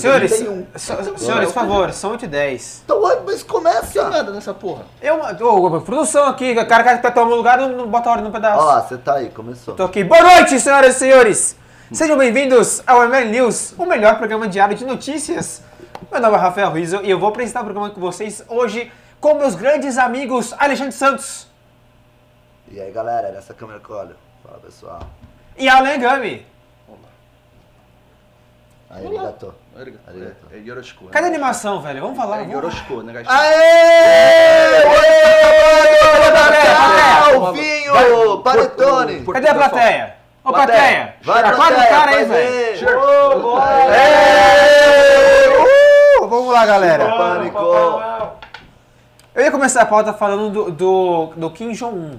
Senhores, 31. so- senhores, por favor, são 8 e 10. Então, mas começa. Quem manda nessa porra? Eu, ô, produção aqui, o cara que tá tomando lugar, não, não bota a hora no pedaço. Ó, você tá aí, começou. Tô aqui. Boa noite, senhoras e senhores! Sejam bem-vindos ao ML News, o melhor programa diário de notícias. Meu nome é Rafael Rizzo e eu vou apresentar o programa com vocês hoje com meus grandes amigos Alexandre Santos E aí, galera, é nessa câmera que eu olho. Fala, pessoal. e Alan Gami. Aí, arigato. Arigato. É, é Yoroshiku. né? Cadê a animação, velho? Vamos falar. É vamos- Yoroshiku, né, gajo? Aê! Alvinho! Panetone! Cadê a plateia? Ô, plateia! Vai, o plateia, cara aí, velho! Uh, vamos lá, galera. Pânico! Eu ia começar a pauta falando do, do, do Kim Jong-un.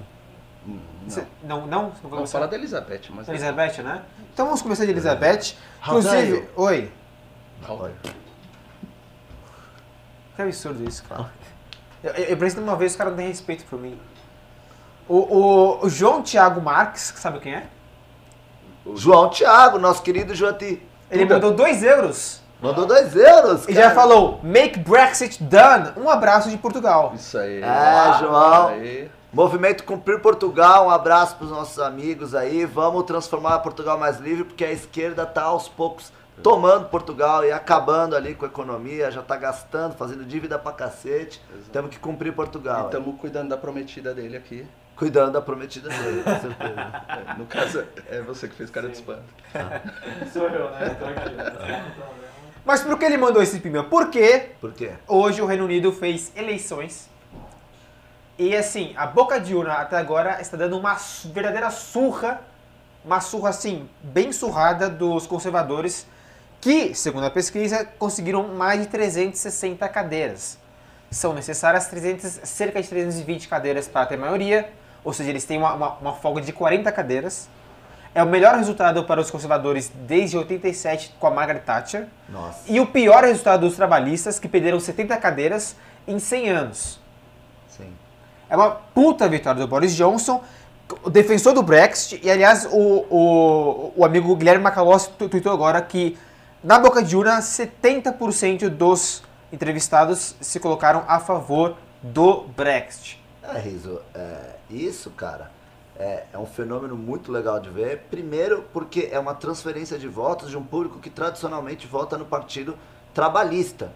Cê- Não, não? Não Vamos falar da Elizabeth, mas... Elizabeth, né? Então vamos começar de Elizabeth. Inclusive, oi. Olha. Que absurdo isso, cara. Eu, eu, eu preciso uma vez os caras não têm respeito por mim. O, o, o João Thiago Marques, sabe quem é? João Thiago, nosso querido Joati. Ele mandou 2 euros Mandou dois euros, e cara. já falou: Make Brexit done. Um abraço de Portugal. Isso aí. É, João. Aí. Movimento Cumprir Portugal, um abraço para os nossos amigos aí. Vamos transformar Portugal mais livre, porque a esquerda tá aos poucos tomando Portugal e acabando ali com a economia, já tá gastando, fazendo dívida pra cacete. Temos que cumprir Portugal. E estamos cuidando da prometida dele aqui. Cuidando da prometida dele, com certeza. É, no caso, é você que fez cara de espanto. Sou eu, né? Tô aqui. Problema. Mas por que ele mandou esse e-mail? Porque Por quê? hoje o Reino Unido fez eleições. E assim, a boca de urna até agora está dando uma verdadeira surra, uma surra assim, bem surrada dos conservadores, que, segundo a pesquisa, conseguiram mais de 360 cadeiras. São necessárias 300, cerca de 320 cadeiras para ter maioria, ou seja, eles têm uma, uma, uma folga de 40 cadeiras. É o melhor resultado para os conservadores desde 87 com a Margaret Thatcher. Nossa. E o pior resultado dos trabalhistas, que perderam 70 cadeiras em 100 anos. É uma puta vitória do Boris Johnson, o defensor do Brexit. E, aliás, o, o, o amigo Guilherme Macalossi tweetou agora que, na boca de urna, 70% dos entrevistados se colocaram a favor do Brexit. É, Riso, é, isso, cara, é, é um fenômeno muito legal de ver. Primeiro, porque é uma transferência de votos de um público que tradicionalmente vota no partido trabalhista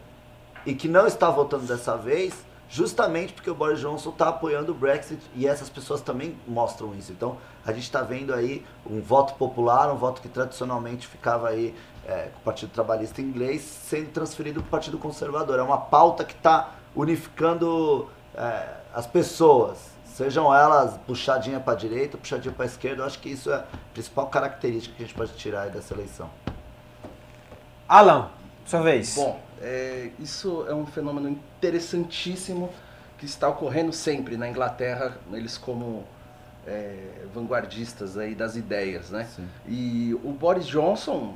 e que não está votando dessa vez, justamente porque o Boris Johnson está apoiando o Brexit e essas pessoas também mostram isso. Então, a gente está vendo aí um voto popular, um voto que tradicionalmente ficava aí é, com o Partido Trabalhista inglês, sendo transferido para o Partido Conservador. É uma pauta que está unificando é, as pessoas, sejam elas puxadinha para a direita, puxadinha para a esquerda. Eu acho que isso é a principal característica que a gente pode tirar aí dessa eleição. Alan, sua vez. Bom, é, isso é um fenômeno interessantíssimo que está ocorrendo sempre na Inglaterra, eles como é, vanguardistas aí das ideias, né? Sim. E o Boris Johnson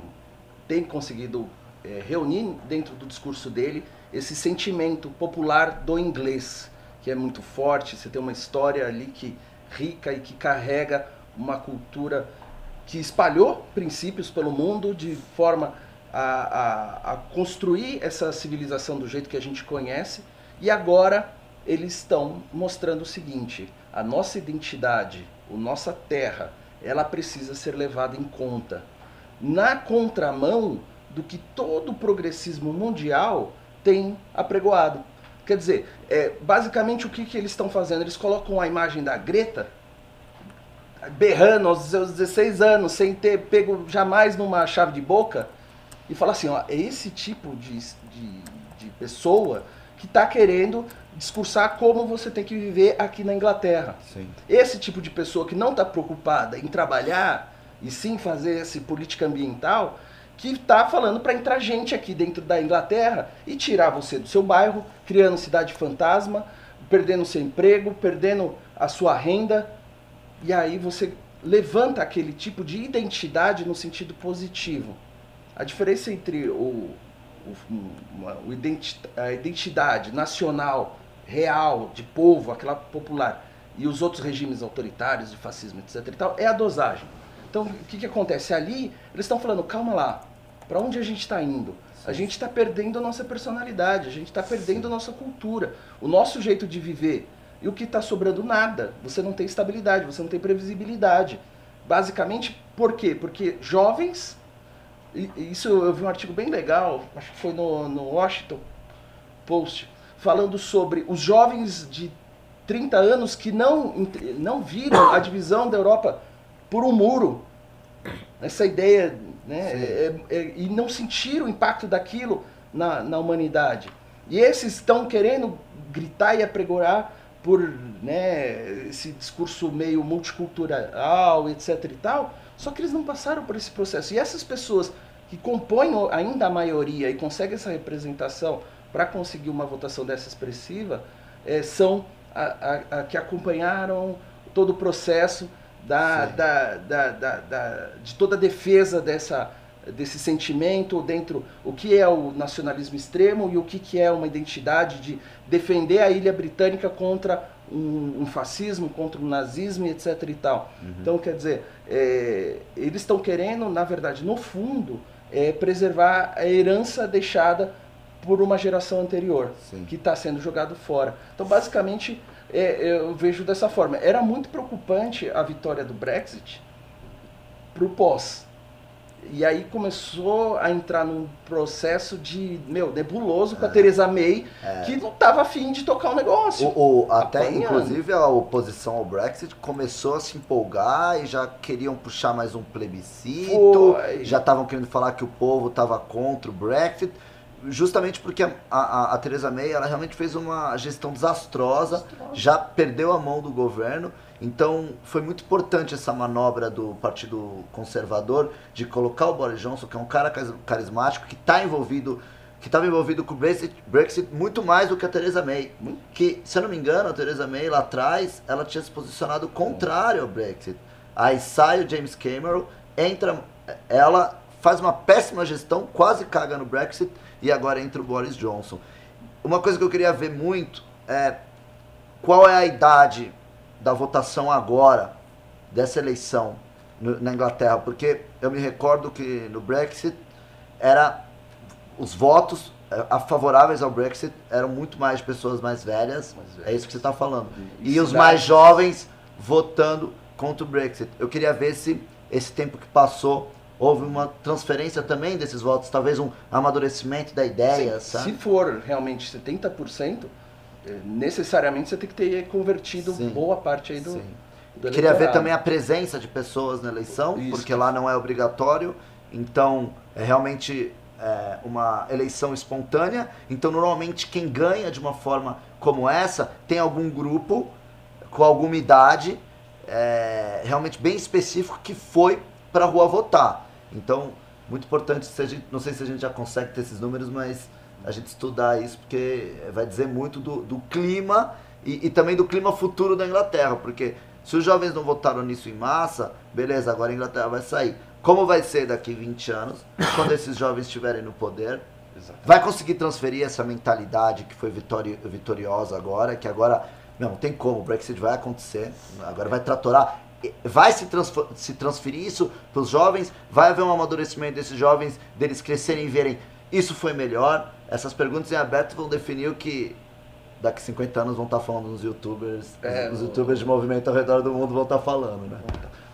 tem conseguido é, reunir dentro do discurso dele esse sentimento popular do inglês, que é muito forte. Você tem uma história ali que rica e que carrega uma cultura que espalhou princípios pelo mundo de forma a, a, a construir essa civilização do jeito que a gente conhece. E agora eles estão mostrando o seguinte: a nossa identidade, a nossa terra, ela precisa ser levada em conta. Na contramão do que todo o progressismo mundial tem apregoado. Quer dizer, é, basicamente o que, que eles estão fazendo? Eles colocam a imagem da Greta berrando aos seus 16 anos, sem ter pego jamais numa chave de boca, e fala assim, ó, é esse tipo de, de, de pessoa que está querendo discursar como você tem que viver aqui na Inglaterra. Sim. Esse tipo de pessoa que não está preocupada em trabalhar e sim fazer essa política ambiental, que está falando para entrar gente aqui dentro da Inglaterra e tirar você do seu bairro, criando cidade fantasma, perdendo seu emprego, perdendo a sua renda, e aí você levanta aquele tipo de identidade no sentido positivo. A diferença entre o, o, uma- a identidade nacional, real, de povo, aquela popular, e os outros regimes autoritários, de fascismo, etc. E tal, é a dosagem. Então, o que, que acontece? Ali, eles estão falando, calma lá, Para onde a gente está indo? A gente está perdendo a nossa personalidade, a gente está perdendo a nossa cultura, o nosso jeito de viver. E o que está sobrando? Nada. Você não tem estabilidade, você não tem previsibilidade. Basicamente, por quê? Porque jovens. Isso eu vi um artigo bem legal, acho que foi no, no Washington Post, falando sobre os jovens de 30 anos que não, não viram a divisão da Europa por um muro. Essa ideia, né? É, é, e não sentiram o impacto daquilo na, na humanidade. E esses estão querendo gritar e apregorar por né, esse discurso meio multicultural, etc e tal, só que eles não passaram por esse processo. E essas pessoas que compõem ainda a maioria e conseguem essa representação para conseguir uma votação dessa expressiva, é, são a, a, a, que acompanharam todo o processo da, da, da, da, de toda a defesa dessa, desse sentimento dentro o que é o nacionalismo extremo e o que, que é uma identidade de defender a ilha britânica contra um, um fascismo, contra o nazismo, etc. e tal. Uhum. Então, quer dizer, é, eles estão querendo, na verdade, no fundo, é, preservar a herança deixada por uma geração anterior, Sim. que está sendo jogado fora. Então, basicamente, é, eu vejo dessa forma. Era muito preocupante a vitória do Brexit para o pós. E aí começou a entrar num processo de, meu, nebuloso com a é. Theresa May, é. que não estava afim de tocar o negócio. O, o até, apanhando. inclusive, a oposição ao Brexit começou a se empolgar e já queriam puxar mais um plebiscito, Foi. já estavam querendo falar que o povo estava contra o Brexit justamente porque a, a, a Theresa May ela realmente fez uma gestão desastrosa, desastrosa, já perdeu a mão do governo. Então foi muito importante essa manobra do Partido Conservador de colocar o Boris Johnson, que é um cara carismático, que está envolvido, que estava envolvido com o Brexit, Brexit, muito mais do que a Theresa May. Que, se eu não me engano, a Theresa May lá atrás, ela tinha se posicionado contrário ao Brexit. Aí sai o James Cameron, entra, ela faz uma péssima gestão, quase caga no Brexit e agora entra o Boris Johnson. Uma coisa que eu queria ver muito é qual é a idade da votação agora dessa eleição no, na Inglaterra, porque eu me recordo que no Brexit era os votos é, a favoráveis ao Brexit eram muito mais pessoas mais velhas, é isso que você está falando, e, e os mais jovens votando contra o Brexit. Eu queria ver se esse tempo que passou houve uma transferência também desses votos, talvez um amadurecimento da ideia, se, sabe? Se for realmente 70%, eh, necessariamente você tem que ter convertido Sim. boa parte aí do, Sim. do Queria ver também a presença de pessoas na eleição, Isso. porque lá não é obrigatório, então é realmente é, uma eleição espontânea, então normalmente quem ganha de uma forma como essa tem algum grupo com alguma idade é, realmente bem específico que foi para a rua votar. Então, muito importante, se a gente, não sei se a gente já consegue ter esses números, mas a gente estudar isso, porque vai dizer muito do, do clima e, e, também do clima futuro da Inglaterra, porque se os jovens não votaram nisso em massa, beleza, agora a Inglaterra vai sair. Como vai ser daqui 20 anos, quando esses jovens estiverem no poder? Exatamente. Vai conseguir transferir essa mentalidade que foi vitori vitoriosa agora, que agora não, tem como, o Brexit vai acontecer, agora vai tratorar vai se, se transferir isso para os jovens, vai haver um amadurecimento desses jovens, deles crescerem e verem isso foi melhor. Essas perguntas em aberto vão definir o que daqui 50 anos vão estar tá falando nos youtubers, é, os youtubers de movimento ao redor do mundo vão estar tá falando, né?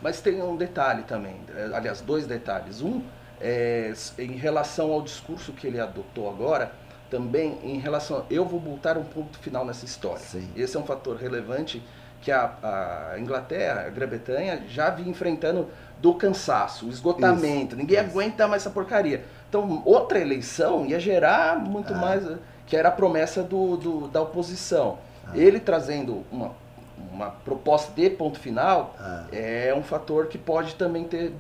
Mas tem um detalhe também, é, aliás, dois detalhes. Um, é, em relação ao discurso que ele adotou agora, também em relação. Eu vou botar um ponto final nessa história. Sim. Esse é um fator relevante que a, a Inglaterra, a Grã-Bretanha, já vinha enfrentando do cansaço, o esgotamento. Isso, Ninguém isso. aguenta mais essa porcaria. Então, outra eleição ia gerar muito ah. mais, que era a promessa do, do da oposição. Ah. Ele trazendo uma, uma proposta de ponto final ah. é um fator que pode também ter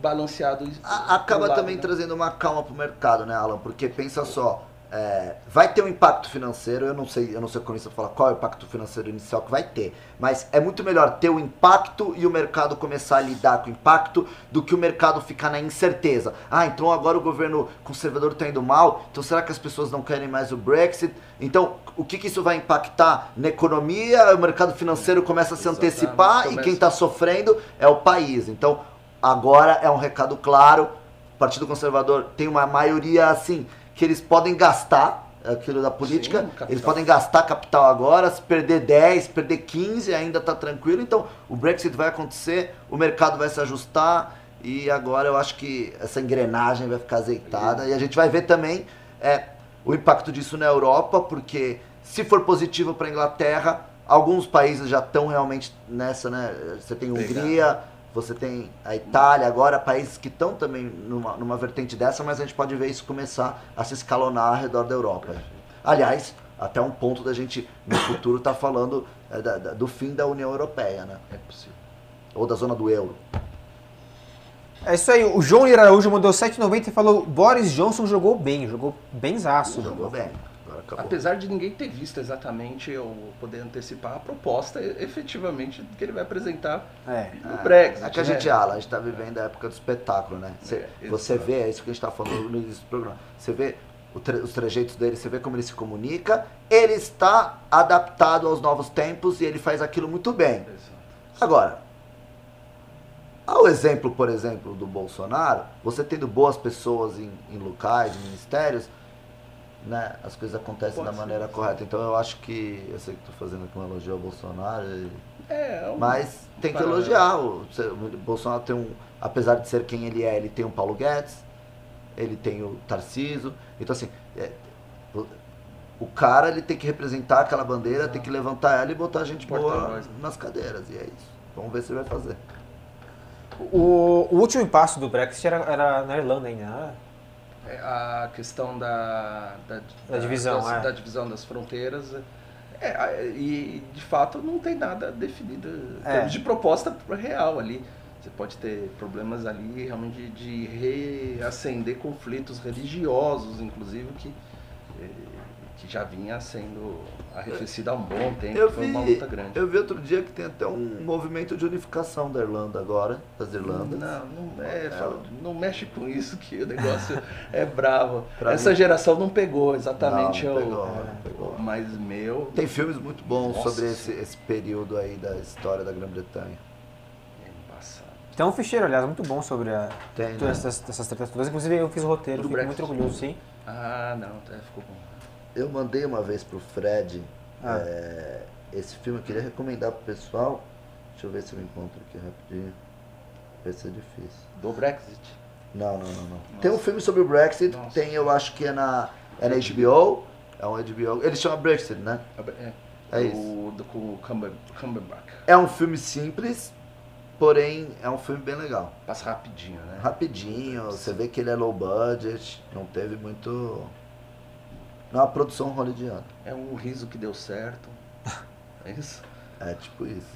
balanceado isso. Acaba também né? trazendo uma calma para o mercado, né, Alan? Porque pensa só, é, vai ter um impacto financeiro, eu não sei, eu não sei como isso falar qual é o impacto financeiro inicial que vai ter, mas é muito melhor ter o impacto e o mercado começar a lidar com o impacto do que o mercado ficar na incerteza. Ah, então agora o governo conservador está indo mal, então será que as pessoas não querem mais o Brexit? Então, o que, que isso vai impactar na economia? O mercado financeiro começa a se Exatamente. antecipar começa... e quem está sofrendo é o país. Então, agora é um recado claro Partido Conservador tem uma maioria assim que eles podem gastar aquilo da política, Sim, eles podem gastar capital agora, se perder 10, perder 15, ainda tá tranquilo. Então, o Brexit vai acontecer, o mercado vai se ajustar e agora eu acho que essa engrenagem vai ficar azeitada e a gente vai ver também é, o impacto disso na Europa, porque se for positivo para a Inglaterra, alguns países já estão realmente nessa, né? Você tem Hungria, você tem a Itália, agora países que estão também numa, numa vertente dessa, mas a gente pode ver isso começar a se escalonar ao redor da Europa. Aliás, até um ponto da gente no futuro estar falando é, da- da- do fim da União Europeia, né? É possível. Ou da zona do euro. É isso aí, o João Lira Araújo mandou 7,90 e falou: Boris Johnson jogou bem, jogou benzaço. Jogou bem. Acabou. Apesar de ninguém ter visto exatamente ou poder antecipar a proposta efetivamente que ele vai apresentar É. no Brexit. É que a né? gente ala, a gente tá vivendo a época do espetáculo, né? Você, É, você vê, é isso que a gente tá falando no início do programa. Você vê tre- os trejeitos dele, você vê como ele se comunica, ele está adaptado aos novos tempos e ele faz aquilo muito bem. Exato. Agora, ao exemplo, por exemplo, do Bolsonaro, você tendo boas pessoas em, em locais, em ministérios, né, as coisas acontecem Pode da ser. maneira correta. Então eu acho que, eu sei que estou fazendo aqui uma elogio ao Bolsonaro, e- É, é um- mas tem que elogiar. O, o Bolsonaro tem um, apesar de ser quem ele é, ele tem um Paulo Guedes, ele tem o Tarciso. Então assim, é, o, o cara ele tem que representar aquela bandeira, tem que levantar ela e botar a gente boa Porta-voz. nas cadeiras. E é isso. Vamos ver se ele vai fazer. O, o último impasse do Brexit era, era na Irlanda ainda, né? É, a questão da, da, Da divisão, das, é. da divisão das fronteiras. É, a- e de fato não tem nada definido É. de proposta real ali. Você pode ter problemas ali realmente de, de reacender conflitos religiosos, inclusive, que, eh, que já vinha sendo arrefecido há um bom tempo. Eu foi vi, uma luta grande. eu vi outro dia que tem até um movimento de unificação da Irlanda agora, das Irlandas. Não, não, é, É. fala- não mexe com isso que o negócio é bravo. Pra Essa mim- geração não pegou exatamente Não, não o. pegou, não pegou. Mas meu. Tem filmes muito bons Nossa sobre esse, esse período aí da história da Grã-Bretanha. É. Tem um ficheiro, aliás, muito bom sobre a, Tem, todas né? essas, essas tretas todas. Inclusive, eu fiz o roteiro, Do fico Brexit. muito orgulhoso, sim. Ah, não, tá, ficou bom. Eu mandei uma vez pro Fred Ah. é, esse filme, eu queria recomendar pro pessoal. Deixa eu ver se eu encontro aqui rapidinho. Vai ser difícil. Do Brexit. Não, não, não, não. Tem um filme sobre o Brexit, Nossa. tem, eu acho que é na, é na HBO. É um HBO. Ele chama Brexit, né? É, É o, isso. Do, com o Cumber, Cumberbatch. É um filme simples, porém é um filme bem legal. Passa rapidinho, né? Rapidinho, você vê que ele é low budget, não teve muito. Não é uma produção hollywoodiana. É um riso que deu certo. É isso? É tipo isso.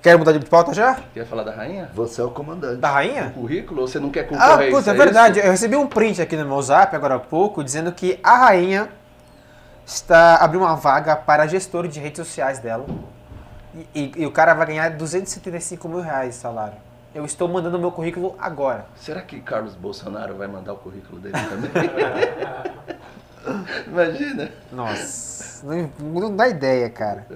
Quer mudar de pauta já? Quer falar da rainha? Você é o comandante. Da O rainha? currículo? Ou você não quer Ah, concorrer a isso? puta, é é verdade. isso? Eu recebi um print aqui no meu zap agora há pouco dizendo que a rainha está abrindo uma vaga para gestor de redes sociais dela. E, e- e o cara vai ganhar 275 mil reais de salário. Eu estou mandando meu currículo agora. Será que Carlos Bolsonaro vai mandar o currículo dele também? Imagina. Nossa, não, não dá ideia, cara.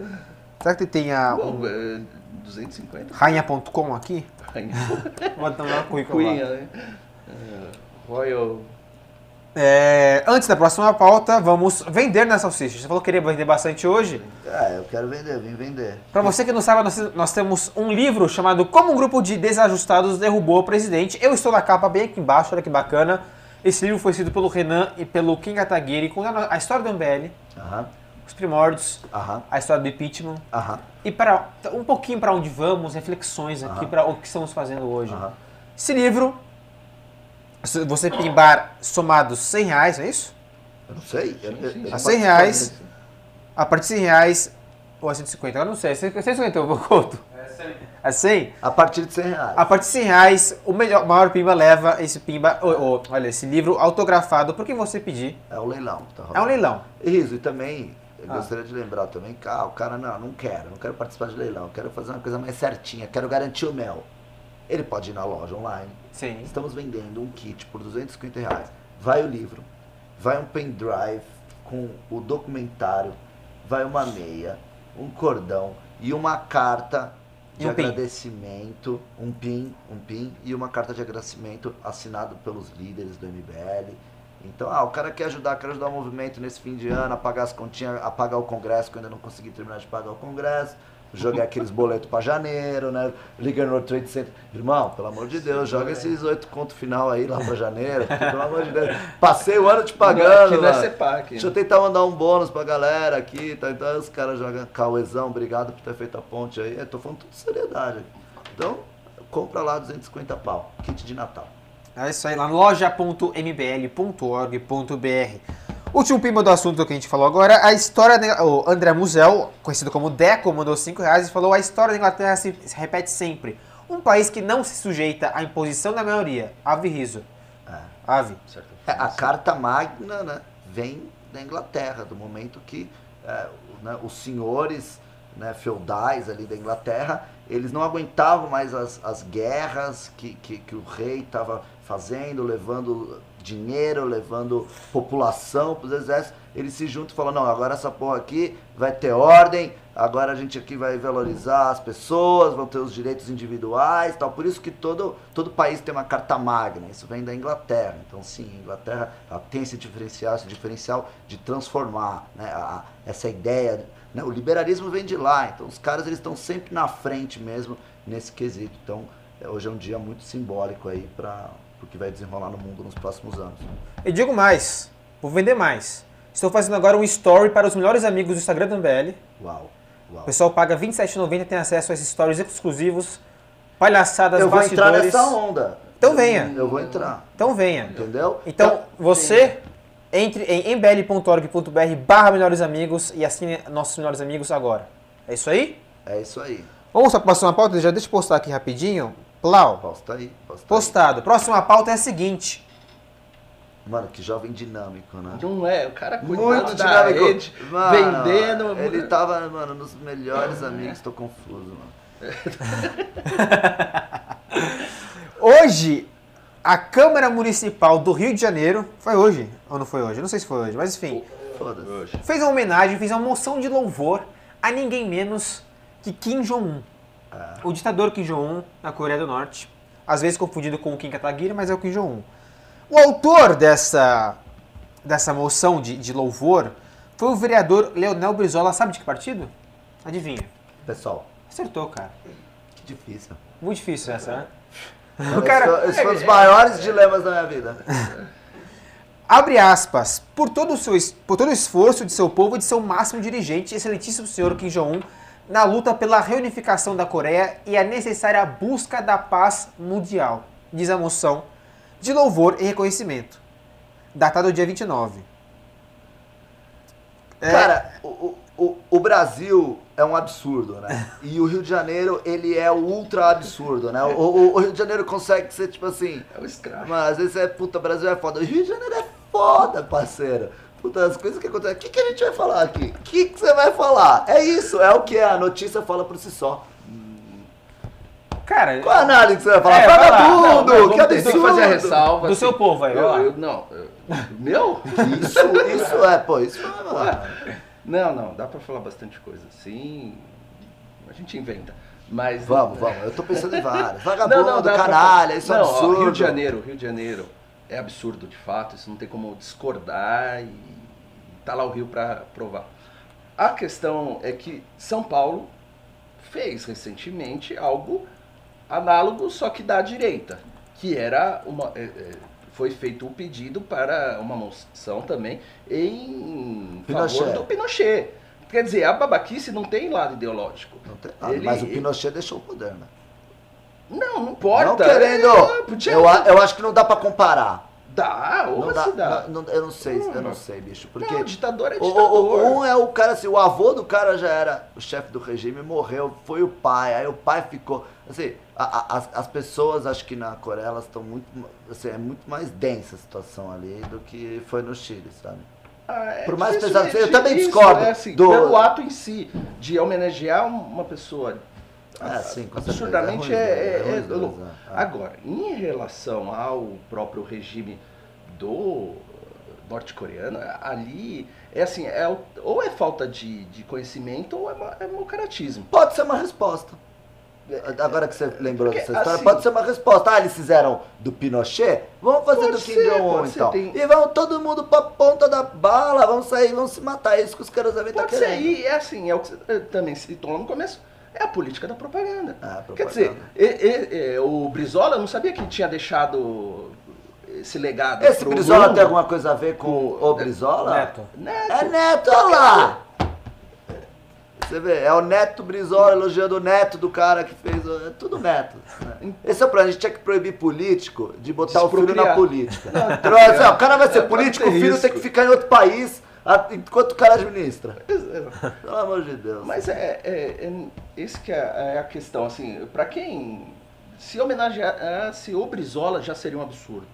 Será que tem a Bom, um, é, 250. rainha.com aqui? Rainha. Vou dar meu currículo lá. Cunha, né? É, Royal. É, antes da próxima pauta, vamos vender na salsicha. Você falou que queria vender bastante hoje. É, eu quero vender, vim vender. Pra você que não sabe, nós, nós temos um livro chamado Como um grupo de desajustados derrubou o presidente. Eu estou na capa bem aqui embaixo, olha que bacana. Esse livro foi escrito pelo Renan e pelo Kim Kataguiri, contando a história do MBL, Aham, os primórdios, aham, a história do impeachment aham, e para um pouquinho para onde vamos, reflexões aqui para o que estamos fazendo hoje. Esse livro, você pimbar somados 100 reais, é isso? Eu não sei. eu- eu- sim. eu A não 100 participo reais. A partir de 100 reais ou a 150, eu não sei. 150 eu conto. É sempre. A 100? A partir de 100 reais. A partir de 100 reais, o melhor, o maior pimba leva esse pimba, ô, ô, olha, esse livro autografado por quem você pedir. É um leilão. Tá É um leilão. Isso, e também, eu Ah. gostaria de lembrar também que ah, o cara, não, não quero, não quero participar de leilão, quero fazer uma coisa mais certinha, quero garantir o mel. Ele pode ir na loja online. Sim. Estamos vendendo um kit por 250 reais. Vai o livro, vai um pendrive com o documentário, vai uma meia, um cordão e uma carta de um PIN. agradecimento, um PIN, um PIN e uma carta de agradecimento assinado pelos líderes do MBL. Então, ah, o cara quer ajudar, quer ajudar o movimento nesse fim de ano, a pagar as continhas, a pagar o congresso, que eu ainda não consegui terminar de pagar o congresso. Joguei aqueles boletos pra janeiro, né? Liga no Trade Center. Irmão, pelo amor de Deus, joga esses oito conto final aí lá pra janeiro. pelo amor de Deus. Passei o ano te pagando. Aqui não é. CEPAC. Deixa eu tentar mandar um bônus pra galera aqui, tá? Então os caras jogam Cauezão, obrigado por ter feito a ponte aí. Eu tô falando tudo seriedade. aqui. Então, compra lá 250 pau, kit de Natal. É isso aí, lá loja.mbl.org.br. Último pima do assunto que a gente falou agora, a história. da- O André Musel, conhecido como Deco, mandou 5 reais e falou: a história da Inglaterra se, repete sempre. Um país que não se sujeita à imposição da maioria. Ave riso. É. Ave. Certo. É, a carta magna né, vem da Inglaterra, do momento que é, né, os senhores né, feudais ali da Inglaterra, eles não aguentavam mais as, as guerras que, que, que o rei estava fazendo, levando dinheiro, levando população para os exércitos. Eles se juntam e falam, não, agora essa porra aqui vai ter ordem, agora a gente aqui vai valorizar as pessoas, vão ter os direitos individuais tal. Por isso que todo, todo país tem uma carta magna, isso vem da Inglaterra. Então sim, a Inglaterra tem esse diferencial, esse diferencial de transformar, né? a- essa ideia, né? o liberalismo vem de lá, então os caras eles estão sempre na frente mesmo nesse quesito. Então é, hoje é um dia muito simbólico aí para o que vai desenrolar no mundo nos próximos anos. E digo mais, vou vender mais. Estou fazendo agora um story para os melhores amigos do Instagram do MBL. Uau, O uau. pessoal paga R$ 27,90 e tem acesso a esses stories exclusivos, palhaçadas, Eu vou entrar nessa onda. Então venha. Eu vou entrar, Então venha. entendeu? Então, você entre em mbl.org.br barra melhores amigos e assine nossos melhores amigos agora. É isso aí? É isso aí. Vamos para a próxima pauta? Já deixa eu postar aqui rapidinho. Plau. Posta aí, posta aí. Postado. Próxima pauta é a seguinte. Mano, que jovem dinâmico, né? Não é, o cara cuidando Muito da dinâmico. rede, Mano, vendendo. Ele tava, mano, nos melhores amigos, tô confuso, mano. Hoje, a Câmara Municipal do Rio de Janeiro, foi hoje, ou não foi hoje? Não sei se foi hoje, mas enfim, fez uma homenagem, fez uma moção de louvor a ninguém menos que Kim Jong-un. O ditador Kim Jong-un na Coreia do Norte. Às vezes confundido com o Kim Kataguiri, mas é o Kim Jong-un. O autor dessa, dessa moção de, de louvor foi o vereador Leonel Brizola. Sabe de que partido? Adivinha. Pessoal, Acertou, cara. que difícil. Muito difícil essa, né? Esse cara- Esse foi um dos maiores dilemas da minha vida. Abre aspas, por todo, o seu, por todo o esforço de seu povo e de seu máximo dirigente, excelentíssimo senhor Kim Jong-un, na luta pela reunificação da Coreia e a necessária busca da paz mundial, diz a moção de louvor e reconhecimento, datada do dia 29. É, Cara, o, o, o- Brasil é um absurdo, né? E o Rio de Janeiro, ele é o ultra absurdo, né? O, o- o Rio de Janeiro consegue ser, tipo assim... É o escravo. Mano, às vezes é, puta, Brasil é foda. O Rio de Janeiro é foda, parceiro. Puta, as coisas que acontecem. O que, que a gente vai falar aqui? O que, que você vai falar? É isso, é o que é. A notícia fala por si só. cara, Qual a análise que você vai falar? É! Não, mas que absurdo! que fazer a ressalva. do assim. seu povo aí, Eu, ó. eu- não, eu- meu? Isso, isso é, pô, isso é, Não, não, dá pra falar bastante coisa assim. A gente inventa. Mas. Vamos, vamos. Eu tô pensando em várias. Vagabundo, Não, não, pra canalha, falar. isso é não, ó, absurdo. Rio de Janeiro, Rio de Janeiro é absurdo de fato, isso não tem como discordar e tá lá o Rio pra provar. A questão é que São Paulo fez recentemente algo análogo, só que da direita, que era uma é, é, foi feito um pedido para uma moção também em Pinochet. favor do Pinochet. Quer dizer, a babaquice não tem lado ideológico. Não tem nada, Ele- mas o Pinochet deixou o poder, né? Não, não importa. Não querendo. É, podia- Eu, eu acho que não dá pra comparar. Dá, ou dá, se dá. não- eu não sei, eu Não, não. sei, bicho. Porque Não, ditador é ditador. o- o- um é o cara assim, o avô do cara já era o chefe do regime, morreu, foi o pai, aí o pai ficou. Assim, a- a- as, as pessoas, acho que na Coreia, elas estão muito. Assim, é muito mais densa a situação ali do que foi no Chile, sabe? Ah, é por mais pesado que seja, eu também discordo É assim, do- Pelo ato em si, de homenagear uma pessoa. Sim, com certeza. absurdamente É é, é é- ruim, dois, louco. É. Agora, em relação ao próprio regime do norte-coreano, ali é assim, é, ou é falta de, de conhecimento ou é, é mau caratismo. Pode ser uma resposta. Agora que você lembrou Porque, dessa história, assim- pode ser uma resposta. Ah, eles fizeram do Pinochet? Vamos fazer do Kim Jong-un então. tem- E vamos todo mundo pra ponta da bala, vamos sair, vamos se matar. É isso que os caras devem estar Pode ser, querendo. e é assim, é o que você eh, também citou lá no começo, é a política da propaganda. Ah, Quer propaganda. dizer, e- e- e- o Brizola eu não sabia que tinha deixado esse legado. Esse Brizola tem alguma coisa a ver com Com- o Brizola? Neto. Neto. É Neto, olha lá! Você vê, é o Neto Brizola elogiando o neto do cara que fez. o- É tudo Neto. né? Esse é o plano, a gente tinha que proibir político de botar o filho na política. Então, assim, ó, o cara vai ser Não político, o filho risco. tem que ficar em outro país enquanto o cara administra. Pelo amor de Deus. Mas é, é, é esse que é, é a questão, assim, pra quem se homenageasse o Brizola já seria um absurdo.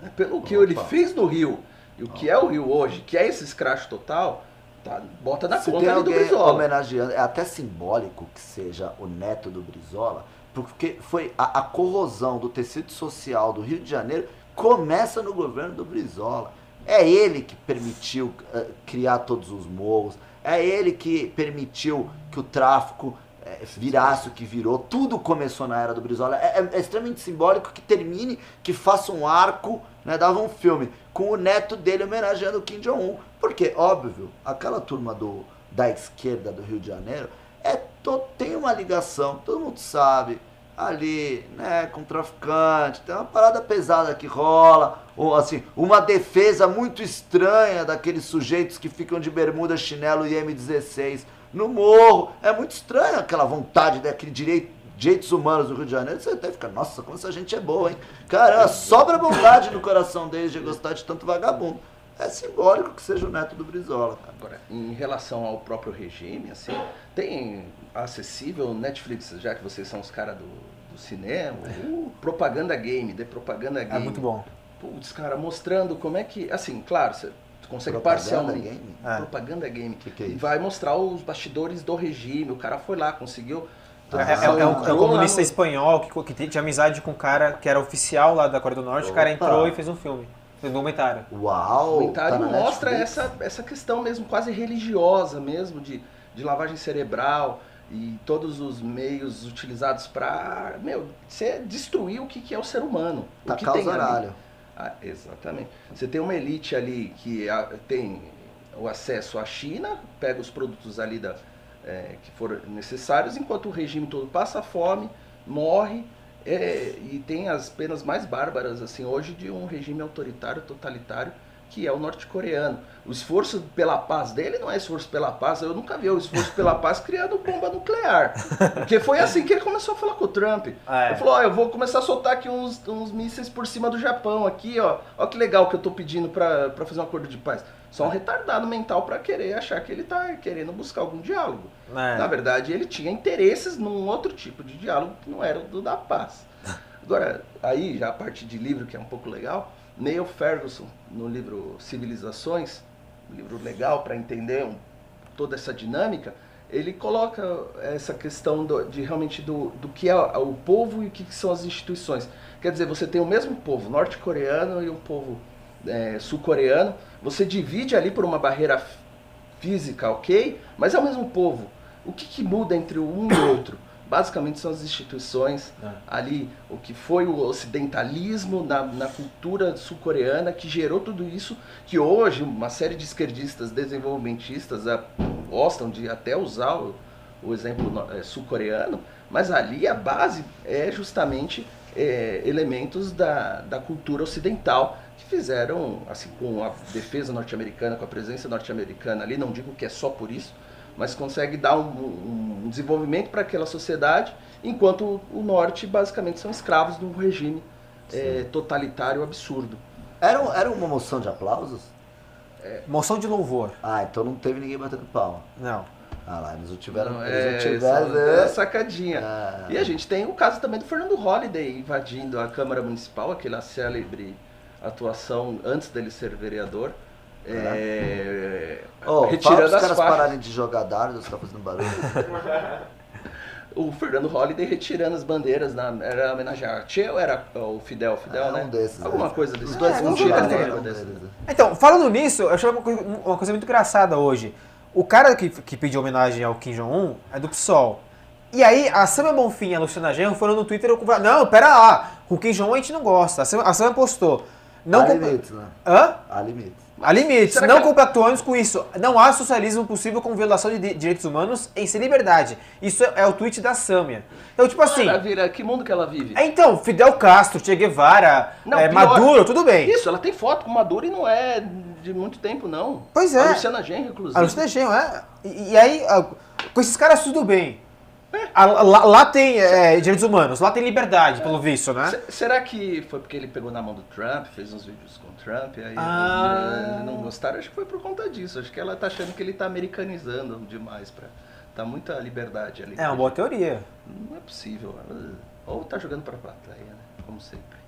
né? Pelo que Opa. ele fez no Rio e o que é o Rio hoje, que é esse escracho total, tá, bota na Se conta tem do Brizola. homenageando, é até simbólico que seja o neto do Brizola, porque foi a, a corrosão do tecido social do Rio de Janeiro começa no governo do Brizola. É ele que permitiu eh, criar todos os morros, é ele que permitiu que o tráfico eh, virasse o que virou. Tudo começou na era do Brizola. É, é- é extremamente simbólico que termine, que faça um arco, né, dava um filme, com o neto dele homenageando o Kim Jong-un. Porque, óbvio, aquela turma do, da esquerda do Rio de Janeiro é, to- tem uma ligação, todo mundo sabe, ali, né, com traficante, tem uma parada pesada que rola, ou assim, uma defesa muito estranha daqueles sujeitos que ficam de bermuda, chinelo e M16 no morro. É muito estranho aquela vontade daquele direito, direitos humanos do Rio de Janeiro. Você até fica, nossa, como essa gente é boa, hein? Caramba, sobra bondade no coração deles de gostar de tanto vagabundo. É simbólico que seja o neto do Brizola, cara. Agora, em relação ao próprio regime, assim, tem acessível Netflix, já que vocês são os caras do, do cinema, uh, propaganda game, de propaganda game. É muito bom. Putz, cara, mostrando como é que. Assim, claro, você consegue Propaganda parcialmente. game? É. Propaganda game. Que que é E isso? vai mostrar os bastidores do regime. O cara foi lá, conseguiu. É, é- é um, é um comunista no- espanhol que, que tinha amizade com um cara que era oficial lá da Coreia do Norte. O cara Opa. entrou e fez um filme. Fez um documentário. Uau! O comentário tá mostra Netflix? essa, essa questão mesmo, quase religiosa mesmo, de, de lavagem cerebral e todos os meios utilizados para, meu, você destruir o que, que é o ser humano. o que Tacar tem ali. Ah, exatamente. Você tem uma elite ali que ah, tem o acesso à China, pega os produtos ali da, eh, que foram necessários, enquanto o regime todo passa fome, morre eh, e tem as penas mais bárbaras assim hoje de um regime autoritário, totalitário, que é o norte-coreano. O esforço pela paz dele não é esforço pela paz, eu nunca vi o esforço pela paz criando bomba nuclear. Porque foi assim que ele começou a falar com o Trump. É. Ele falou, ó, eu vou começar a soltar aqui uns, uns mísseis por cima do Japão aqui, ó. Ó que legal que eu tô pedindo pra, pra fazer um acordo de paz. Só um retardado mental pra querer achar que ele tá querendo buscar algum diálogo. É. Na verdade, ele tinha interesses num outro tipo de diálogo que não era o do da paz. Agora, aí, já a parte de livro, que é um pouco legal, Neil Ferguson, no livro Civilizações, um livro legal para entender um- toda essa dinâmica, ele coloca essa questão do- de realmente do, do que é o povo e o que são as instituições. Quer dizer, você tem o mesmo povo norte-coreano e um povo é, sul-coreano, você divide ali por uma barreira física, ok? Mas é o mesmo povo. O que, que muda entre um e outro? Basicamente são as instituições, É. ali o que foi o ocidentalismo na, na cultura sul-coreana que gerou tudo isso, que hoje uma série de esquerdistas desenvolvimentistas ah, gostam de até usar o, o exemplo eh, sul-coreano, mas ali a base é justamente eh, elementos da, da cultura ocidental que fizeram, assim, com a defesa norte-americana, com a presença norte-americana ali, não digo que é só por isso, mas consegue dar um, um- desenvolvimento para aquela sociedade, enquanto o, norte basicamente são escravos de um regime eh, totalitário absurdo. Era, era uma moção de aplausos? Moção de louvor. Ah, então não teve ninguém batendo palma. Não. Ah lá, eles não tiveram. Não, eles é, não só- tiveram. é sacadinha. Ah. E a gente tem o caso também do Fernando Holliday invadindo a Câmara Municipal, aquela célebre atuação antes dele ser vereador. É, Ô, fala retirando pros as caras faixas. pararem de jogar dardos, ficar fazendo barulho. O Fernando Holliday retirando as bandeiras, na, era homenagear a Che ou era o Fidel? Fidel, Ah, né? um desses, Alguma é. coisa desse Os dois É, tira bater, língua um desse. deles, né? Então, falando nisso, eu achei uma coisa, uma coisa muito engraçada hoje. O cara que, que pediu homenagem ao Kim Jong-un é do PSOL. E aí, a Samia Bonfim e a Luciana Genro foram no Twitter e conversaram. Não, pera lá, com o Kim Jong a gente não gosta. A Samia, a Samia postou. Não Há limites, né? Hã? Há limites. Há limites. será Não que- compactuamos com isso. Não há socialismo possível com violação de di- direitos humanos em sem liberdade. Isso é, é o tweet da Samia. Então, tipo assim. Vira, que mundo que ela vive? é, Então, Fidel Castro, Che Guevara, Não, é, pior. Maduro, tudo bem. Isso, ela tem foto com Maduro e não é de muito tempo, não. Pois é. A Luciana Genro, inclusive. A Luciana Genro, é. E, e aí, com esses caras tudo bem. Ah, Lá, lá tem é, direitos humanos, lá tem liberdade, pelo visto, né? Se- Será que foi porque ele pegou na mão do Trump, fez uns vídeos Trump, aí Ah. eh, não gostaram? Acho que foi por conta disso. Acho que ela tá achando que ele tá americanizando demais. Pra... Tá muita liberdade ali. É uma boa teoria. Não é possível. Ou tá jogando pra plateia, né? Como sempre.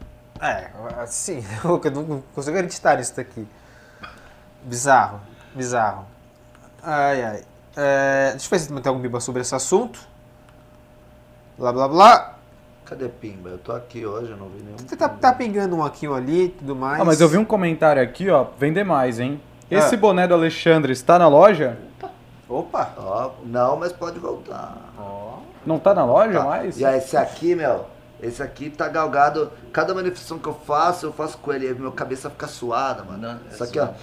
É, assim, eu não consigo acreditar nisso daqui. Bizarro, bizarro. Ai, ai. É, deixa eu ver se tem algum biba sobre esse assunto. Blá, blá, blá. Cadê Pimba? Eu tô aqui hoje, eu não vi nenhum. Você tá, tá pingando um aqui, um ali e tudo mais. Ah, mas eu vi um comentário aqui, ó. Vender mais, hein? Esse Ah. boné do Alexandre está na loja? Opa! Ó, não, mas pode voltar. Não tá na loja Tá. mais? E aí, esse aqui, meu, esse aqui tá galgado. Cada manifestação que eu faço, eu faço com ele. Minha cabeça fica suada, mano. Não, é Isso aqui, ó. suado.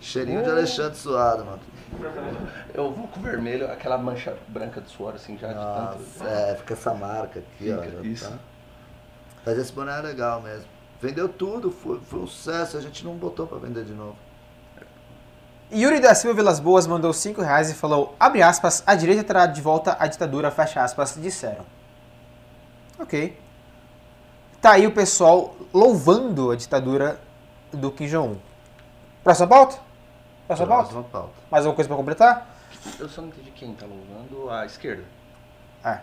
Cheirinho de Alexandre suado, mano. Eu vou com vermelho, aquela mancha branca de suor, assim, já de Nossa, tanto. é, fica essa marca aqui, ó. Fica, já isso. tá. Mas esse boné é legal mesmo. Vendeu tudo, foi, foi um sucesso. A gente não botou pra vender de novo. Yuri da Silva Vilas Boas mandou 5 reais e falou: abre aspas, a direita terá de volta a ditadura, fecha aspas, disseram. Ok. Tá aí o pessoal louvando a ditadura do Kim Jong-un. Próxima pauta? Próxima pauta? Próxima pauta. Mais alguma coisa pra completar? Eu só não entendi quem tá louvando a esquerda. É.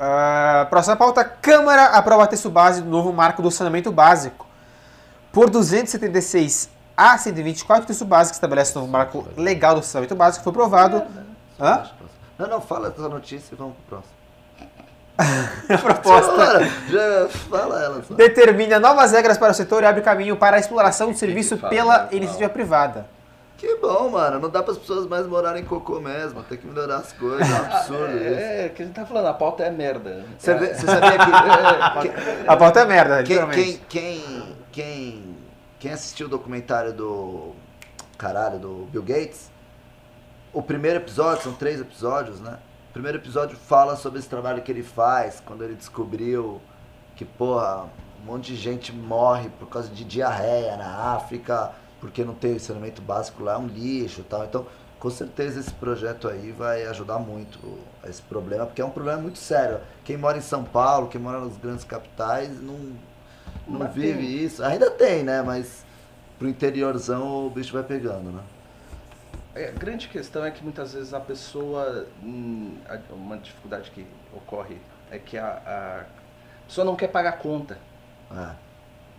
Ah, próxima pauta: Câmara aprova texto base do novo marco do saneamento básico. Por 276 a 124, o texto básico que estabelece o novo marco legal do saneamento básico foi aprovado. Hã? Não, não, fala essa notícia e vamos pro próximo. A proposta já fala ela só. determina novas regras para o setor e abre caminho para a exploração de serviço pela fala. iniciativa privada. Que bom, mano. Não dá para as pessoas mais morarem em cocô mesmo. Tem que melhorar as coisas. É um absurdo isso. É, que a gente tá falando, a pauta é merda. Você, vê- você sabia que, que- A pauta é merda, quem, quem, quem, quem, quem assistiu o documentário do. Caralho, do Bill Gates? O primeiro episódio, são três episódios, né? O primeiro episódio fala sobre esse trabalho que ele faz quando ele descobriu que, porra, um monte de gente morre por causa de diarreia na África, porque não tem saneamento básico lá, é um lixo e tal. Então, com certeza esse projeto aí vai ajudar muito a esse problema, porque é um problema muito sério. Quem mora em São Paulo, quem mora nas grandes capitais, não, não Mas vive tem- isso. Ainda tem, né? Mas pro interiorzão o bicho vai pegando, né? É, a grande questão é que muitas vezes a pessoa. hum, a- uma dificuldade que ocorre é que a, a pessoa não quer pagar conta. É.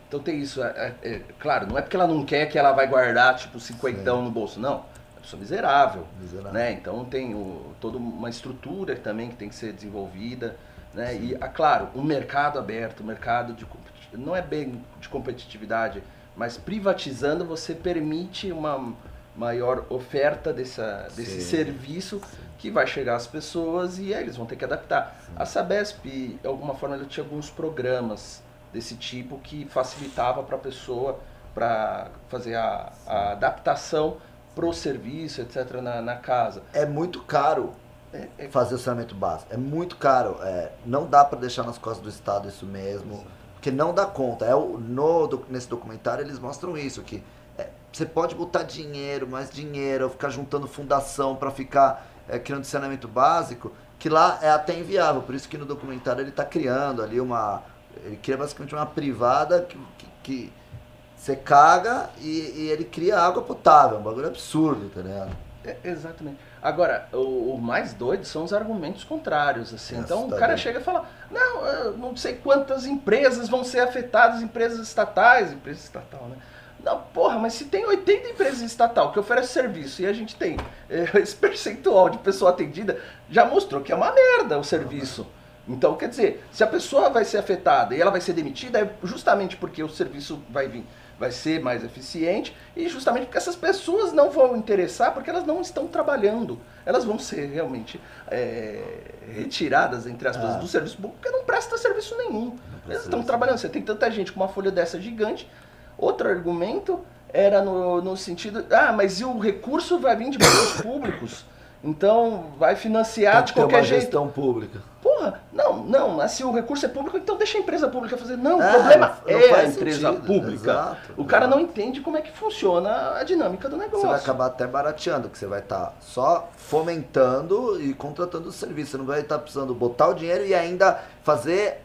Então tem isso. é- é- é, claro, não é porque ela não quer que ela vai guardar tipo cinquentão no bolso, não. É pessoa miserável. Miserável. Né? Então tem o, toda uma estrutura também que tem que ser desenvolvida. Né? E, ah, claro, um mercado aberto, um mercado de não é bem de competitividade, mas privatizando você permite uma maior oferta dessa, desse Sim. serviço que vai chegar às pessoas e aí eles vão ter que adaptar. A Sabesp, de alguma forma, ela tinha alguns programas desse tipo que facilitava para a pessoa para fazer a, a adaptação pro serviço, etc., na, na casa. É muito caro É, é fazer o saneamento básico. É muito caro. É, não dá para deixar nas costas do Estado isso mesmo. Porque não dá conta. É o, no, nesse documentário eles mostram isso, que é, você pode botar dinheiro, mais dinheiro, ficar juntando fundação para ficar é, criando saneamento básico, que lá é até inviável. Por isso que no documentário ele está criando ali uma. Ele cria basicamente uma privada que, que, que você caga e, e ele cria água potável. É um bagulho absurdo, tá ligado? É, exatamente. Agora, o, o mais doido são os argumentos contrários, assim. É então o assustador. cara chega e fala, não, não sei quantas empresas vão ser afetadas, empresas estatais, empresa estatal, né? Não, porra, mas se tem 80 empresas estatal que oferecem serviço e a gente tem eh, esse percentual de pessoa atendida, já mostrou que é uma merda o serviço. Então, quer dizer, se a pessoa vai ser afetada e ela vai ser demitida, é justamente porque o serviço vai vir vai ser mais eficiente e justamente porque essas pessoas não vão interessar porque elas não estão trabalhando. Elas vão ser realmente é, retiradas, entre aspas, Ah. do serviço público porque não presta serviço nenhum. Eles estão trabalhando. Você tem tanta gente com uma folha dessa gigante. Outro argumento era no, no sentido, ah, mas e o recurso vai vir de meios públicos? Então vai financiar Tem de ter qualquer uma jeito. gestão pública. Porra, não, não, mas se o recurso é público, então deixa a empresa pública fazer. Não, É, o problema é a empresa sentido, pública. exato, o cara não entende como é que funciona a dinâmica do negócio. Você vai acabar até barateando, que você vai estar só fomentando e contratando o serviço. Você não vai estar precisando botar o dinheiro e ainda fazer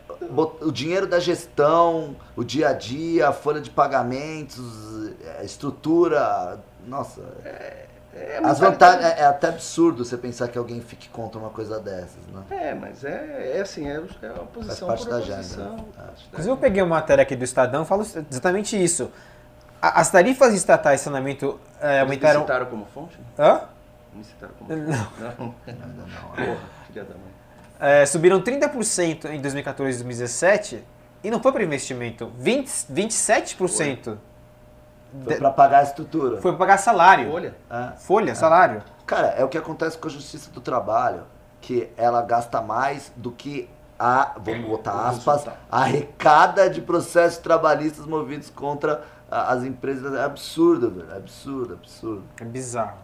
o dinheiro da gestão, o dia a dia, a folha de pagamentos, a estrutura. Nossa, É, as vantagens. É, é até absurdo você pensar que alguém fique contra uma coisa dessas, né? É, mas é, é assim, é, é uma posição parte por da oposição. agenda. É. parte da Inclusive, eu peguei uma matéria aqui do Estadão e falo exatamente isso. As tarifas estatais de saneamento é, Eles aumentaram. Me citaram como fonte? Hã? Me citaram como fonte? Não. Não. Ainda não. Porra, filha da mãe. É, subiram 30% em 2014 e 2017 e não foi para investimento. 20, 27% Foi de- pra pagar a estrutura. foi para pagar salário. Olha, É. Folha, salário. Cara, é o que acontece com a justiça do trabalho, que ela gasta mais do que a, vamos botar aspas, resultado. arrecada de processos trabalhistas movidos contra a- as empresas. É absurdo, velho. É absurdo, absurdo. É bizarro.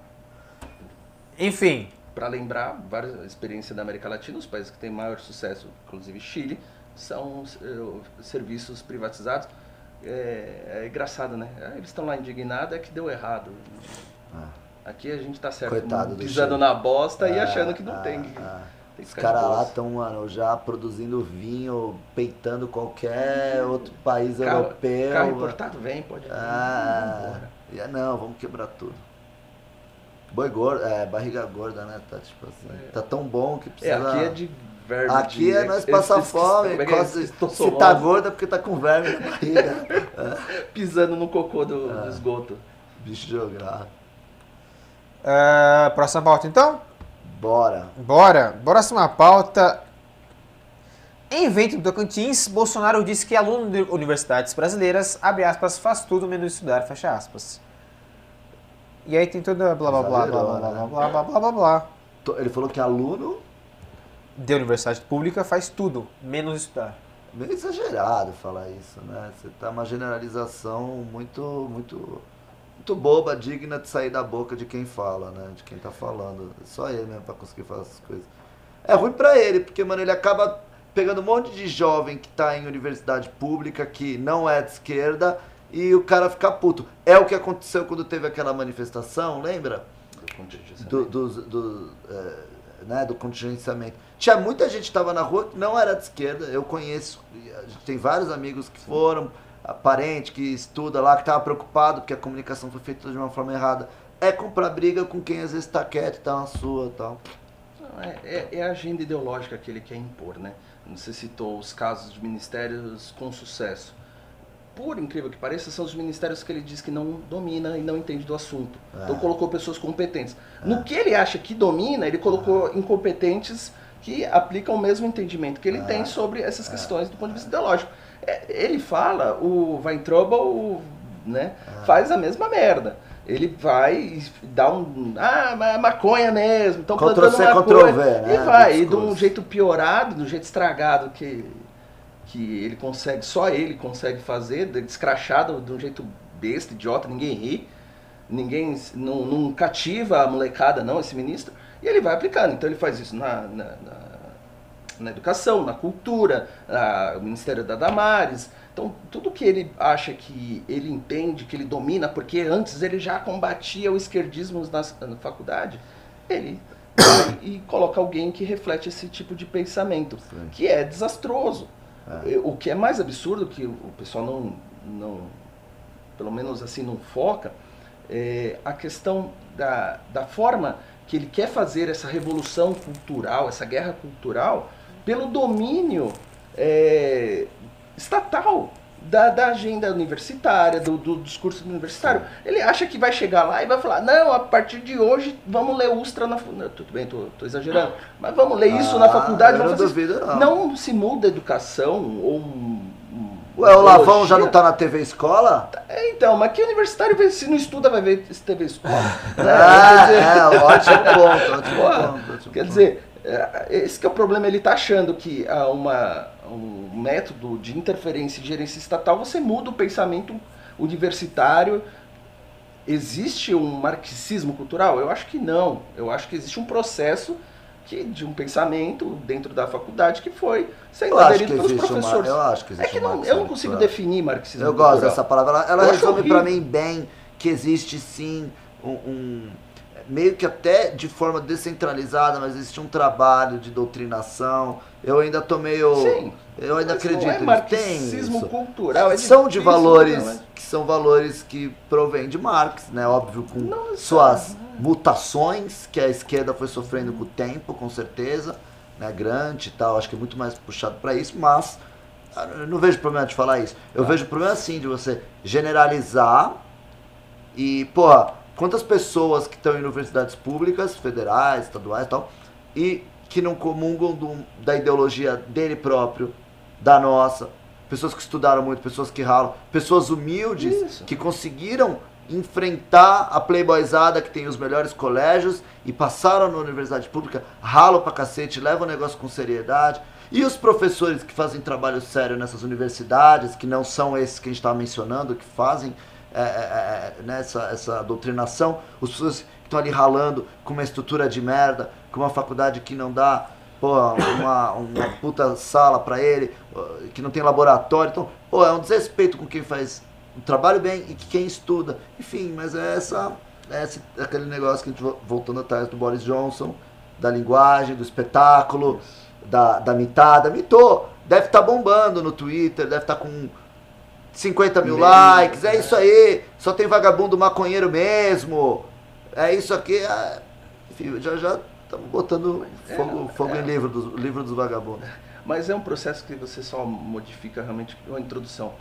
Enfim, para lembrar, várias a experiência da América Latina, os países que têm maior sucesso, inclusive Chile, são eh, serviços privatizados. É, é engraçado, né? Ah, Eles estão lá indignados, é que deu errado. Aqui a gente tá certo, Coitado do pisando na bosta e Ah, achando que não ah, tem. ah. tem Os caras lá estão, mano, já produzindo vinho, peitando qualquer outro país Carro- europeu. Carro mano. importado vem, pode vir. Ah, e é, não, vamos quebrar tudo. Boi gordo, é, barriga gorda, né? Tá tipo assim. Tá tão bom que É, precisa. aqui é de verme. Aqui de, é nós passar fome, é é? costa- se tá gorda é porque tá com verme na barriga. Pisando no cocô do, Ah. do esgoto. Bicho jogar. ah, próxima pauta então? Bora. Bora. Próxima pauta. Em evento do Tocantins, Bolsonaro disse que aluno de universidades brasileiras, abre aspas, faz tudo menos estudar, fecha aspas. E aí tem toda blá blá blá blá blá blá blá blá blá blá blá Ele falou que aluno, De universidade pública faz tudo, menos estudar. meio exagerado falar isso, né? Você tá uma generalização muito, muito, muito boba, digna de sair da boca de quem fala, né? De quem tá falando. Só ele mesmo pra conseguir falar essas coisas. É ruim pra ele, porque, mano, ele acaba pegando um monte de jovem que tá em universidade pública, que não é de esquerda, e o cara fica puto. É o que aconteceu quando teve aquela manifestação, lembra? Do do, do, do, é, né, do contingenciamento. Tinha muita gente que estava na rua que não era de esquerda, eu conheço, a gente tem vários amigos que foram, parente que estuda lá, que estava preocupado porque a comunicação foi feita de uma forma errada. É comprar briga com quem às vezes está quieto, está na sua e tal. É, é- é a agenda ideológica que ele quer impor, né? Você citou os casos de ministérios com sucesso. Por incrível que pareça, são os ministérios que ele diz que não domina e não entende do assunto. Então Ah. colocou pessoas competentes. No que ele acha que domina, ele colocou incompetentes que aplicam o mesmo entendimento que ele Ah. tem sobre essas questões do ponto de vista ideológico. É, ele fala, o Weintraub, o, né, faz a mesma merda. Ele vai e dá um. Ah, ma- maconha mesmo. Então plantando maconha. Ctrl né, E vai. E de um jeito piorado, de um jeito estragado que, que ele consegue, só ele consegue fazer, de- descrachado, de um jeito besta, idiota, ninguém ri. Ninguém não, não cativa a molecada, não, esse ministro. E ele vai aplicando. Então ele faz isso na, na, na- na educação, na cultura, na- o Ministério da Damares. Então, tudo que ele acha que ele entende, que ele domina, porque antes ele já combatia o esquerdismo nas- na, faculdade, ele vai e coloca alguém que reflete esse tipo de pensamento, Sim. que é desastroso. É. O que é mais absurdo, que o pessoal não, não pelo menos assim, não foca, é a questão da, da forma que ele quer fazer essa revolução cultural, essa guerra cultural, pelo domínio é, estatal da, da agenda universitária, do, do discurso universitário. Ele acha que vai chegar lá e vai falar, não, a partir de hoje vamos ler Ustra na faculdade. Tudo bem, tô, tô exagerando, mas vamos ler isso na Ah, faculdade. eu vamos não fazer duvido, não. Não se muda a educação ou, Ué, o Lavão já não tá na TV Escola? É, então, mas que universitário se não estuda vai ver esse TV Escola? É, Né? é, ótimo ponto, ótimo Porra, ponto. ótimo Quer ponto. dizer, é, esse que é o problema, ele tá achando que há uma, um método de interferência e gerência estatal, você muda o pensamento universitário. Existe um marxismo cultural? Eu acho que não. Eu acho que existe um processo que, de um pensamento dentro da faculdade que foi sendo Eu que aderido pelos existe uma, professores. eu acho que é existe que um não, eu não consigo cultural. definir marxismo Eu gosto cultural. dessa palavra. Ela, ela resume horrível. mim bem que existe sim um, um- meio que até de forma descentralizada, mas existe um trabalho de doutrinação. Eu ainda tô meio Sim. eu ainda Mas acredito não é marxismo cultural. é são de valores não é? que são valores que provêm de Marx, né? Óbvio com Não, suas mutações que a esquerda foi sofrendo com o tempo, com certeza, né? Grande e tal, acho que é muito mais puxado para isso, mas ah, eu não vejo problema de falar isso. Eu vejo problema sim de você generalizar e, pô, quantas pessoas que estão em universidades públicas, federais, estaduais e tal, e que não comungam do- da ideologia dele próprio, da nossa, pessoas que estudaram muito, pessoas que ralam, pessoas humildes Isso. que conseguiram enfrentar a playboyzada que tem os melhores colégios e passaram na universidade pública, ralam pra cacete, levam o negócio com seriedade. E os professores que fazem trabalho sério nessas universidades, que não são esses que a gente estava mencionando, que fazem é, é, é, nessa essa doutrinação, os pessoas que estão ali ralando com uma estrutura de merda, com uma faculdade que não dá uma, uma puta sala para ele, que não tem laboratório. Então, é um desrespeito com quem faz o trabalho bem e que quem estuda. Enfim, mas é essa, é esse, aquele negócio que a gente vo- voltando atrás do Boris Johnson, da linguagem, do espetáculo, da, da mitada. Mitou, deve estar bombando no Twitter, deve estar com 50 mil likes, é isso aí, só tem vagabundo maconheiro mesmo. É isso aqui, é... enfim, já já estamos botando É, fogo, fogo é. em livro dos, livro dos vagabundos. Mas é um processo que você só modifica realmente com a introdução.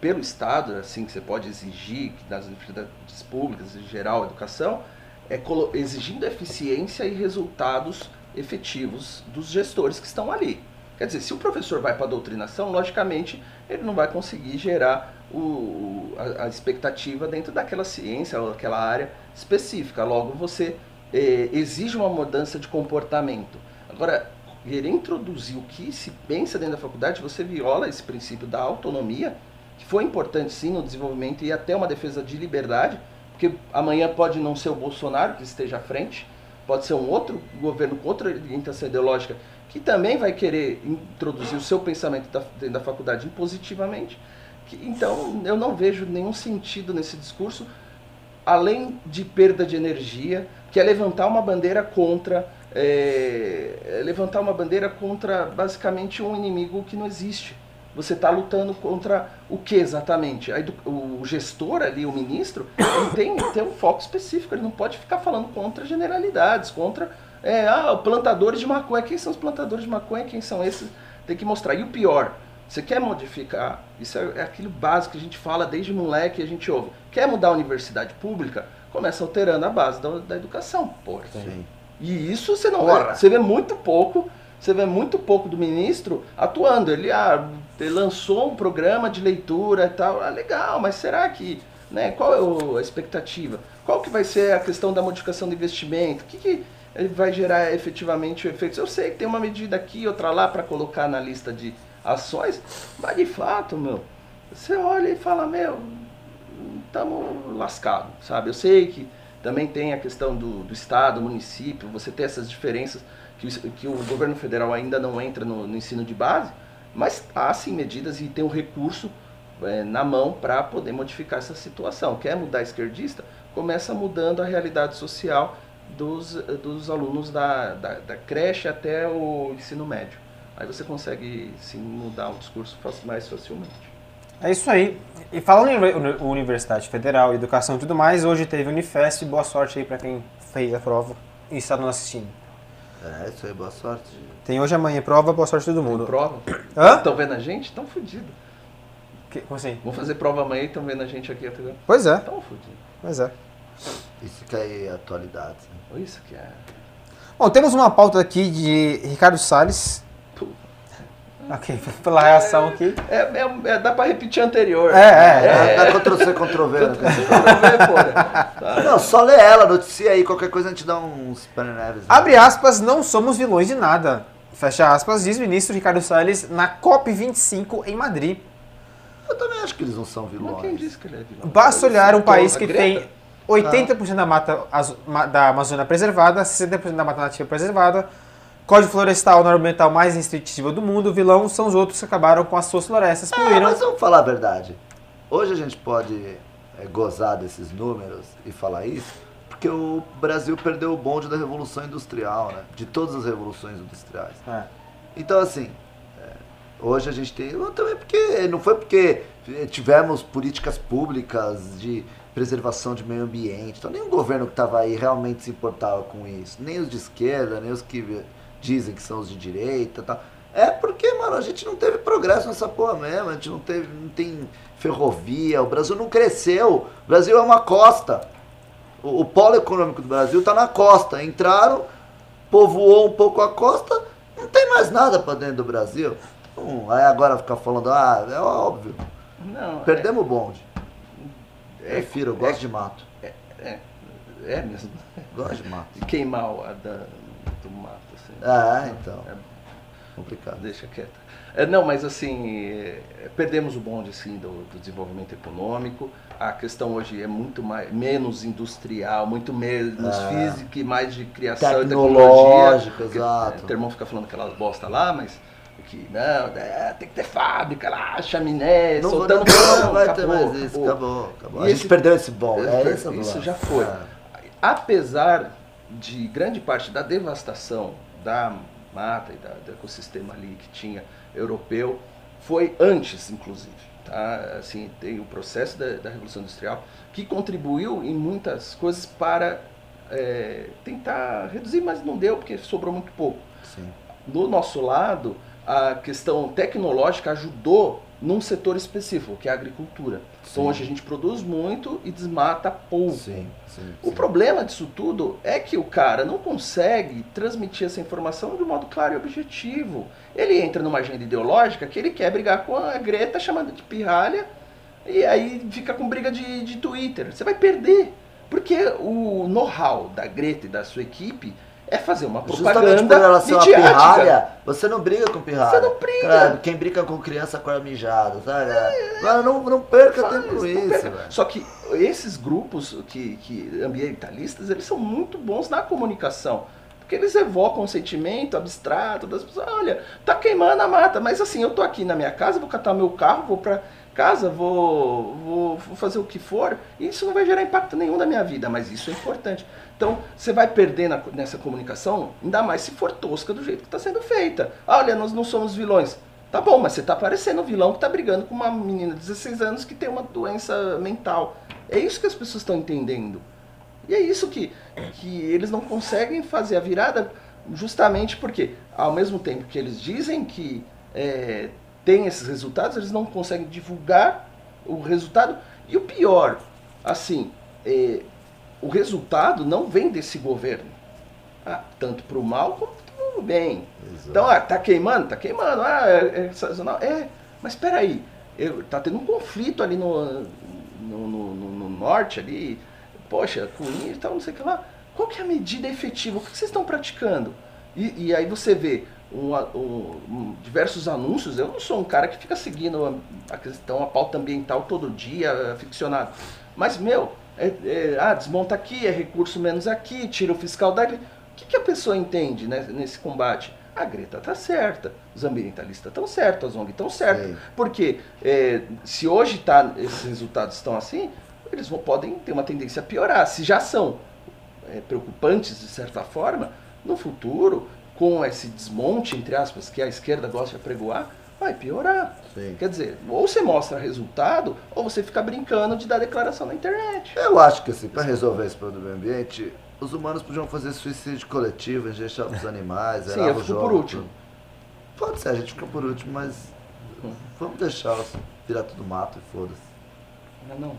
Pelo Estado, assim, que você pode exigir nas universidades públicas, em geral, educação, é exigindo eficiência e resultados efetivos dos gestores que estão ali. Quer dizer, se o professor vai para a doutrinação, logicamente, ele não vai conseguir gerar o- a, a expectativa dentro daquela ciência ou daquela área específica. Logo, você eh, exige uma mudança de comportamento. Agora, querer introduzir o que se pensa dentro da faculdade, você viola esse princípio da autonomia, que foi importante sim no desenvolvimento e até uma defesa de liberdade, porque amanhã pode não ser o Bolsonaro que esteja à frente, pode ser um outro governo com outra orientação ideológica que também vai querer introduzir o seu pensamento da- dentro da faculdade positivamente. Que- Então, eu não vejo nenhum sentido nesse discurso, além de perda de energia, que é levantar uma bandeira contra é, é levantar uma bandeira contra basicamente um inimigo que não existe. Você está lutando contra o que exatamente? A edu- O gestor ali, o ministro, ele tem ter um foco específico. Ele não pode ficar falando contra generalidades, contra é, ah, plantadores de maconha. Quem são os plantadores de maconha? Quem são esses? Tem que mostrar. E o pior, você quer modificar? Isso é, é aquilo básico que a gente fala desde moleque e a gente ouve. Quer mudar a universidade pública? Começa alterando a base da, da educação, porra. Sim. E isso você não Porra. você vê muito pouco, você vê muito pouco do ministro atuando. Ele, ah, ele lançou um programa de leitura e tal, ah, legal, mas será que, né, qual é o- a expectativa? Qual que vai ser a questão da modificação do investimento? O que, que ele vai gerar efetivamente efeitos? Eu sei que tem uma medida aqui, outra lá para colocar na lista de ações, mas de fato, meu, você olha e fala, meu, estamos lascados, sabe? Eu sei que também tem a questão do, do Estado, município, você ter essas diferenças que, o- que o governo federal ainda não entra no, no ensino de base, mas há sim medidas e tem o recurso eh, na mão para poder modificar essa situação. Quer mudar esquerdista? Começa mudando a realidade social dos, dos alunos da, da, da creche até o ensino médio. Aí você consegue sim mudar o discurso mais facilmente. É isso aí. E falando em uni- Universidade Federal, educação e tudo mais, hoje teve Unifest. Boa sorte aí pra quem fez a prova e está nos assistindo. É, isso aí, boa sorte. Tem hoje e amanhã prova, boa sorte a todo mundo. Prova? Hã? Estão vendo a gente? Estão fodidos. Como assim? Vão fazer prova amanhã e estão vendo a gente aqui até agora. Pois é, Estão fodidos. pois é. Isso que é atualidade. né? Isso que é. Bom, temos uma pauta aqui de Ricardo Salles. Ok, pela reação aqui. É, é- é- dá pra repetir a anterior. É, é, É, dá Ctrl-C, Ctrl-V. né? Ctrl-V, porra. Tá. Não, só lê ela, noticia aí, qualquer coisa a gente dá uns pane neves. né? Abre aspas, não somos vilões de nada. Fecha aspas, diz o ministro Ricardo Salles na COP25 em Madrid. Eu também acho que eles não são Mas vilões. quem disse que ele é vilão? Basta olhar um país que tem 80% da mata da Amazônia preservada, 60% da mata nativa preservada, Código Florestal normal mais restritivo do mundo, vilão são os outros que acabaram com as suas florestas, Ah, poluíram. mas vamos falar a verdade. Hoje a gente pode é, gozar desses números e falar isso, porque o Brasil perdeu o bonde da Revolução Industrial, né? De todas as revoluções industriais. É. Então, assim, é, hoje a gente tem. não, Também porque. Não foi porque eh, tivemos políticas públicas de preservação de meio ambiente. Então, nenhum governo que estava aí realmente se importava com isso. Nem os de esquerda, nem os que dizem que são os de direita tal. É porque, mano, a gente não teve progresso nessa porra mesmo. A gente não teve. Não tem ferrovia. O Brasil não cresceu. O Brasil é uma costa. O, o polo econômico do Brasil está na costa. Entraram, povoou um pouco a costa, não tem mais nada para dentro do Brasil. Então, aí agora ficar falando, ah, é óbvio, Não, perdemos o bonde. É, Prefiro, eu gosto de mato. é, é, é mesmo. Gosto de mato. E queimar o do mato, assim. Ah, então. É, Complicado. deixa quieto. É, não, mas assim, é, perdemos o bonde assim, do, do desenvolvimento econômico. A questão hoje é muito mais, menos industrial, muito menos Ah. física e mais de criação e tecnologia. Exato. é, O irmão fica falando aquelas bosta lá, mas que não, é, tem que ter fábrica lá, chaminé, Não, soltando não, não vai ter mais isso, acabou. acabou. E A gente esse- perdeu esse bom. É, É, isso, isso já foi. É. Apesar de grande parte da devastação da mata e da, do ecossistema ali que tinha europeu, foi antes, inclusive. Tá? Assim, tem o processo da, da Revolução Industrial que contribuiu em muitas coisas para é, tentar reduzir, mas não deu porque sobrou muito pouco. Sim. Do nosso lado, a questão tecnológica ajudou num setor específico, que é a agricultura. Então Sim. hoje a gente produz muito e desmata pouco. Sim, sim. O problema disso tudo é que o cara não consegue transmitir essa informação de um modo claro e objetivo. Ele entra numa agenda ideológica que ele quer brigar com a Greta, chamando de pirralha, e aí fica com briga de, de Twitter. Você vai perder. Porque o know-how da Greta e da sua equipe é fazer uma Justamente propaganda por ela ser uma pirralha, você não briga com pirralha. Você não briga. Cara, quem briga com criança com mijada, sabe? Mano, não, não perca Faz, tempo velho. Só que esses grupos que, que ambientalistas, eles são muito bons na comunicação. Porque eles evocam um sentimento abstrato das pessoas. Olha, tá queimando a mata, mas assim, eu tô aqui na minha casa, vou catar meu carro, vou pra casa, vou, vou, vou fazer o que for, e isso não vai gerar impacto nenhum na minha vida, mas isso é importante. Então, você vai perder na- nessa comunicação, ainda mais se for tosca do jeito que está sendo feita. Olha, nós não somos vilões. Tá bom, mas você tá parecendo um vilão que tá brigando com uma menina de 16 anos que tem uma doença mental. É isso que as pessoas estão entendendo. E é isso que, que eles não conseguem fazer a virada, justamente porque, ao mesmo tempo que eles dizem que é, tem esses resultados, eles não conseguem divulgar o resultado. E o pior, assim, é, o resultado não vem desse governo. Ah, tanto para o mal como para o bem. Exato. Então, ah, tá queimando? Tá queimando. Ah, é, é sazonal. É, mas espera aí. Tá tendo um conflito ali no, no, no- no- no norte ali. Poxa, com e tal, não sei o que lá. Qual que é a medida efetiva? O que vocês estão praticando? E, e aí você vê um um- diversos anúncios. Eu não sou um cara que fica seguindo a, a questão, a pauta ambiental todo dia, aficionado. Mas, meu, é, é, ah, desmonta aqui, é recurso menos aqui, tira o fiscal daqui. O que, que a pessoa entende né, nesse combate? A Greta tá certa, os ambientalistas estão certos, as ONG estão certas. Porque é, se hoje tá, esses resultados estão assim, eles vão, podem ter uma tendência a piorar. Se já são é, preocupantes de certa forma, no futuro, com esse desmonte, entre aspas, que a esquerda gosta de apregoar, vai piorar. Sim. Quer dizer, ou você mostra resultado, ou você fica brincando de dar declaração na internet. Eu acho que assim, para resolver esse problema do meio ambiente, os humanos podiam fazer suicídio coletivo, injetar os animais, Sim, era eu fico por último. Pode ser, a gente fica por último, mas vamos deixar assim, virar tudo mato e foda-se. Não, não.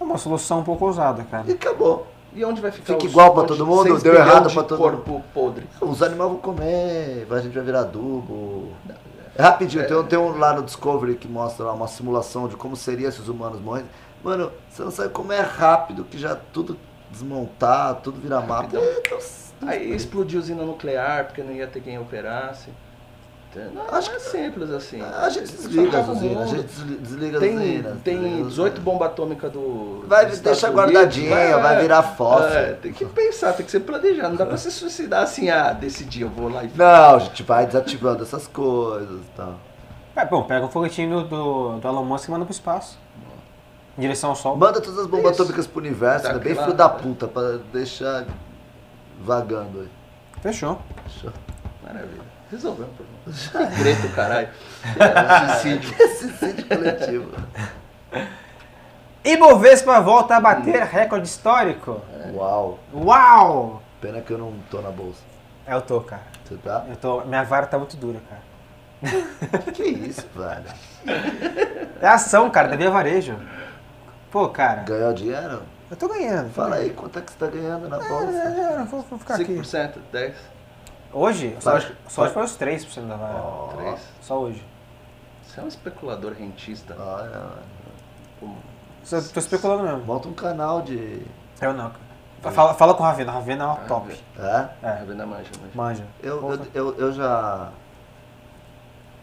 É uma solução um pouco ousada, cara. E acabou. E onde vai ficar Fica os igual pra onde- todo mundo? Deu errado de pra todo corpo podre. Os animais vão comer, a gente vai virar adubo. É rapidinho, tem, um- tem um lá no Discovery que mostra lá uma simulação de como seria se os humanos morrem. Mano, você não sabe como é rápido que já tudo desmontar, tudo virar mapa. É, então, Aí explodiu usina nuclear porque não ia ter quem operasse. Acho não é simples assim. A gente desliga as o usinas, a gente desli- desliga as Tem, usinas. tem desliga as 18 usinas. bombas atômicas do. Vai, deixa Unidos, vai virar fóssil. É, tem que pensar, tem que ser planejado. Não dá pra se suicidar assim, ah, decidir, eu vou lá e. Não, a gente vai desativando essas coisas e tal. É, bom, pega um foguetinho do, do, do Elon Musk e manda pro espaço. Em direção ao sol. Manda todas as bombas Isso. atômicas pro universo, né? bem filho da puta, pra deixar vagando aí. Fechou. Fechou? Maravilha. Resolveu o problema. Que grito, caralho. É, suicídio. Esse sítio coletivo. Ibovespa volta a bater recorde histórico. Uau. Uau! Pena que eu não tô na bolsa. É, eu tô, cara. Você tá? Eu tô. Minha vara tá muito dura, cara. Que isso, velho? É ação, cara, da Via Varejo. Pô, cara, Ganhou dinheiro? eu tô ganhando. Fala aí quanto é que você tá ganhando na É, bolsa. é, eu vou, vou ficar aqui. 5%, 10%, Hoje? Só, hoje- só hoje foi os 3% da vara. Ó, 3%. Só hoje. Você é um especulador rentista. olha, Pô, Só tô especulando mesmo. monta um canal de. Eu não, cara. Fala, fala com o Ravena. Ravena é uma Ah, top. É? É, É, venda manja, manja. manja. Eu, eu, eu, eu já.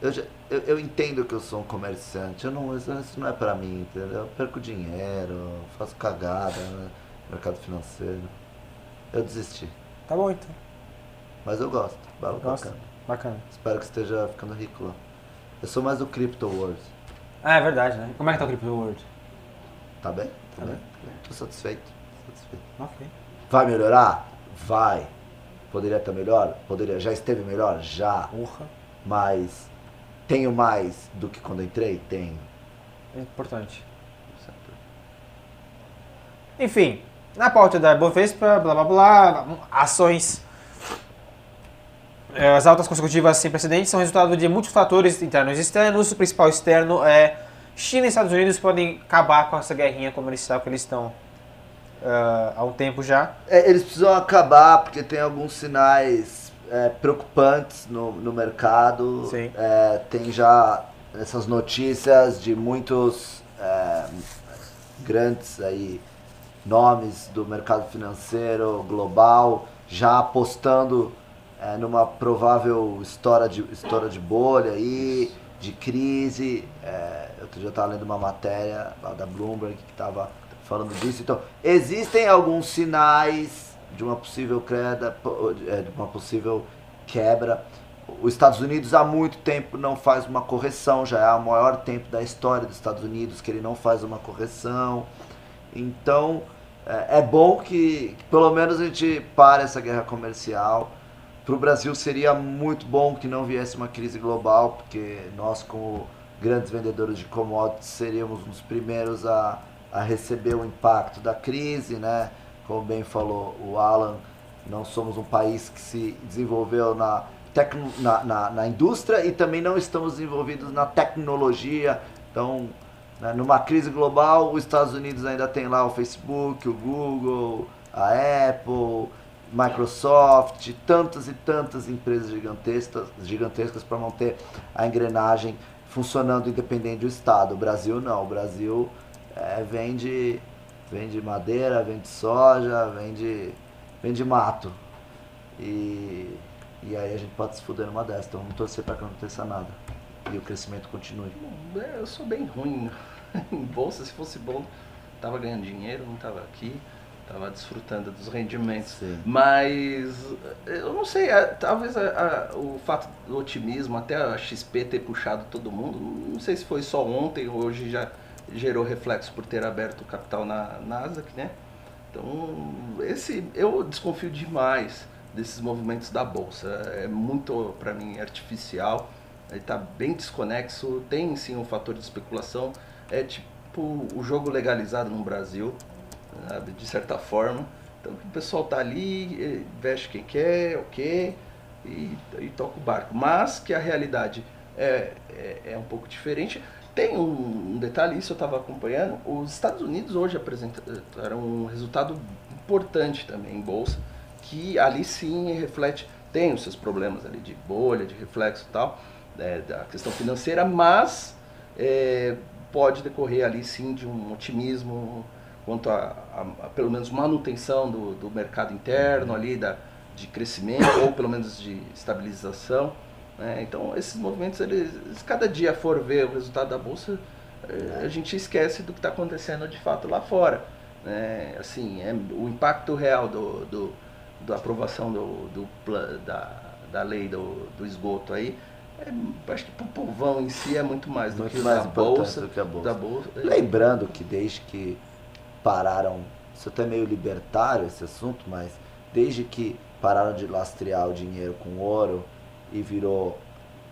Eu, já eu, eu entendo que eu sou um comerciante. Eu não, isso não é pra mim, entendeu? Eu perco dinheiro, faço cagada né? no mercado financeiro. Eu desisti. Tá bom, então. Mas eu gosto. Bala Gosta? bacana. Bacana. Espero que esteja ficando rico lá. Eu sou mais do Crypto Wars. Ah, é verdade, né? Como é que tá o Crypto World? Tá bem? Tá bem. Tô satisfeito. satisfeito. Ok. Vai melhorar? Vai. Poderia estar melhor? Poderia. Já esteve melhor? Já. Porra. Mas tenho mais do que quando entrei? Tenho. É importante. Enfim, na pauta da Bovespa, blá blá blá, ações. Eh, As altas consecutivas sem precedentes são resultado de muitos fatores internos e externos. O principal externo é China e Estados Unidos podem acabar com essa guerrinha comercial que eles estão eh, há um tempo já. É, eles precisam acabar porque tem alguns sinais é, preocupantes no, no mercado. Sim. É, tem já essas notícias de muitos é, grandes aí, nomes do mercado financeiro global já apostando é, numa provável história de, história de bolha aí, de crise. É, eu já estava lendo uma matéria lá da Bloomberg que estava falando disso. Então, existem alguns sinais de uma possível queda, é, de uma possível quebra. Os Estados Unidos há muito tempo não faz uma correção, já é o maior tempo da história dos Estados Unidos que ele não faz uma correção. Então, é, é bom que, que pelo menos a gente pare essa guerra comercial. Para o Brasil seria muito bom que não viesse uma crise global, porque nós, como grandes vendedores de commodities, seríamos os primeiros a, a receber o impacto da crise, né? Como bem falou o Alan, não somos um país que se desenvolveu na, tecno, na, na, na indústria e também não estamos envolvidos na tecnologia. Então, né, numa crise global, os Estados Unidos ainda tem lá o Facebook, o Google, a Apple, Microsoft, tantas e tantas empresas gigantescas, gigantescas para manter a engrenagem funcionando independente do Estado. O Brasil não, o Brasil é, vende, vende madeira, vende soja, vende, vende mato. E, e aí a gente pode se fuder numa dessas, então vamos torcer para que não aconteça nada. E o crescimento continue. Eu sou bem ruim em bolsa, se fosse bom, tava ganhando dinheiro, não tava aqui, tava desfrutando dos rendimentos. Sim. Mas eu não sei, é, talvez a- a- o fato do otimismo, até a XP ter puxado todo mundo, não sei se foi só ontem ou hoje já gerou reflexo por ter aberto o capital na Nasdaq, né? Então, esse eu desconfio demais desses movimentos da bolsa. É muito para mim artificial. Está bem desconexo, tem sim um fator de especulação. É tipo o jogo legalizado no Brasil, sabe, de certa forma. Então o pessoal tá ali, eh, veste quem quer, ok, e, e toca o barco. Mas que a realidade é, é, é um pouco diferente. Tem um, um detalhe, isso eu estava acompanhando, os Estados Unidos hoje apresentaram um resultado importante também em bolsa, que ali sim reflete, tem os seus problemas ali de bolha, de reflexo e tal, é, da questão financeira, mas é, pode decorrer ali sim de um otimismo quanto a, a- a, pelo menos manutenção do, do mercado interno ali da, de crescimento ou pelo menos de estabilização. né? Então esses movimentos, eles, se cada dia for ver o resultado da bolsa, eh, a gente esquece do que está acontecendo de fato lá fora. né? Assim, é, o impacto real do, do, da aprovação do, do da, da lei do, do esgoto aí, é, acho que para o povão em si é muito mais do Muito que mais a importante bolsa. do que a bolsa. Da bolsa. Lembrando que desde que pararam, isso até é meio libertário esse assunto, mas desde que pararam de lastrear o dinheiro com ouro e virou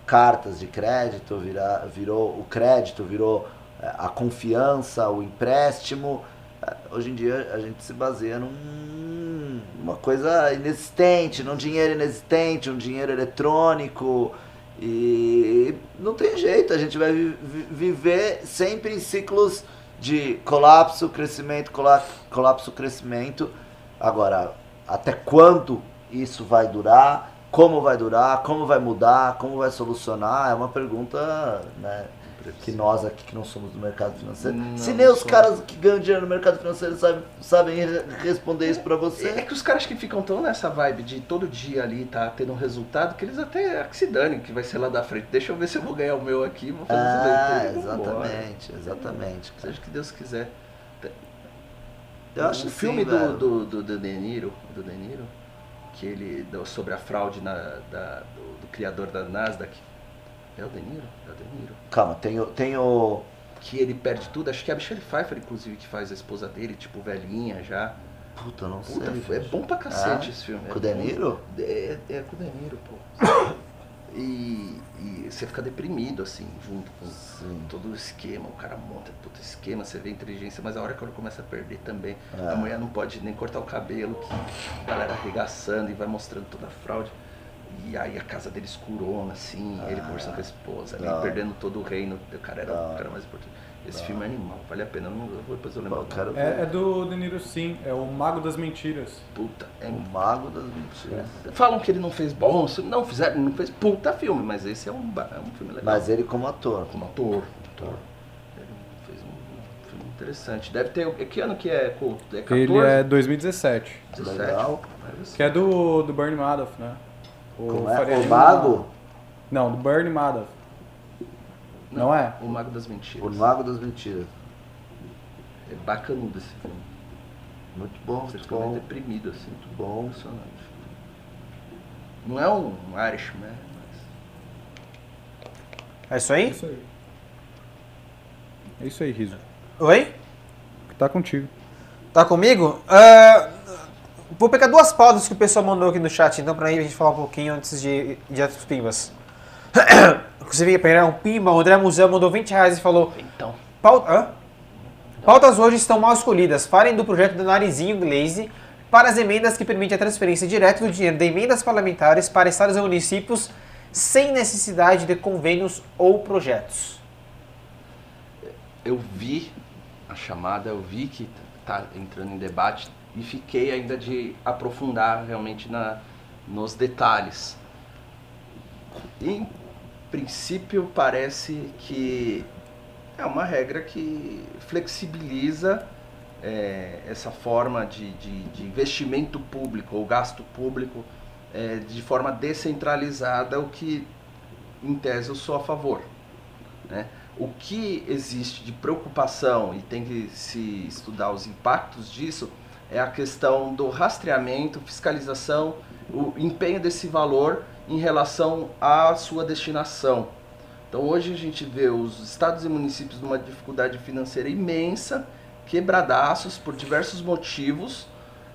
cartas de crédito, vira, virou o crédito, virou eh, a confiança, o empréstimo, eh, hoje em dia a gente se baseia num, numa coisa inexistente, num dinheiro inexistente, um dinheiro eletrônico. E não tem jeito, a gente vai vi- vi- viver sempre em ciclos de colapso, crescimento, cola- colapso, crescimento. Agora, até quando isso vai durar? Como vai durar? Como vai mudar? Como vai solucionar? É uma pergunta né, que nós aqui que não somos do mercado financeiro. Não, Se nem os somos. caras que ganham dinheiro no mercado financeiro sabem, sabem re- responder isso pra É você. que os caras que ficam tão nessa vibe de todo dia ali tá tendo um resultado que eles até que se dane que vai ser lá da frente. Deixa eu ver se eu vou ganhar o meu aqui, vou fazer Ah, isso daí. exatamente, exatamente. cara. Seja o que Deus quiser. Eu acho o sim, filme velho. do, do, do, do De Niro, do De Niro, que ele sobre a fraude na, da- do, do criador da Nasdaq. É o De Niro? É o De Niro. Calma, tem o, tem o. Que ele perde tudo. Acho que é a Michelle Pfeiffer, inclusive, que faz a esposa dele, tipo, velhinha já. Puta, não Puta, sei. é gente. bom pra cacete Ah, esse filme. é Com o De bom. Niro? É, é com o De Niro, pô. E, e você fica deprimido, assim, junto com Sim. todo o esquema. O cara monta todo o esquema, você vê a inteligência, mas a hora que ela começa a perder também. É. A mulher não pode nem cortar o cabelo, que a galera arregaçando e vai mostrando toda a fraude. E aí a casa dele escurona, assim, ele conversando com a esposa, ali, Ah. Não. perdendo todo o reino. O cara era Não. o cara mais importante. Esse filme é animal, vale a pena. Eu não, eu depois eu lembro. Quero ver. É, é do De Niro, sim. É o Mago das Mentiras. Puta, é O Mago das Mentiras. Falam que ele não fez bom, não fizeram, não fez puta filme, mas esse é um, é um filme legal. Mas ele como ator. como ator, ator. Ele fez um, filme interessante. Deve ter. Que ano que é? É 14? Ele é 2017. 17? Legal. Que é do, do Bernie Madoff, né? É? O Lima- Mago? Não, do Bernie Madoff. Não é? O Mago das Mentiras. O Mago das Mentiras. É bacanudo esse filme. Muito bom, Você muito bom. deprimido assim. Muito bom. Impressionante. Não é um Irishman, mas. É isso É aí? isso aí. É isso aí, Riso. Oi? Tá contigo. Tá comigo? Ah, vou pegar duas pautas que o pessoal mandou aqui no chat, então, pra a gente falar um pouquinho antes de, de outros pimbas. Inclusive, pegar um pimba, o André Museu mandou 20 reais e falou: Então. Hã? Pautas hoje estão mal escolhidas. Falem do projeto do Narizinho Glaze para as emendas que permitem a transferência direta do dinheiro de emendas parlamentares para estados e municípios sem necessidade de convênios ou projetos. eu vi a chamada, eu vi que tá entrando em debate e fiquei ainda de aprofundar realmente na, nos detalhes. Em princípio, parece que é uma regra que flexibiliza é, essa forma de, de, de investimento público ou gasto público é, de forma descentralizada, o que, em tese, eu sou a favor. Né? O que existe de preocupação e tem que se estudar os impactos disso é a questão do rastreamento, fiscalização, o empenho desse valor em relação à sua destinação. Então hoje a gente vê os estados e municípios numa dificuldade financeira imensa, quebradaços por diversos motivos,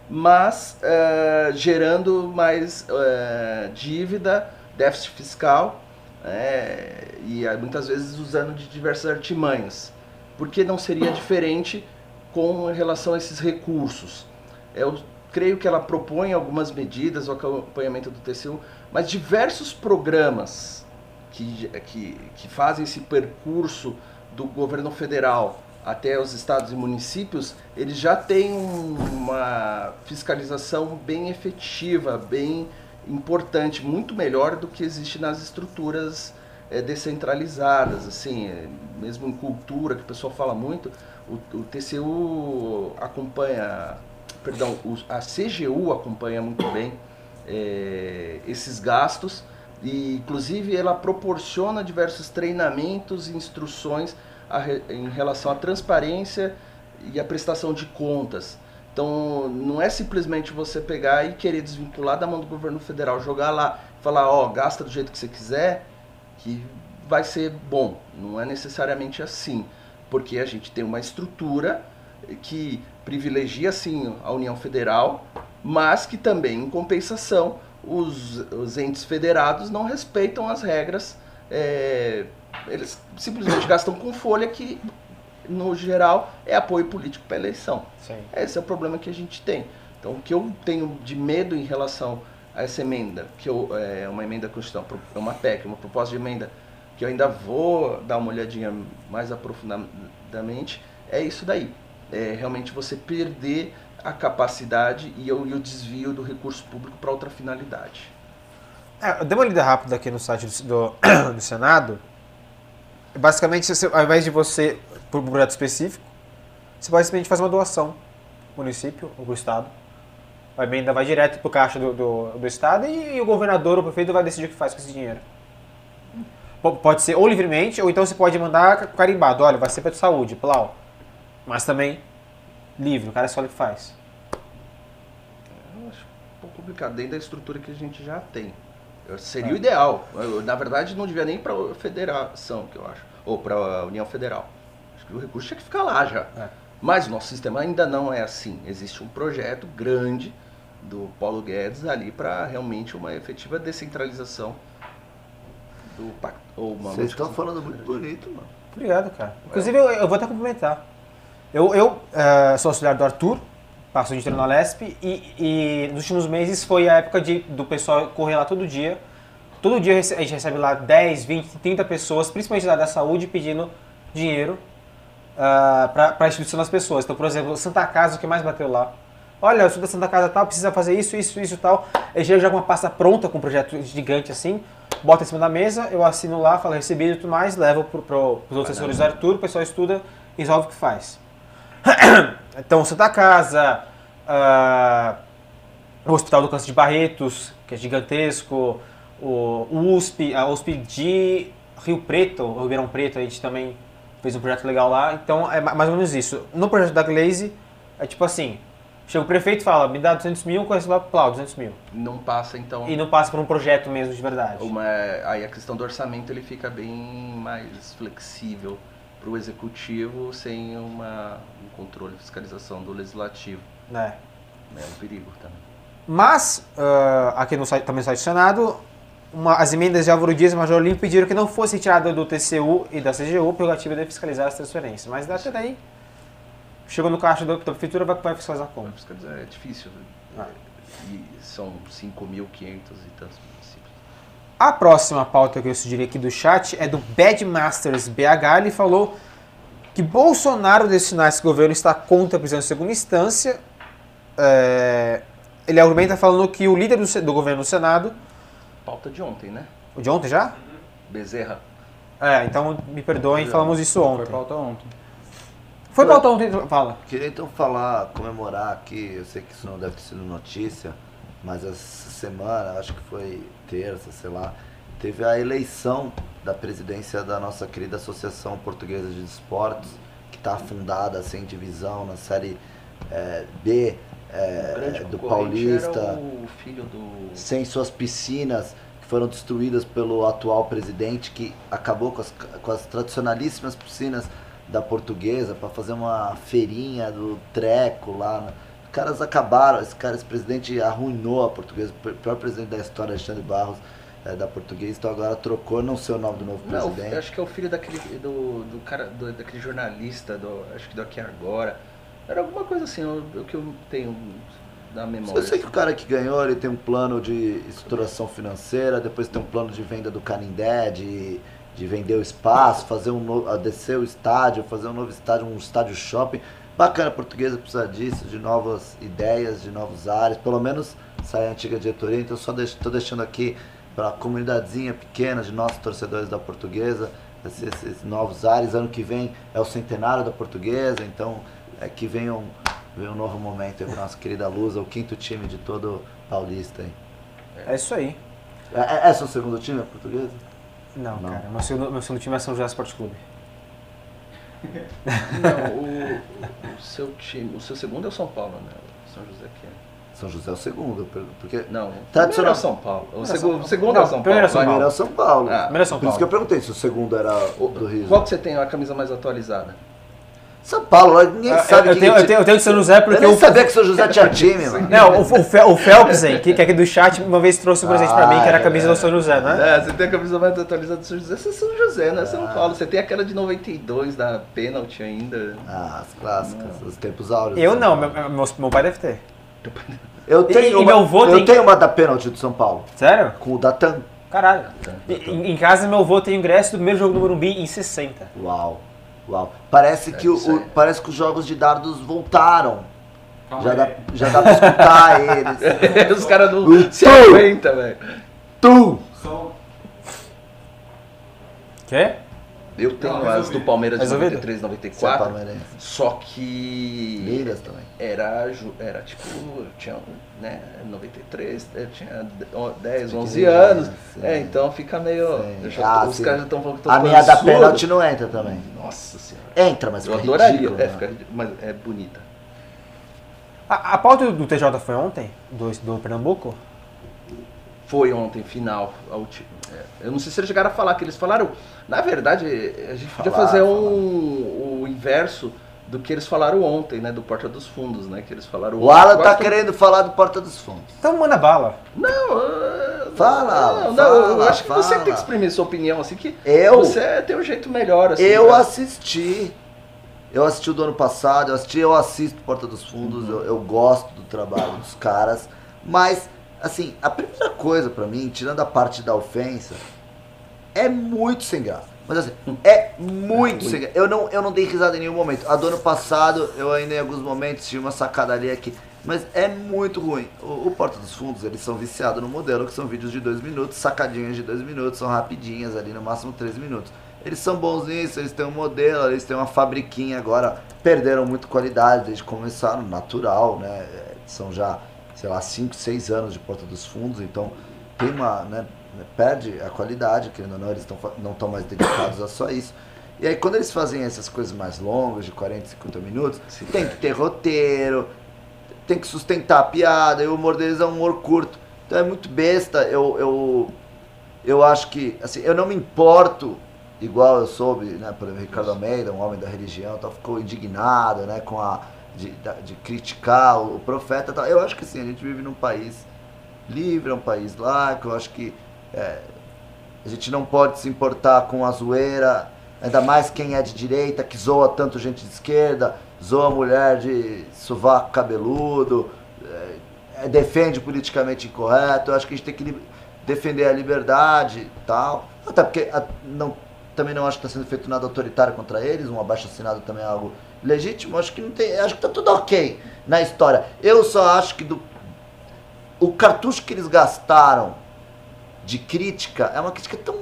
mas eh, gerando mais eh, dívida, déficit fiscal é, e ah, muitas vezes usando de diversas artimanhas. Por que não seria diferente com relação a esses recursos? Eu creio que ela propõe algumas medidas, o acompanhamento do TCU, mas diversos programas que, que, que fazem esse percurso do governo federal até os estados e municípios, eles já têm um- uma fiscalização bem efetiva, bem importante, muito melhor do que existe nas estruturas é, descentralizadas, assim, é, mesmo em cultura, que o pessoal fala muito, o, o TCU acompanha, perdão, o- a CGU acompanha muito bem é, esses gastos e, inclusive, ela proporciona diversos treinamentos e instruções a em relação à transparência e à prestação de contas. Então, não é simplesmente você pegar e querer desvincular da mão do governo federal, jogar lá, falar, ó, gasta do jeito que você quiser, que vai ser bom. Não é necessariamente assim, porque a gente tem uma estrutura que privilegia sim a União Federal, mas que também, em compensação, os, os entes federados não respeitam as regras. é, eles simplesmente gastam com folha que, no geral, é apoio político para eleição. Sim. Esse é o problema que a gente tem. Então, o que eu tenho de medo em relação a essa emenda, que eu, é uma emenda constitucional, é uma PEC, uma proposta de emenda, que eu ainda vou dar uma olhadinha mais aprofundadamente, é isso daí. É realmente você perder a capacidade e o, e o desvio do recurso público para outra finalidade. É, eu dei uma lida rápida aqui no site do, do, do Senado. Basicamente, você- ao invés de você, por um projeto específico, você simplesmente fazer uma doação pro município ou pro Estado. A emenda vai direto pro caixa do, do, do Estado e, e o governador ou o prefeito vai decidir o que faz com esse dinheiro. Po- Pode ser ou livremente, ou então você pode mandar ca- carimbado. Olha, vai ser para saúde, plau. Mas também livre, o cara escolhe o que faz. Eu acho um pouco complicado, dentro da estrutura que a gente já tem. Eu- Seria o ideal. Eu, na verdade, não devia nem para a federação, que eu acho. Ou para a União Federal. Acho que o recurso tinha que ficar lá já. É. Mas o nosso sistema ainda não é assim. Existe um projeto grande do Paulo Guedes ali para realmente uma efetiva descentralização do pacto. Vocês estão modificação. falando muito bonito, mano. Obrigado, cara. Inclusive, eu, eu vou até complementar. Eu, eu eh, sou auxiliar do Arthur, passo de inteiro na Lesp, e, e nos últimos meses foi a época de, do pessoal correr lá todo dia. Todo dia a gente recebe lá 10, 20, 30 pessoas, principalmente da área da saúde, pedindo dinheiro para a instituição das pessoas. Então, por exemplo, Santa Casa, o que mais bateu lá? Olha, eu sou da Santa Casa tal, precisa fazer isso, isso, isso e tal. Ele já com uma pasta pronta, com um projeto gigante assim, bota em cima da mesa, eu assino lá, falo recebido e tudo mais, levo para pro, os outros assessores do Arthur, o pessoal estuda e resolve o que faz. então, Santa Casa, ah, o Hospital do Câncer de Barretos, que é gigantesco, o, o USP, a USP de Rio Preto, ou Ribeirão Preto, a gente também fez um projeto legal lá. Então, é ma- mais ou menos isso. No projeto da Glaze, é tipo assim, chega o prefeito e fala, me dá 200 mil, conhece lá, plau, 200 mil. Não passa, então. E não passa por um projeto mesmo de verdade. Uma, aí a questão do orçamento ele fica bem mais flexível para o executivo sem uma, um controle, fiscalização do legislativo. né? É um perigo também. Mas, ah, aqui no site, também no site do Senado, uma- as emendas de Álvaro Dias e Major Olímpio pediram que não fosse retirada do TCU e da CGU prerrogativa de fiscalizar as transferências. Mas até daí, chegou no caixa da, da prefeitura, vai, vai fiscalizar como? Vai fiscalizar, é difícil. Ah. E são 5.500 e tantos municípios. A próxima pauta que eu sugeri aqui do chat é do Bad Masters BH. Ele falou que Bolsonaro destinar esse governo está contra a prisão em segunda instância. É, ele argumenta falando que o líder do, do governo no Senado, Pauta de ontem, né? o de ontem já? Bezerra. É, então me perdoem, falamos isso Foi ontem. pauta ontem. Foi pauta ontem, fala. Queria então falar, comemorar aqui, eu sei que isso não deve ter sido notícia, mas essa semana, acho que foi terça, sei lá, teve a eleição da presidência da nossa querida Associação Portuguesa de Esportes, que está afundada sem divisão na série eh, B grande do Paulista Era o filho do. sem suas piscinas que foram destruídas pelo atual presidente que acabou com as, com as tradicionalíssimas piscinas da portuguesa para fazer uma feirinha do treco lá. né? Os caras acabaram, esse cara, esse presidente arruinou a portuguesa, o pior presidente da história, Alexandre Barros, eh, da portuguesa, então agora trocou, não sei o nome do novo Não, presidente. acho que é o filho daquele. do, do cara. do- daquele jornalista, do, acho que do Aqui Agora. Era alguma coisa assim, o, que eu tenho na memória. Eu sei que o cara que ganhou, ele tem um plano de estruturação financeira, depois tem um plano de venda do Canindé, de, de vender o espaço, fazer um novo, descer o estádio, fazer um novo estádio, um estádio shopping. Bacana, a portuguesa precisa disso, de novas ideias, de novos ares, pelo menos sai a antiga diretoria, então só estou deixando aqui para a comunidadezinha pequena de nossos torcedores da portuguesa, esses, esses novos ares. Ano que vem é o centenário da portuguesa, então é que venha um, venha um novo momento para nossa querida Lusa, o quinto time de todo paulista. Hein? É isso aí. É, é, é seu segundo time, a portuguesa? Não, Não. cara. Meu segundo, meu segundo time é São José Esporte Clube. Não, o, o seu time, o seu segundo é o São Paulo, né? O São José que é. São José é o segundo, porque Não, o Tradicional- primeiro é o São Paulo. O São segundo, Paulo. segundo Não, é o São primeiro é Paulo. São vai. primeiro é São Paulo. Ah, Primeiro é São Por isso que eu Paulo. perguntei se o segundo era O- do Rio. Qual que você tem a camisa mais atualizada? São Paulo, ninguém Eu, sabe eu quem tenho, que eu, tenho, eu tenho de São José porque Eu nem o, sabia que São José tinha time, mano. Não, o, o, o Phelps, hein, que, que é aqui do chat, uma vez trouxe um presente pra mim, que era a Ah, camisa é. do São José, né? É, você tem a camisa mais atualizada do São José, você é São José, não é São Ah. Paulo. Você tem aquela de 92 da pênalti ainda. Ah, as clássicas, os tempos áureos. Eu não, meu, meu, meu pai deve ter. Eu tenho, e uma, meu avô eu tem- tenho uma da pênalti do São Paulo, Sério? com o Datan. Caralho. Em, em casa, meu avô tem o ingresso do primeiro jogo do Morumbi em 60. Uau, uau. Parece que, o, o- parece que os jogos de dardos voltaram. Calma Já aí. dá, já dá pra escutar eles. Os caras não O se tu! velho. Tu! Quê? Eu tenho Não, as do Palmeiras de Resolvido? 93, Você é 94. palmeirense. Só que. Liras também. Era, ju- era tipo, eu tinha, né, 93, eu tinha 10, 11 Pequenininha, anos. sim. É, então fica meio. Já- Ah, os sim. caras já estão falando que tô A minha da pênalti não entra também. Nossa senhora. Entra, mas Eu fica adoraria. ridículo, é, fica mas é bonita. A, a pauta do TJ foi ontem? Do, do Pernambuco? Foi ontem, final. é, eu não sei se eles chegaram a falar, que eles falaram. Na verdade, a gente podia Falaram, fazer um, o inverso do que eles falaram ontem, né? Do Porta dos Fundos, né? Que eles falaram O Alan tá querendo falar do Porta dos Fundos. Então manda bala. Não, ah, Fala, não, não, eu fala, acho que você fala. tem que exprimir sua opinião, assim, que Eu? você tem um jeito melhor, assim. Eu pra- assisti. Eu assisti o do ano passado, eu assisti, eu assisto Porta dos Fundos, eu, eu gosto do trabalho dos caras, mas assim, a primeira coisa pra mim, tirando a parte da ofensa, é muito sem graça. Mas assim, é muito graça. Eu não, eu não dei risada em nenhum momento. A do ano passado, eu ainda em alguns momentos tive uma sacada ali aqui. Mas é muito ruim. O, o Porta dos Fundos, eles são viciados no modelo, que são vídeos de dois minutos, sacadinhas de dois minutos, são rapidinhas ali, no máximo três minutos. Eles são bons nisso, eles têm um modelo, eles têm uma fabriquinha agora, perderam muito qualidade desde que começaram, natural, né? É, São já, sei lá, 5, 6 anos de Porta dos Fundos, então tem uma, né? Perde a qualidade, querendo ou não, eles tão, não estão mais dedicados a só isso. E aí quando eles fazem essas coisas mais longas, de 40, 50 minutos, Se tem que ter roteiro, tem que sustentar a piada, e o humor deles é um humor curto. Então é muito besta, eu, eu, eu acho que, assim, eu não me importo, igual eu soube, né, por exemplo, Ricardo Almeida, um homem da religião, tal, ficou indignado, né, com a, de, de criticar o, o profeta, tal. eu acho que sim, a gente vive num país livre, é um país laico, eu acho que é, a gente não pode se importar com a zoeira, ainda mais quem é de direita, que zoa tanto gente de esquerda, zoa mulher de sovaco cabeludo, é, defende politicamente incorreto. Eu acho que a gente tem que defender a liberdade tal. Até porque a- não, também não acho que está sendo feito nada autoritário contra eles, um abaixo assinado também é algo legítimo. Acho que não tem, acho que tá tudo ok na história. Eu só acho que do, o cartucho que eles gastaram de crítica é uma crítica tão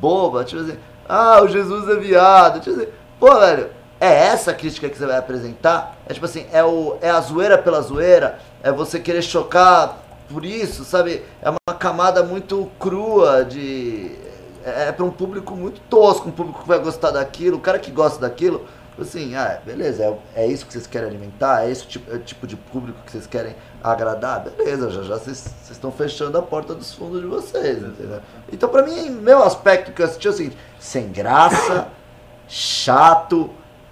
boba, tipo assim, ah, o Jesus é viado, tipo assim, pô, velho, é essa crítica que você vai apresentar? É tipo assim, é, o, é a zoeira pela zoeira, é você querer chocar por isso, sabe? É uma camada muito crua de... É, é para um público muito tosco, um público que vai gostar daquilo, o cara que gosta daquilo, assim, ah, beleza, é, é isso que vocês querem alimentar, é esse tipo, é tipo de público que vocês querem agradar, beleza, já já vocês estão fechando a porta dos fundos de vocês, entendeu? Então, pra mim, meu aspecto que eu assisti é o seguinte: sem graça, chato,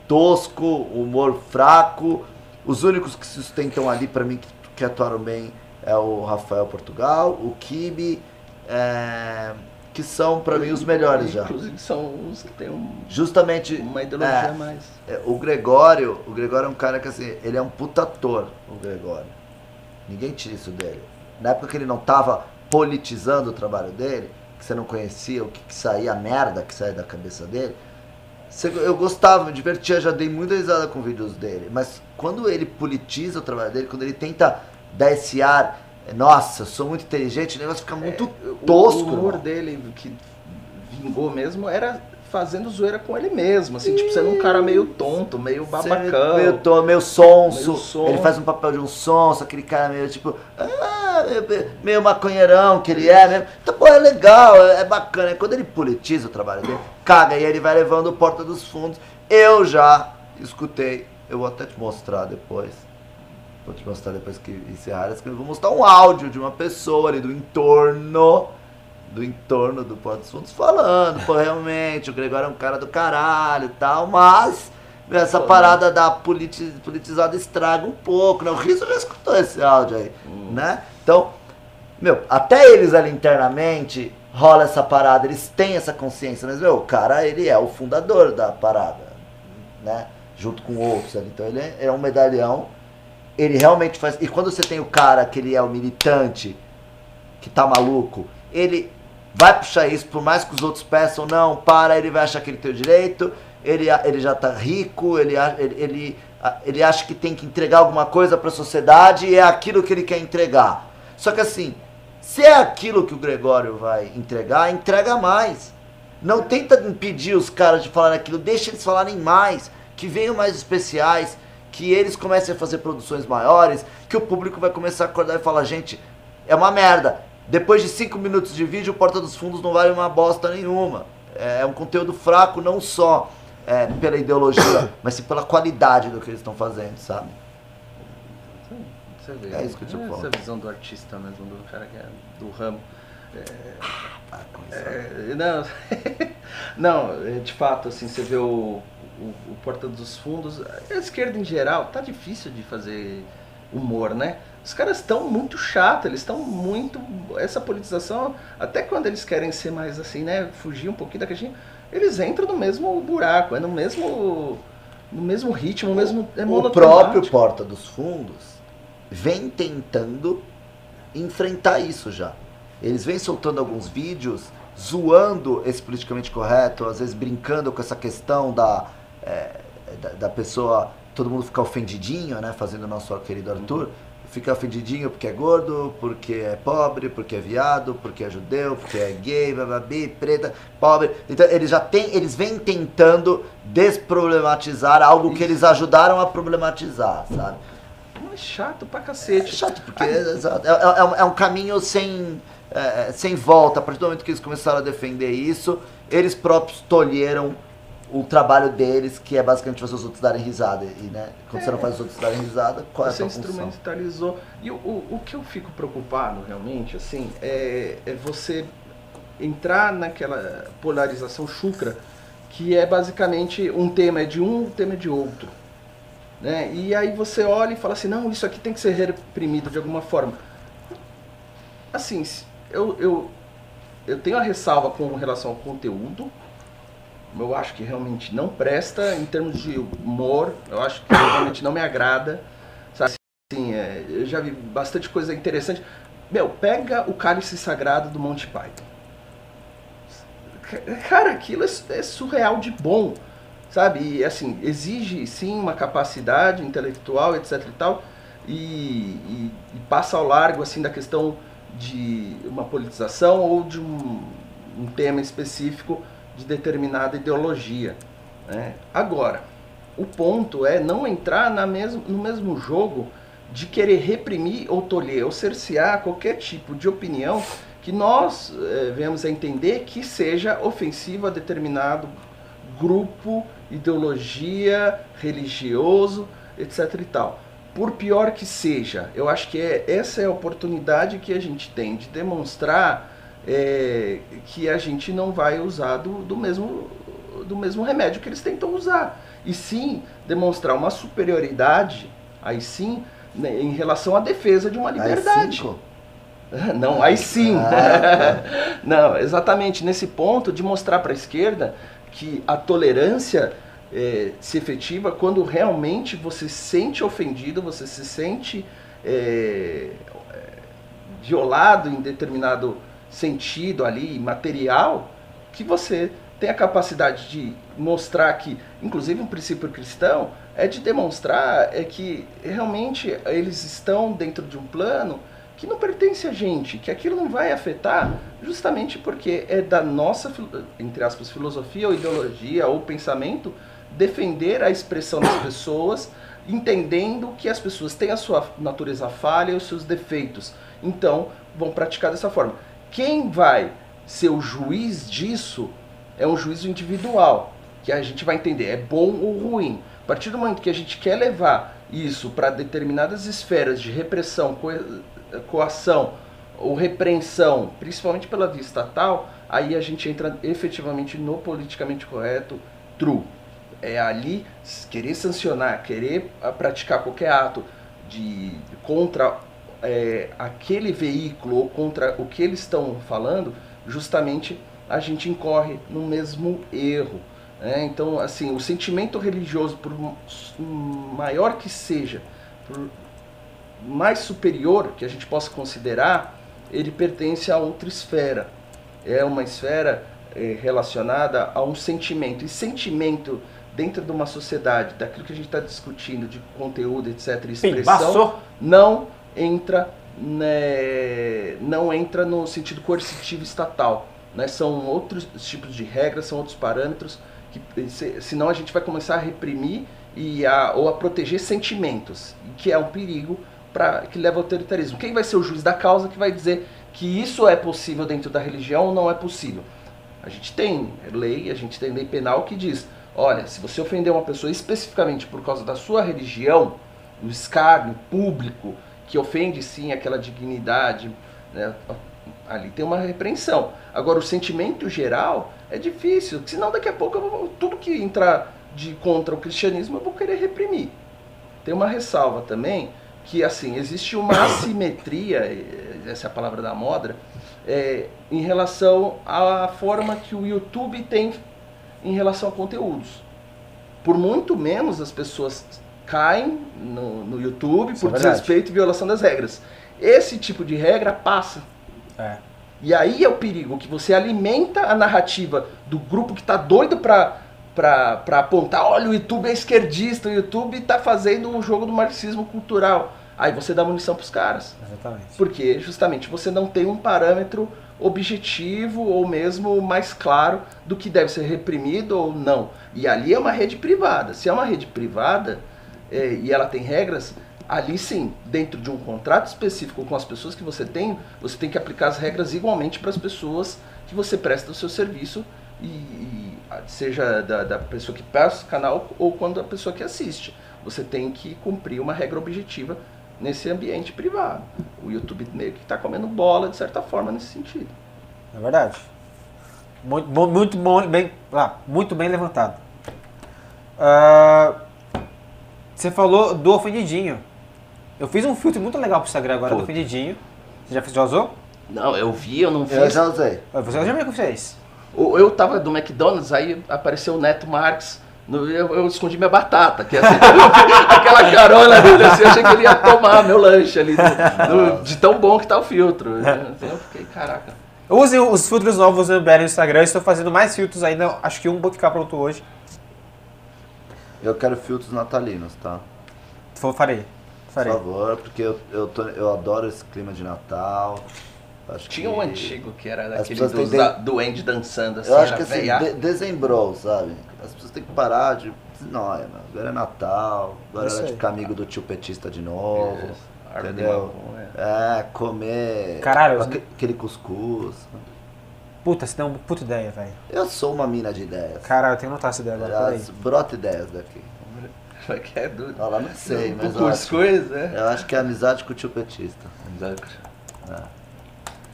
tosco, humor fraco. Os únicos que se sustentam ali, pra mim, que, que atuaram bem é o Rafael Portugal, o Kibe, é, que são, pra mim, os melhores já. Inclusive são os que têm um- Justamente. uma ideologia é, mais. é, o Gregório, o Gregório é um cara que assim, ele é um puta ator, o Gregório. Ninguém tira isso dele. Na época que ele não tava politizando o trabalho dele, que você não conhecia o que, que saía, a merda que saía da cabeça dele, eu gostava, me divertia, já dei muita risada com vídeos dele. Mas quando ele politiza o trabalho dele, quando ele tenta dar esse ar nossa, eu sou muito inteligente, o negócio fica muito O- tosco. O humor irmão. dele que vingou mesmo era fazendo zoeira com ele mesmo, assim, tipo, sendo um cara meio tonto, meio babacão. Meio, to- meio sonso. Meio sonso. Ele faz um papel de um sonso, aquele cara meio tipo. Ah, meio, meio maconheirão que ele é mesmo. Então, pô, é legal, é, é bacana. E quando ele politiza o trabalho dele, caga, e ele vai levando Porta dos Fundos. Eu já escutei, eu vou até te mostrar depois. Vou te mostrar depois que encerrar clipe. Vou mostrar um áudio de uma pessoa ali do entorno do entorno do Porto dos Fundos falando, pô, realmente, o Gregório é um cara do caralho e tal, mas essa parada da politi politizada estraga um pouco, né? O Riso já escutou esse áudio aí, né? Então, meu, até eles ali internamente rola essa parada, eles têm essa consciência, mas, meu, o cara, ele é o fundador da parada, né? Junto com outros ali, então ele é um medalhão, ele realmente faz... E quando você tem o cara que ele é o militante, que tá maluco, ele vai puxar isso, por mais que os outros peçam, não, para, ele vai achar que ele tem o direito, ele, ele já tá rico, ele, ele, ele, acha que tem que entregar alguma coisa para a sociedade e é aquilo que ele quer entregar. Só que assim, se é aquilo que o Gregório vai entregar, entrega mais. Não tenta impedir os caras de falarem aquilo, deixa eles falarem mais, que venham mais especiais, que eles comecem a fazer produções maiores, que o público vai começar a acordar e falar, gente, é uma merda. Depois de cinco minutos de vídeo, o Porta dos Fundos não vale uma bosta nenhuma. É um conteúdo fraco não só é, pela ideologia, mas sim pela qualidade do que eles estão fazendo, sabe? Você vê, É isso que eu te né? falo. Essa visão do artista mesmo, do cara que é do ramo. Ah, com isso. É, não, não, é, de fato, assim, você vê o, o, o Porta dos Fundos, a esquerda em geral, tá difícil de fazer humor, né? Os caras estão muito chatos, eles estão muito. Essa politização, até quando eles querem ser mais assim, né? Fugir um pouquinho da caixinha, eles entram no mesmo buraco, é no mesmo. No mesmo ritmo, no mesmo. É o próprio Porta dos Fundos vem tentando enfrentar isso já. Eles vêm soltando alguns vídeos zoando esse politicamente correto, às vezes brincando com essa questão da, é, da, da pessoa, todo mundo ficar ofendidinho, né? Fazendo o nosso querido Arthur. Fica ofendidinho porque é gordo, porque é pobre, porque é viado, porque é judeu, porque é gay, bababi, preta, pobre. Então eles já têm, eles vêm tentando desproblematizar algo que eles ajudaram a problematizar, sabe? É chato pra É cacete. chato, porque é, é- é um- é caminho sem, é, sem volta. A partir do momento que eles começaram a defender isso, eles próprios tolheram o trabalho deles, que é basicamente fazer os outros darem risada. E, né, quando você não faz os outros darem risada, qual é a Você sua função? instrumentalizou. E o, o, o que eu fico preocupado realmente, assim, é, é você entrar naquela polarização chucra, que é basicamente um tema é de um, um tema é de outro. Né? E aí você olha e fala assim, não, isso aqui tem que ser reprimido de alguma forma. Assim, eu, eu, eu tenho a ressalva com relação ao conteúdo, eu acho que realmente não presta em termos de humor, eu acho que realmente não me agrada. Sabe assim, é, eu já vi bastante coisa interessante. Meu, pega o cálice sagrado do Monty Python. Ca- Cara, aquilo é, é surreal de bom, sabe? E assim, exige sim uma capacidade intelectual, etc e tal, e, e- e passa ao largo assim da questão de uma politização ou de um, um tema específico de determinada ideologia. né? Agora, o ponto é não entrar na mesmo, no mesmo jogo de querer reprimir ou tolher ou cercear qualquer tipo de opinião que nós eh, venhamos a entender que seja ofensiva a determinado grupo, ideologia, religioso, etc e tal. Por pior que seja, eu acho que é, essa é a oportunidade que a gente tem de demonstrar eh, que a gente não vai usar do, do mesmo, do mesmo remédio que eles tentam usar. E sim demonstrar uma superioridade, aí sim, né, em relação à defesa de uma liberdade. AI-5? Não, aí sim. Ah, Não, exatamente nesse ponto de mostrar para a esquerda que a tolerância eh, se efetiva quando realmente você se sente ofendido, você se sente eh, eh, violado em determinado sentido ali, material, que você tem a capacidade de mostrar que, inclusive um princípio cristão, é de demonstrar é que realmente eles estão dentro de um plano que não pertence a gente, que aquilo não vai afetar, justamente porque é da nossa, entre aspas, filosofia ou ideologia ou pensamento, defender a expressão das pessoas, entendendo que as pessoas têm a sua natureza falha e os seus defeitos. Então, vão praticar dessa forma. Quem vai ser o juiz disso é um juízo individual, que a gente vai entender é bom ou ruim. A partir do momento que a gente quer levar isso para determinadas esferas de repressão, co- coação ou repreensão, principalmente pela via estatal, aí a gente entra efetivamente no politicamente correto, true. É ali querer sancionar, querer ah, praticar qualquer ato de contra é, aquele veículo ou contra o que eles estão falando, justamente a gente incorre no mesmo erro. né? Então, assim, o sentimento religioso, por maior que seja, por mais superior que a gente possa considerar, ele pertence a outra esfera. É uma esfera eh, relacionada a um sentimento. E sentimento dentro de uma sociedade, daquilo que a gente está discutindo, de conteúdo, etc., e expressão, Pimbaçou. não entra né, não entra no sentido coercitivo estatal. Né? São outros tipos de regras, são outros parâmetros, que se- senão a gente vai começar a reprimir e a, ou a proteger sentimentos, que é um perigo pra, que leva ao autoritarismo. Quem vai ser o juiz da causa que vai dizer que isso é possível dentro da religião ou não é possível? A gente tem lei, a gente tem lei penal que diz, olha, se você ofender uma pessoa especificamente por causa da sua religião, o escárnio público, que ofende sim aquela dignidade, né, ali tem uma repreensão. Agora, o sentimento geral é difícil, senão daqui a pouco vou- tudo que entrar de contra o cristianismo eu vou querer reprimir. Tem uma ressalva também, que assim, existe uma assimetria, eh, essa é a palavra da moda, é, em relação à forma que o YouTube tem em relação a conteúdos. Por muito menos as pessoas caem no, no YouTube Isso é por verdade. desrespeito e violação das regras. Esse tipo de regra passa. É. E aí é o perigo, que você alimenta a narrativa do grupo que tá doido pra, pra, pra apontar, olha, o YouTube é esquerdista, o YouTube tá fazendo um jogo do marxismo cultural. Aí você dá munição pros caras. Exatamente. Porque justamente você não tem um parâmetro objetivo ou mesmo mais claro do que deve ser reprimido ou não. E ali é uma rede privada. Se é uma rede privada é, e ela tem regras, ali sim, dentro de um contrato específico com as pessoas que você tem, você tem que aplicar as regras igualmente para as pessoas que você presta o seu serviço e, e, seja da, da pessoa que passa o canal ou quando a pessoa que assiste. Você tem que cumprir uma regra objetiva nesse ambiente privado. O YouTube meio que está comendo bola de certa forma nesse sentido. É verdade. Muito muito bem, ah, muito bem levantado. Ah, você falou do ofendidinho. Eu fiz um filtro muito legal pro Instagram agora do ofendidinho. Você já, fez, já usou? Não, eu vi, eu não Eu fiz. já usei. Você já viu o que fez? Eu, eu tava do McDonald's, aí apareceu o Neto Marques. no- eu, eu escondi minha batata, que assim, aquela carona dele assim, eu achei que ele ia tomar meu lanche ali, no- no- de tão bom que tá o filtro. Então eu fiquei, caraca. Eu usei os filtros novos do no Instagram, estou fazendo mais filtros ainda, acho que um vai ficar pronto hoje. Eu quero filtros natalinos, tá? Vou- Farei. Por Farei. favor, porque eu, eu, tô- eu adoro esse clima de Natal. Acho Tinha que- um antigo que era daquele pessoas dos, têm da, do Andy dançando assim, Eu acho que assim, de, dezembrou, sabe? As pessoas têm que parar de. Não, é, meu, agora é Natal, agora é de ficar amigo do tio petista de novo. Isso, de entendeu? mamão, é. É, comer Caralho, aque- aquele cuscuz. Puta, você deu uma puta ideia, velho. Eu sou uma mina de ideias. Caralho, eu tenho que anotar essa ideia agora. Aliás, brota ideias daqui. É que é? Do, Ah, lá não sei, do mas eu acho, cuscuz, é. eu acho que é amizade com o tio petista.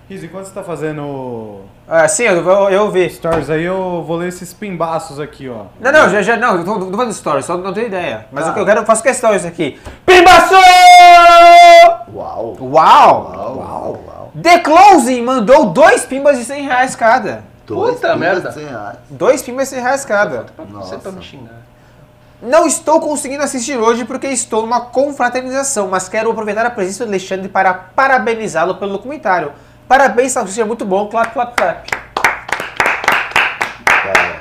Riz, enquanto você tá fazendo Ah, sim, eu, eu, eu vi. stories aí, eu vou ler esses pimbaços aqui, ó. Não, não, já, já, não, eu tô, tô fazendo stories, só não tenho ideia. Mas Tá. o que eu quero, eu faço questão isso aqui. Pimbaço! Uau! Uau! Uau, uau, uau. The Closing mandou dois pimbas de 100 reais cada. Dois Puta merda. de 100 reais. Dois pimbas de 100 reais cada. Você Nossa. pra me xingar. Não estou conseguindo assistir hoje porque estou numa confraternização, mas quero aproveitar a presença do Alexandre para parabenizá-lo pelo documentário. Parabéns, Salsicha, é muito bom. Clap, clap, clap. Cara,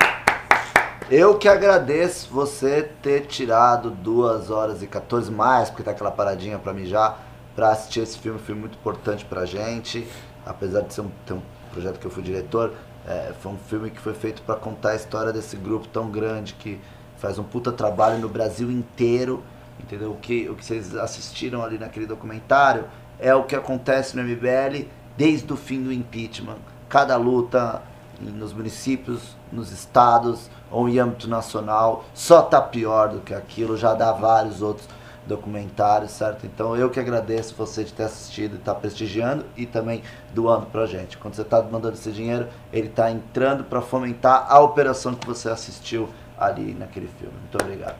eu que agradeço você ter tirado 2 horas e 14 mais, porque tá aquela paradinha pra mijar, pra assistir esse filme, filme muito importante pra gente. Apesar de ser um, ter um projeto que eu fui diretor, é, foi um filme que foi feito pra contar a história desse grupo tão grande que faz um puta trabalho no Brasil inteiro. Entendeu? O que, o que vocês assistiram ali naquele documentário é o que acontece no MBL desde o fim do impeachment. Cada luta nos municípios, nos estados ou em âmbito nacional só tá pior do que aquilo, já dá vários outros documentários, certo? Então eu que agradeço você de ter assistido estar prestigiando e também doando pra gente. Quando você tá mandando esse dinheiro, ele tá entrando para fomentar a operação que você assistiu ali naquele filme. Muito obrigado.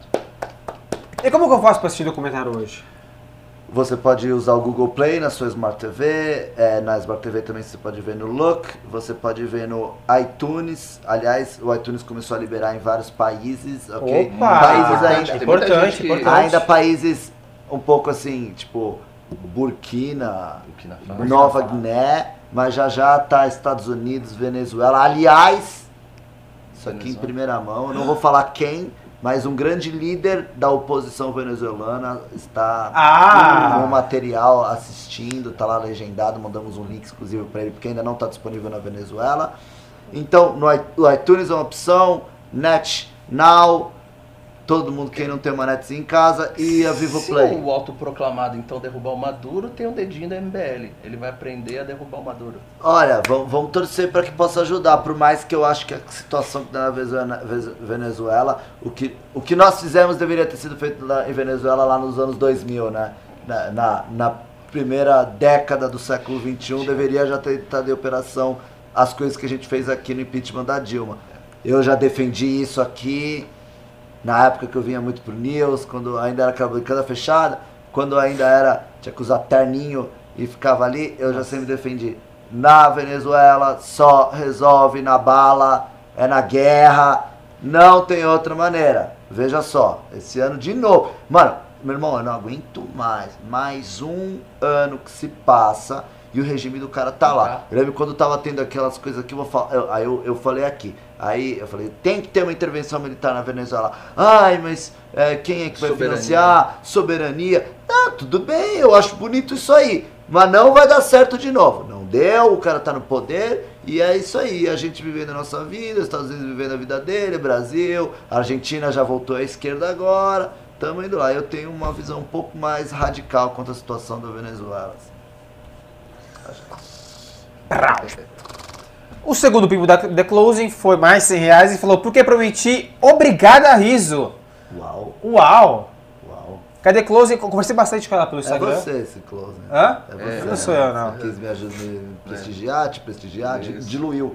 E como que eu faço pra assistir documentário hoje? Você pode usar o Google Play na sua Smart TV, é, na Smart TV também você pode ver no Look, você pode ver no iTunes. Aliás, o iTunes começou a liberar em vários países, ok? Opa! Países Importante, ainda, importante, que- importante. ainda países um pouco assim, tipo Burkina, Burkina Faso. Nova Guiné, mas já já tá Estados Unidos, Venezuela. Aliás, isso aqui em Venezuela. primeira mão, eu não vou falar quem, mas um grande líder da oposição venezuelana está Ah! com o material assistindo, tá lá legendado, mandamos um link exclusivo para ele, porque ainda não está disponível na Venezuela. Então, no iTunes é uma opção, Net Now, todo mundo quem não tem uma Net em casa e a Vivo Se Play. o autoproclamado então derrubar o Maduro, tem um dedinho da MBL. Ele vai aprender a derrubar o Maduro. Olha, vamos, vamos torcer para que possa ajudar, por mais que eu acho que a situação que dá na Venezuela, o que, o que nós fizemos deveria ter sido feito em Venezuela lá nos anos 2000, né? Na, na, na primeira década do século XXI, deveria já ter estado em operação as coisas que a gente fez aqui no impeachment da Dilma. Eu já defendi isso aqui, na época que eu vinha muito pro News, quando ainda era aquela bancada fechada, quando ainda era, tinha que usar terninho e ficava ali, eu já sempre defendi. Na Venezuela só resolve na bala, é na guerra, não tem outra maneira. Veja só, esse ano de novo. Mano, meu irmão, eu não aguento mais. Mais um ano que se passa e o regime do cara tá lá. Eu lembro quando tava tendo aquelas coisas que eu vou falar. eu- Aí eu, eu falei aqui. Aí eu falei, tem que ter uma intervenção militar na Venezuela. Ai, mas é, quem é que vai Soberania. financiar? Soberania. Ah, tudo bem, eu acho bonito isso aí. Mas não vai dar certo de novo. Não deu, o cara tá no poder e é isso aí. A gente vivendo a nossa vida, os Estados Unidos vivendo a vida dele, Brasil, a Argentina já voltou à esquerda agora. Tamo indo lá. Eu tenho uma visão um pouco mais radical quanto à situação da Venezuela. O segundo primo da The Closing foi mais 100 reais e falou, porque prometi, obrigada, Riso. Uau, Uau! uau. Cadê Closing? Eu Conversei bastante com ela pelo É Instagram. você esse close, né? Hã? É você. não sou eu, não. Você quis me ajudar, me prestigiar, te prestigiar, Isso. diluiu.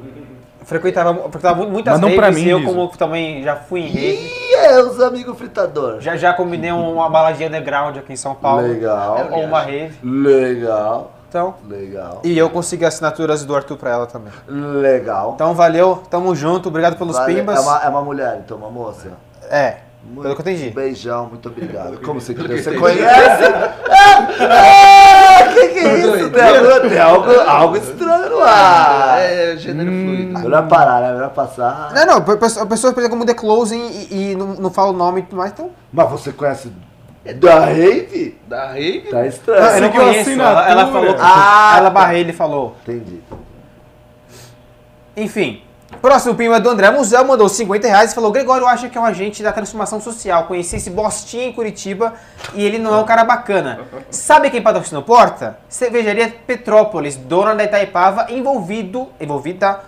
Frequentava, frequentava mu- muitas um raves pra mim, e eu, Riso. como também já fui em rave, E é os amigos fritador. já, já combinei uma baladinha underground aqui em São Paulo. Legal, Ou uma rave. legal, Então, legal, e eu consegui assinaturas do Arthur pra ela também. legal. Então valeu, tamo junto, obrigado pelos Vale- pimbas. É uma, é uma mulher, então, uma moça. É, Muito- pelo que eu entendi. Beijão, muito obrigado. Como você Pelo quer? que Você conhece? Ah, que que é isso? Tem, tem algo, algo estranho no ar. É gênero fluido. Melhor parar, né? Melhor passar. Não, não, a pessoa, a pessoa pensa como The Closing e, e não, não fala o nome e tudo mais, então. Mas você conhece da Rave? Da rave? Tá Não, estranho. eu não Conseguiu conheço. Ela, assinatura. ela falou. que- Ah, ela tá. barrei, ele falou. Entendi. Enfim. Próximo primo é do André Musel, mandou 50 reais e falou: Gregório acha que é um agente da transformação social. Conheci esse bostinha em Curitiba e ele não é um cara bacana. Sabe quem patrocina o Porta? Cervejaria Petrópolis, dona da Itaipava, envolvido, envolvida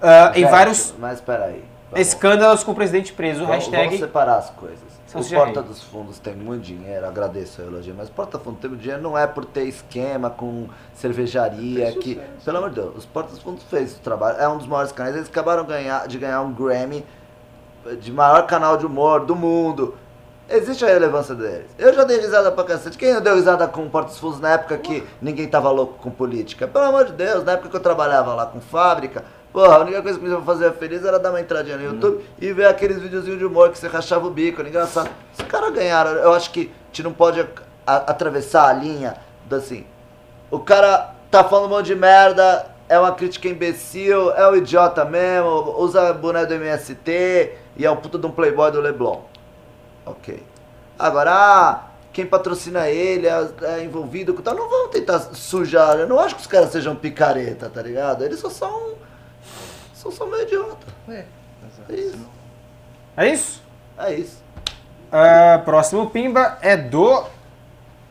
ah, em vários Mas peraí. Vamos- escândalos com o presidente preso. vamos- hashtag. Vamos separar as coisas. O. Porta dos Fundos tem muito dinheiro, agradeço a elogio, mas o Porta dos Fundos tem muito dinheiro não é por ter esquema com cervejaria, que, pelo amor de Deus, os Porta dos Fundos fez o trabalho, é um dos maiores canais, eles acabaram ganhar, de ganhar um Grammy de maior canal de humor do mundo. Existe a relevância deles. Eu já dei risada pra cacete. Quem não deu risada com o Porta dos Fundos na época que ninguém tava louco com política? Pelo amor de Deus, na época que eu trabalhava lá com fábrica, porra, a única coisa que me fazia feliz era dar uma entradinha no YouTube e ver aqueles videozinhos de humor que você rachava o bico, era engraçado. Os caras ganharam. Eu acho que a gente não pode atravessar a linha do assim. O cara tá falando um monte de merda, é uma crítica imbecil, é um idiota mesmo, usa boné do MST e é um puta de um playboy do Leblon. Ok. Agora, ah, quem patrocina ele é, é envolvido com tal. Não vão tentar sujar. Eu não acho que os caras sejam picareta, tá ligado? Eles só são. Só são meio idiota. É, É isso. É isso? É isso. Ah, próximo Pimba é do.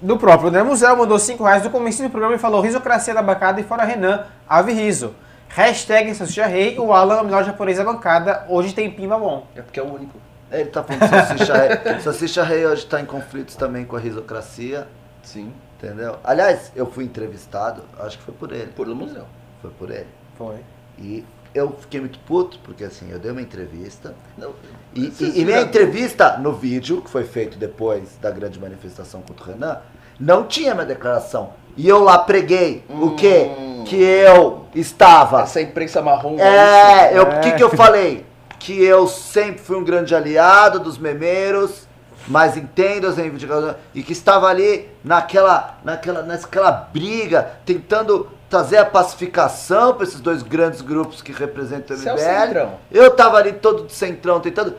Do próprio André Musel, mandou 5 reais no começo do programa e falou Risocracia da bancada e fora Renan, ave riso. Hashtag Salsicha Rei, o Alan, é o melhor japonês da bancada, hoje tem Pimba bom. É porque é o único. Ele tá falando de Salsicha Rei. Salsicha Rei hoje tá em conflitos também com a risocracia. Sim. Entendeu? Aliás, eu fui entrevistado, acho que foi por ele. Por no museu. Foi por ele. Foi. E eu fiquei muito puto, porque assim, eu dei uma entrevista. Não, E, e- e minha entrevista no vídeo, que foi feito depois da grande manifestação contra o Renan, não tinha minha declaração. E eu lá preguei o quê? Hum. Que eu estava. Essa imprensa marrom. É, isso? eu, o que, que eu falei? Que eu sempre fui um grande aliado dos memeiros, mas entendo as reivindicações, e que estava ali naquela, naquela, naquela briga, tentando trazer a pacificação para esses dois grandes grupos que representam o Você é o MBL. Eu tava ali todo de centrão tentando.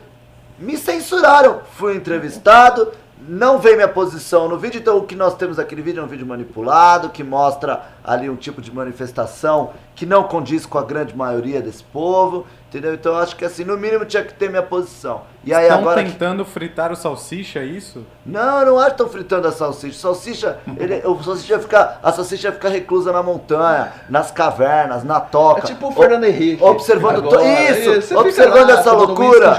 Me censuraram, fui entrevistado, não veio minha posição no vídeo, então o que nós temos aquele vídeo é um vídeo manipulado, que mostra ali um tipo de manifestação que não condiz com a grande maioria desse povo, entendeu? Então eu acho que assim, no mínimo tinha que ter minha posição. E aí Estão agora. que- tentando fritar o salsicha, é isso? Não, eu não acho que estão fritando a salsicha. Salsicha, ele, o salsicha fica, a salsicha fica reclusa na montanha, nas cavernas, na toca. É tipo o Fernando Henrique. Observando to- Agora, isso, você fica observando lá essa loucura.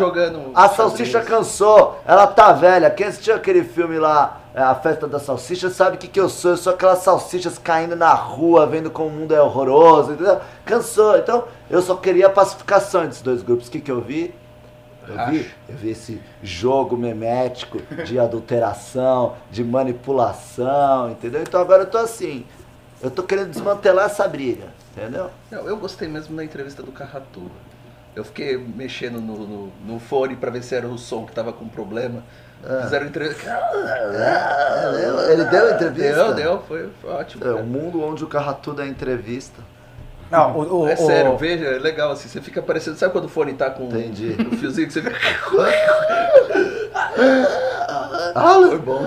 A salsicha cansou, ela tá velha. Quem assistiu aquele filme lá, A Festa da Salsicha, sabe o que, que eu sou. Eu sou aquelas salsichas caindo na rua, vendo como o mundo é horroroso, entendeu? Cansou. Então, eu só queria a pacificação desses dois grupos. O que, que eu vi? Eu vi, eu vi esse jogo memético de adulteração, de manipulação, entendeu? Então agora eu tô assim, eu tô querendo desmantelar essa briga, entendeu? Não, eu gostei mesmo da entrevista do Carratu. Eu fiquei mexendo no, no, no fone pra ver se era o som que tava com problema. Fizeram entrevista. É, Ele deu entrevista? Deu, deu, foi, foi ótimo. É, cara. o mundo onde o Carratu dá entrevista. Não, o, o, É o- sério, veja, é legal assim. Você fica parecendo. Sabe quando o fone tá com Entendi. o fiozinho que você fica. Ah, foi bom.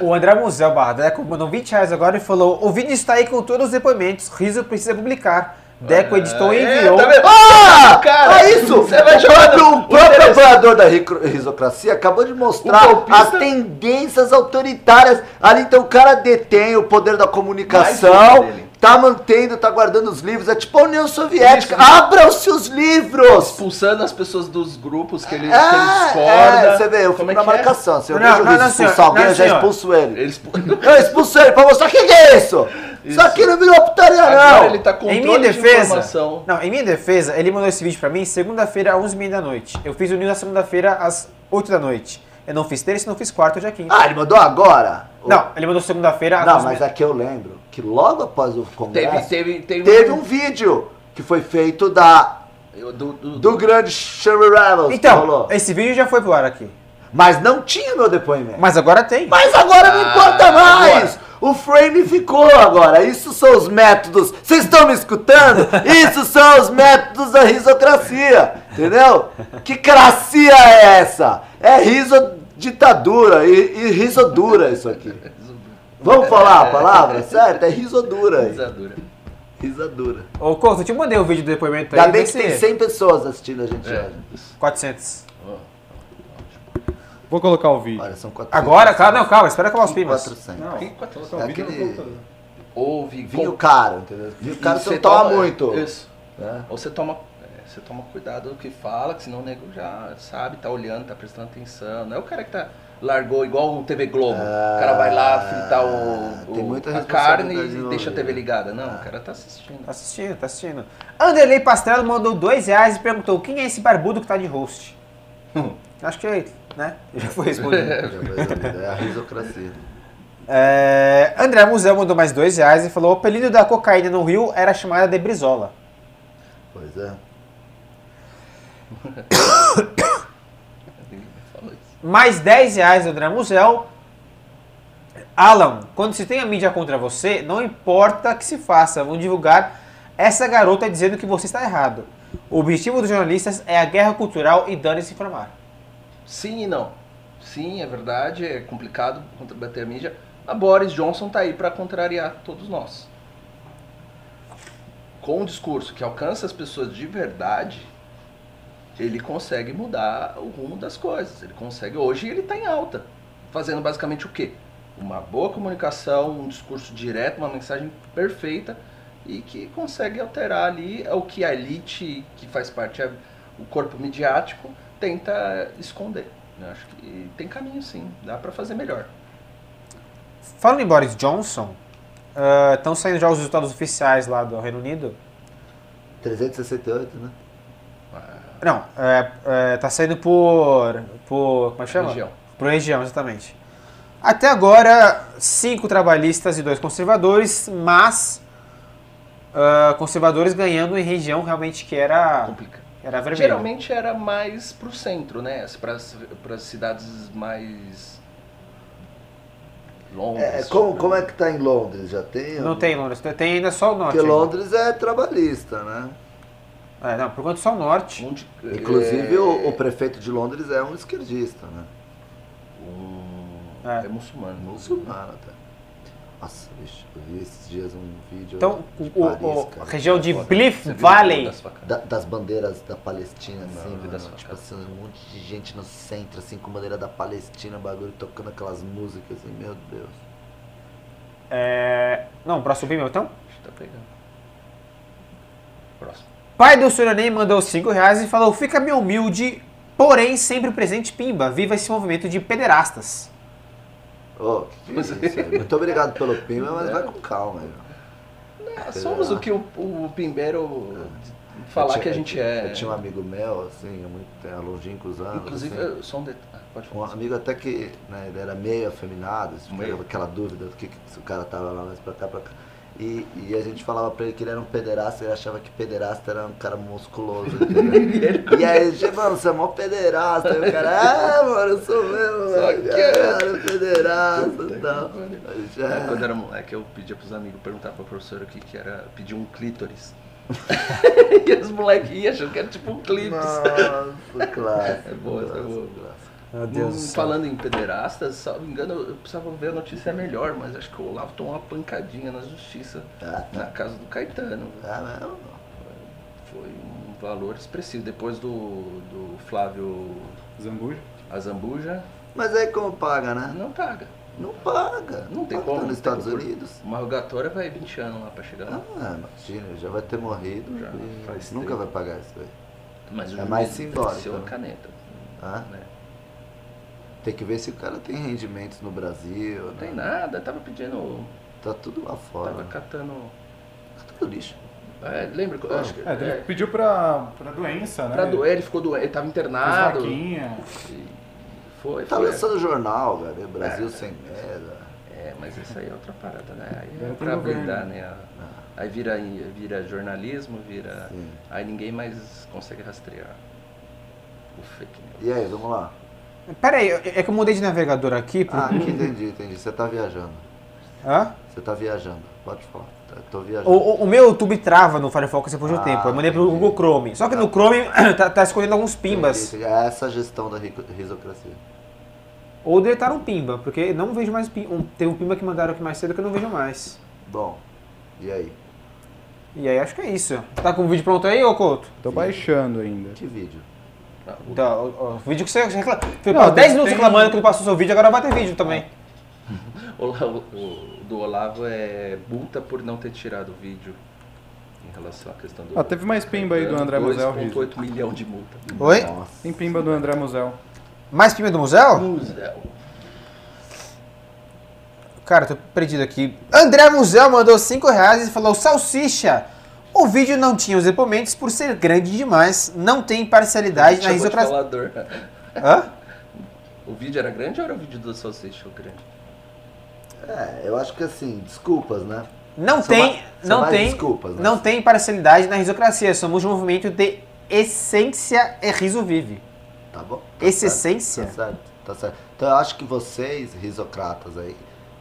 o André Musel Bardeco mandou 20 reais agora e falou: O vídeo está aí com todos os depoimentos, Riso precisa publicar. Deco editou e É, enviou. tá vendo? Ah! Cara, é isso! você vai o jogar o próprio apoiador da risocracia acabou de mostrar golpista- as tendências autoritárias. Ali, então, o cara detém o poder da comunicação, tá mantendo, tá guardando os livros. É tipo a União Soviética. Abram-se os livros! Expulsando as pessoas dos grupos que ele, que ele É, discorda. é, você vê, eu fico é na é? marcação. Se eu Não, vejo não, não, expulsar senhor. alguém, eu já expulso ele. Ele expu- Eu expulso ele pra mostrar o que, que é isso? Isso Isso. aqui não virou putaria, Agora não. ele tá com Em minha de defesa, informação. não, em minha defesa, ele mandou esse vídeo pra mim segunda-feira às 11h30 da noite. Eu fiz o news na segunda-feira às 8 da noite. Eu não fiz terça, não fiz quarta, hoje é quinta. Ah, ele mandou agora? Não, ele mandou segunda-feira às Não, 11h30. mas aqui eu lembro que logo após o Teve, congresso, teve, teve, teve, um vídeo que foi feito da, Eu- do, do, do grande Sherry Rebels que Então, esse vídeo já foi pro ar aqui. Mas não tinha meu depoimento. Mas agora tem. Mas agora não Ah, importa mais! agora. O frame ficou agora. Isso são os métodos. Vocês estão me escutando? Isso são os métodos da risocracia. Entendeu? Que cracia é essa? É riso ditadura e, e risodura isso aqui. Vamos falar a palavra? Certo? É risodura. aí. Risadura. Risadura. Ô, Couto, eu te mandei o vídeo do depoimento aí. Ainda bem que tem se- 100 pessoas assistindo a gente É. hoje. 400. Vou colocar o vídeo. Olha, são 400. Agora, calma, não, calma, espera acabar os pimas. 400. Não, Quem- quatro- vou colocar o vídeo no Aquele- computador. Ouve, Vinho com- caro, entendeu? Vinho caro você não toma muito. Isso. né? Ou você toma, é, você toma cuidado do que fala, que senão o nego já sabe, tá olhando, tá prestando atenção. Não é o cara que tá largou igual o TV Globo. o cara vai lá fritar o, tem o- a carne e deixa a TV ligada. Não, o cara tá assistindo. Tá assistindo, tá assistindo. Anderley Pastrello mandou dois reais e perguntou quem é esse barbudo que tá de host. Acho que é, né? Já foi respondido. É a risocracia. É, André Musel mandou mais dois reais e falou: o apelido da cocaína no Rio era chamada de Brizola. Pois é. Mais 10 reais do André Musel. Alan, quando se tem a mídia contra você, não importa que se faça, vão divulgar essa garota dizendo que você está errado. O objetivo dos jornalistas é a guerra cultural e dane-se informar. Sim e não. Sim, é verdade, é complicado bater a mídia. A Boris Johnson tá aí para contrariar todos nós. Com um discurso que alcança as pessoas de verdade, ele consegue mudar o rumo das coisas. Ele consegue. Hoje ele está em alta, fazendo basicamente o quê? Uma boa comunicação, um discurso direto, uma mensagem perfeita e que consegue alterar ali o que a elite, que faz parte o corpo midiático, tenta esconder. Eu acho que tem caminho sim, dá para fazer melhor. Falando em Boris Johnson, estão uh, saindo já os resultados oficiais lá do Reino Unido. 368, né? Não, é, é, tá saindo por. por como é que chama? Região. Por região, exatamente. Até agora, cinco trabalhistas e dois conservadores, mas uh, conservadores ganhando em região realmente que era. Complica. Era vermelha. Geralmente era mais pro centro, né? Para as cidades mais. Londres. É, como, como é que tá em Londres? Já tem? Não tem em Londres, tem ainda só o norte. Porque Londres é trabalhista, né? É, não, por enquanto só o norte. Onde- Inclusive é, o, o prefeito de Londres é um esquerdista, né? um- É. é muçulmano. Muçulmano até. Nossa, bicho, eu vi esses dias um vídeo Então, o, de o- Paris, o- cara. a região de. Bliff Valley. Da- das bandeiras da Palestina, assim, Não, mano, tipo assim, um monte de gente no centro, assim, com bandeira da Palestina, bagulho, tocando aquelas músicas, assim, meu Deus. É... Não, próximo subir meu então? Tá pegando. Próximo. Pai do Suranei mandou 5 reais e falou: Fica meio humilde, porém sempre presente Pimba. Viva esse movimento de pederastas. Ô, que isso aí. Muito obrigado pelo pima, mas vai com calma. Ah, somos o que o, o Pimbeiro falar Eu tinha- que a gente é. Eu tinha um amigo meu, assim, há muito há longínquos anos. Inclusive, assim. eu sou um detalhe. Ah, Um falar. amigo até que né, ele era meio afeminado, assim, Meio. aquela dúvida do que, que se o cara tava lá mais pra cá, pra cá. E, e a gente falava pra ele que ele era um pederasta, ele achava que pederasta era um cara musculoso, e aí, tipo, mano, você é mó pederasta. Aí o cara, ah, mano, eu sou mesmo, Só mano, que- cara, pederasta e tal. Aí É, já- quando era moleque, eu pedia pros amigos perguntar pra professora o que, que era pedir um clítoris. e os moleques iam achando que era tipo um clítoris. Nossa, clássico. É boa, é boa. clássico. Meu Hum, falando em pederastas, se não me engano, eu precisava ver a notícia melhor, mas acho que o Olavo tomou uma pancadinha na justiça Ah, na casa do Caetano. ah, não, Foi um valor expressivo. Depois do, do Flávio Zambuja. Azambuja, Mas aí como paga, né? não paga. Não paga. Não tem Paga como. Nos não Estados como. Unidos. Uma rogatória vai 20 anos lá pra chegar lá. Ah, imagina, já vai ter morrido Já, faz nunca tempo. vai pagar isso aí. Mas o É mais simbólico, a né? caneta. Ah, Né? Tem que ver se o cara tem rendimentos no Brasil. Não né? tem nada, tava pedindo. Tá tudo lá fora. Tava catando. Tá tudo lixo. É, lembra? eu Acho que, É, ele é, pediu pra, pra doença, né? pra doer, ele ficou doente, ele tava internado. vaquinha. E Foi, Tá foi. lançando jornal, velho. Brasil É. sem merda. É, mas isso aí é outra parada, né? Aí é tem pra blindar, né? A- Aí vira, vira jornalismo, vira. Sim. Aí ninguém mais consegue rastrear o fake news. E aí, vamos lá. Pera aí, é que eu mudei de navegador aqui. Pro... Ah, entendi, entendi. Você tá viajando. Hã? Você tá viajando. Pode falar. Tá- Tô O, viajando. o- o meu YouTube trava no Firefox depois de um Ah, tempo. Eu mandei pro entendi. Google Chrome. Só que no Chrome tá, tá escolhendo alguns pimbas. Entendi. É essa a gestão da risocracia. Ou deletaram um pimba, porque não vejo mais pimba. Um, tem um pimba que mandaram aqui mais cedo que eu não vejo mais. Bom, e aí? E aí acho que é isso. Tá com o vídeo pronto aí, ô Couto? Tô baixando ainda. Que vídeo? O- Então, o, o vídeo que você reclama. Ficou Não, 10 minutos reclamando que não passou seu vídeo, agora vai ter vídeo também. O, o- o do Olavo é multa por não ter tirado o vídeo em relação à questão do. Ah, teve mais pimba aí do André Mosel, 2,8 milhão de multa. Oi? Nossa. Tem pimba do André Musel. Mais pimba do museu? Musel. Cara, tô perdido aqui. André Musel mandou 5 reais e falou: Salsicha, o vídeo não tinha os depoimentos por ser grande demais. Não tem parcialidade na risocracia. Hã? O vídeo era grande ou era o vídeo do Salsicha grande? É, eu acho que assim, desculpas, né? Não São tem, mais- não tem, desculpas, né? não tem parcialidade na risocracia. Somos um movimento de essência e riso vive. Tá bom? Tá Esse certo, essência? Tá certo, tá certo. Então eu acho que vocês, risocratas aí,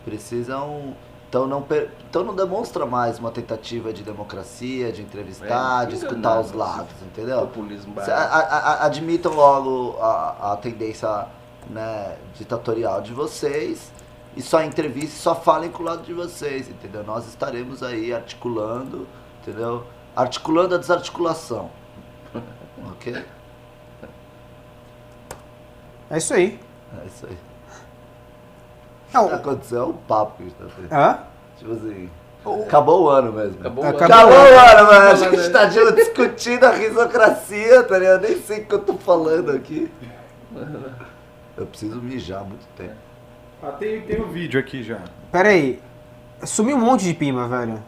precisam. Então não, per- então não demonstra mais uma tentativa de democracia, de entrevistar, É, de escutar os lados, entendeu? Populismo a- a- a- admitam logo a, a tendência né, ditatorial de vocês e só entrevista e só falem com o lado de vocês, entendeu? Nós estaremos aí articulando, entendeu? Articulando a desarticulação. ok? É isso aí. É isso aí. Não, O que aconteceu é um papo. que a gente tá tendo. hã? Tipo assim, acabou o ano mesmo. Acabou Acabou. O ano, mano. A gente tá discutindo a risocracia, tá ligado? Eu nem sei o que eu tô falando aqui. Eu preciso mijar há muito tempo. Ah, tem, tem o vídeo aqui já. Pera aí. Sumiu um monte de pima, velho.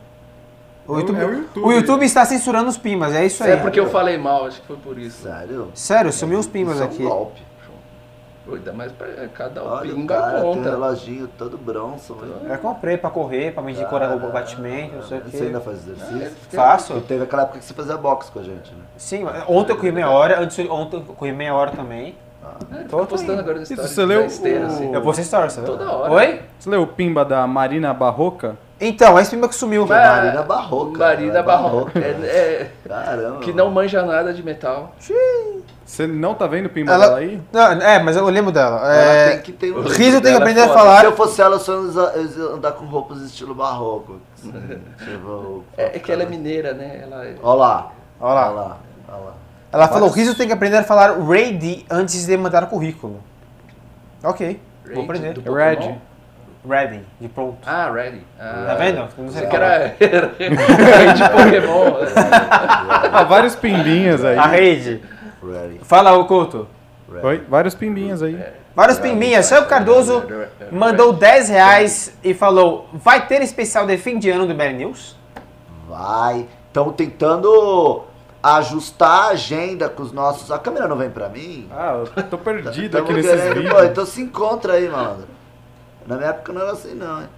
O É YouTube, é o YouTube. o YouTube está censurando os pimas, é isso aí. É porque eu falei mal, acho que foi por isso. Sério? Sério, sumiu os pimas Isso é um aqui. golpe. Ainda mais pra cada Olha o pinga cara, tem um conta. reloginho todo velho. Eu comprei pra correr, pra medir cor Ah, o batimento, não sei o Você ainda quê. faz exercício? Faço. E teve aquela época que você fazia boxe com a gente, né? Sim, ontem eu corri meia hora, antes ontem eu corri meia hora também. É, Tô- postando agora no Isso, stories você leu esteira, o- assim. Eu postei stories, sabe? Toda hora. Oi? Você leu o Pimba da Marina Barroca? Então, esse pima que sumiu, velho. Ah, Marina Barroca. Marina? Barroca. É, é, Caramba. que não manja nada de metal. Você não tá vendo o Pimba Ela- dela aí? Não, é, mas eu lembro dela. Ela É, tem que ter um... o Riso tem que é aprender a falar. Se eu fosse ela, eu só ia andar com roupas estilo barroco. Tipo, É, é que ela é mineira, né? Ela é... Olha lá. Olha lá. Olha lá. Olha lá. Ela falou, o Riso tem que aprender a falar ready antes de mandar o currículo. Ok, vou Raid aprender. Red. Ready, de pronto. Ah, Ready. Ah, Tá vendo? Não sei que era, era de Pokémon. Ah, vários pimbinhas aí. A rede. Ready. Fala, ô Couto. Ready. Oi, vários pimbinhas aí. Vários pimbinhas. Sérgio Cardoso mandou 10 reais e falou, vai ter especial de fim de ano do Bad News? Vai. Estamos tentando ajustar a agenda com os nossos. A câmera não vem pra mim? Ah, eu tô perdido aqui nesses vídeos. Pô, então se encontra aí, malandro. Na minha época não era assim, não, hein?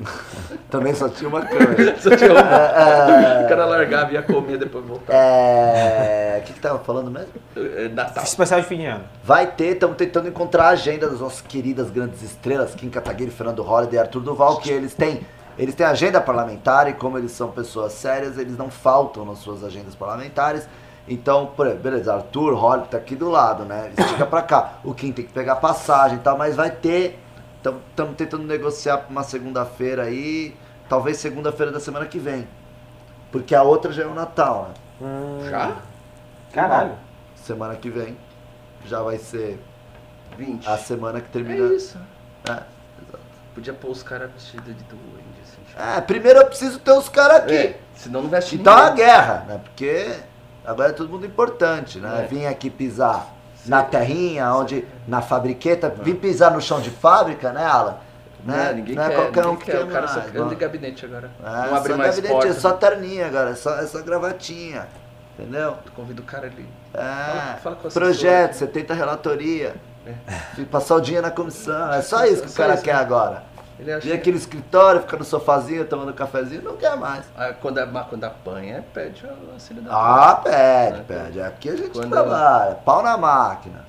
Também só tinha uma câmera. Só tinha um- É, O cara largava e ia comer depois voltar. É. O que que tava falando mesmo? É, Natal. Especial de fim de ano. Vai ter, estamos tentando encontrar a agenda das nossas queridas grandes estrelas, Kim Kataguiri, Fernando Holliday e Arthur Duval, que eles têm. Eles têm agenda parlamentar e como eles são pessoas sérias, eles não faltam nas suas agendas parlamentares. Então, por exemplo, beleza, Arthur, Holliday tá aqui do lado, né? Eles ficam pra cá. O Kim tem que pegar passagem e tal, mas vai ter. Estamos tentando negociar pra uma segunda-feira aí, talvez segunda-feira da semana que vem. Porque a outra já é o Natal, né? Já? Caralho. Semana que vem já vai ser 20. a semana que É termina. isso. É. Podia pôr os caras vestidos de duende, assim. tipo. É, primeiro eu preciso ter os caras aqui. É, senão não veste Então é uma guerra, né? Porque agora é todo mundo importante, né? É. Vim aqui pisar na terrinha, onde na fabriqueta, vim pisar no chão de fábrica, né, Alan? Né? Ninguém não é quer, qualquer um que quer. quer O cara só mais, anda de mano. gabinete agora. É, não abre só mais gabinete, porta. é só terninha agora, é só, é só gravatinha, entendeu? Tu convida o cara ali. É, Fala- fala com assessor. projeto, você tenta relatoria, É. passar o dia na comissão, é só isso que o Só cara quer né? agora. Ele acha Vem aqui no escritório, fica no sofazinho, tomando cafezinho, não quer mais. Ah, quando, mas quando apanha, pede o auxílio da Ah, pede, É. pede. Aqui a gente Quando- trabalha, pau na máquina.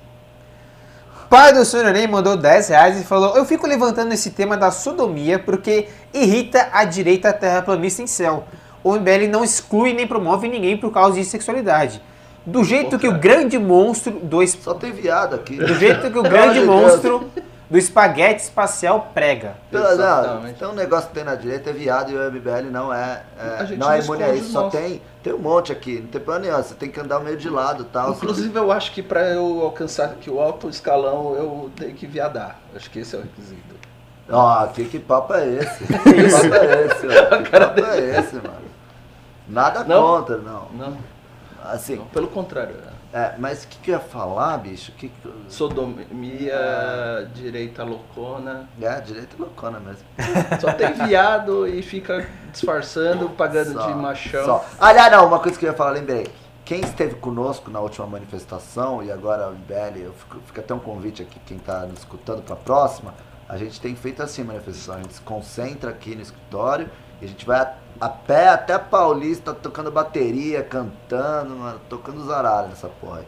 Pai do Senhor Ney mandou 10 reais e falou: Eu fico levantando esse tema da sodomia porque irrita a direita terraplanista em céu. O MBL não exclui nem promove ninguém por causa de sexualidade. Do jeito que o grande monstro do, es- Só tem viado aqui. do jeito que o grande monstro do espaguete espacial prega. Pela, não, Exatamente. tem um negócio que tem na direita, é viado e o MBL não é, A é gente não é não imune a isso. Só tem, tem um monte aqui, não tem problema nenhum. Você tem que andar meio de lado e tal. Inclusive, eu acho que pra eu alcançar aqui o alto escalão, eu tenho que viadar. Acho que esse é o requisito. Ó, que, que papo é esse? Que papo é esse, mano? Que papo é esse, mano? Nada Não? contra, não. Não, Assim, não, pelo contrário. É, mas o que, que eu ia falar, bicho? Que, que... Sodomia, direita loucona. É, direita loucona mesmo. Só tem viado e fica disfarçando, pagando Só, de machão. só. Aliás, não, uma coisa que eu ia falar, lembrei. Quem esteve conosco na última manifestação, e agora o MBL, eu fico, fica até um convite aqui, quem está nos escutando para a próxima, a gente tem feito assim a manifestação, a gente se concentra aqui no escritório e a gente vai a, a pé até Paulista tocando bateria, cantando, mano, tocando zaralho nessa porra.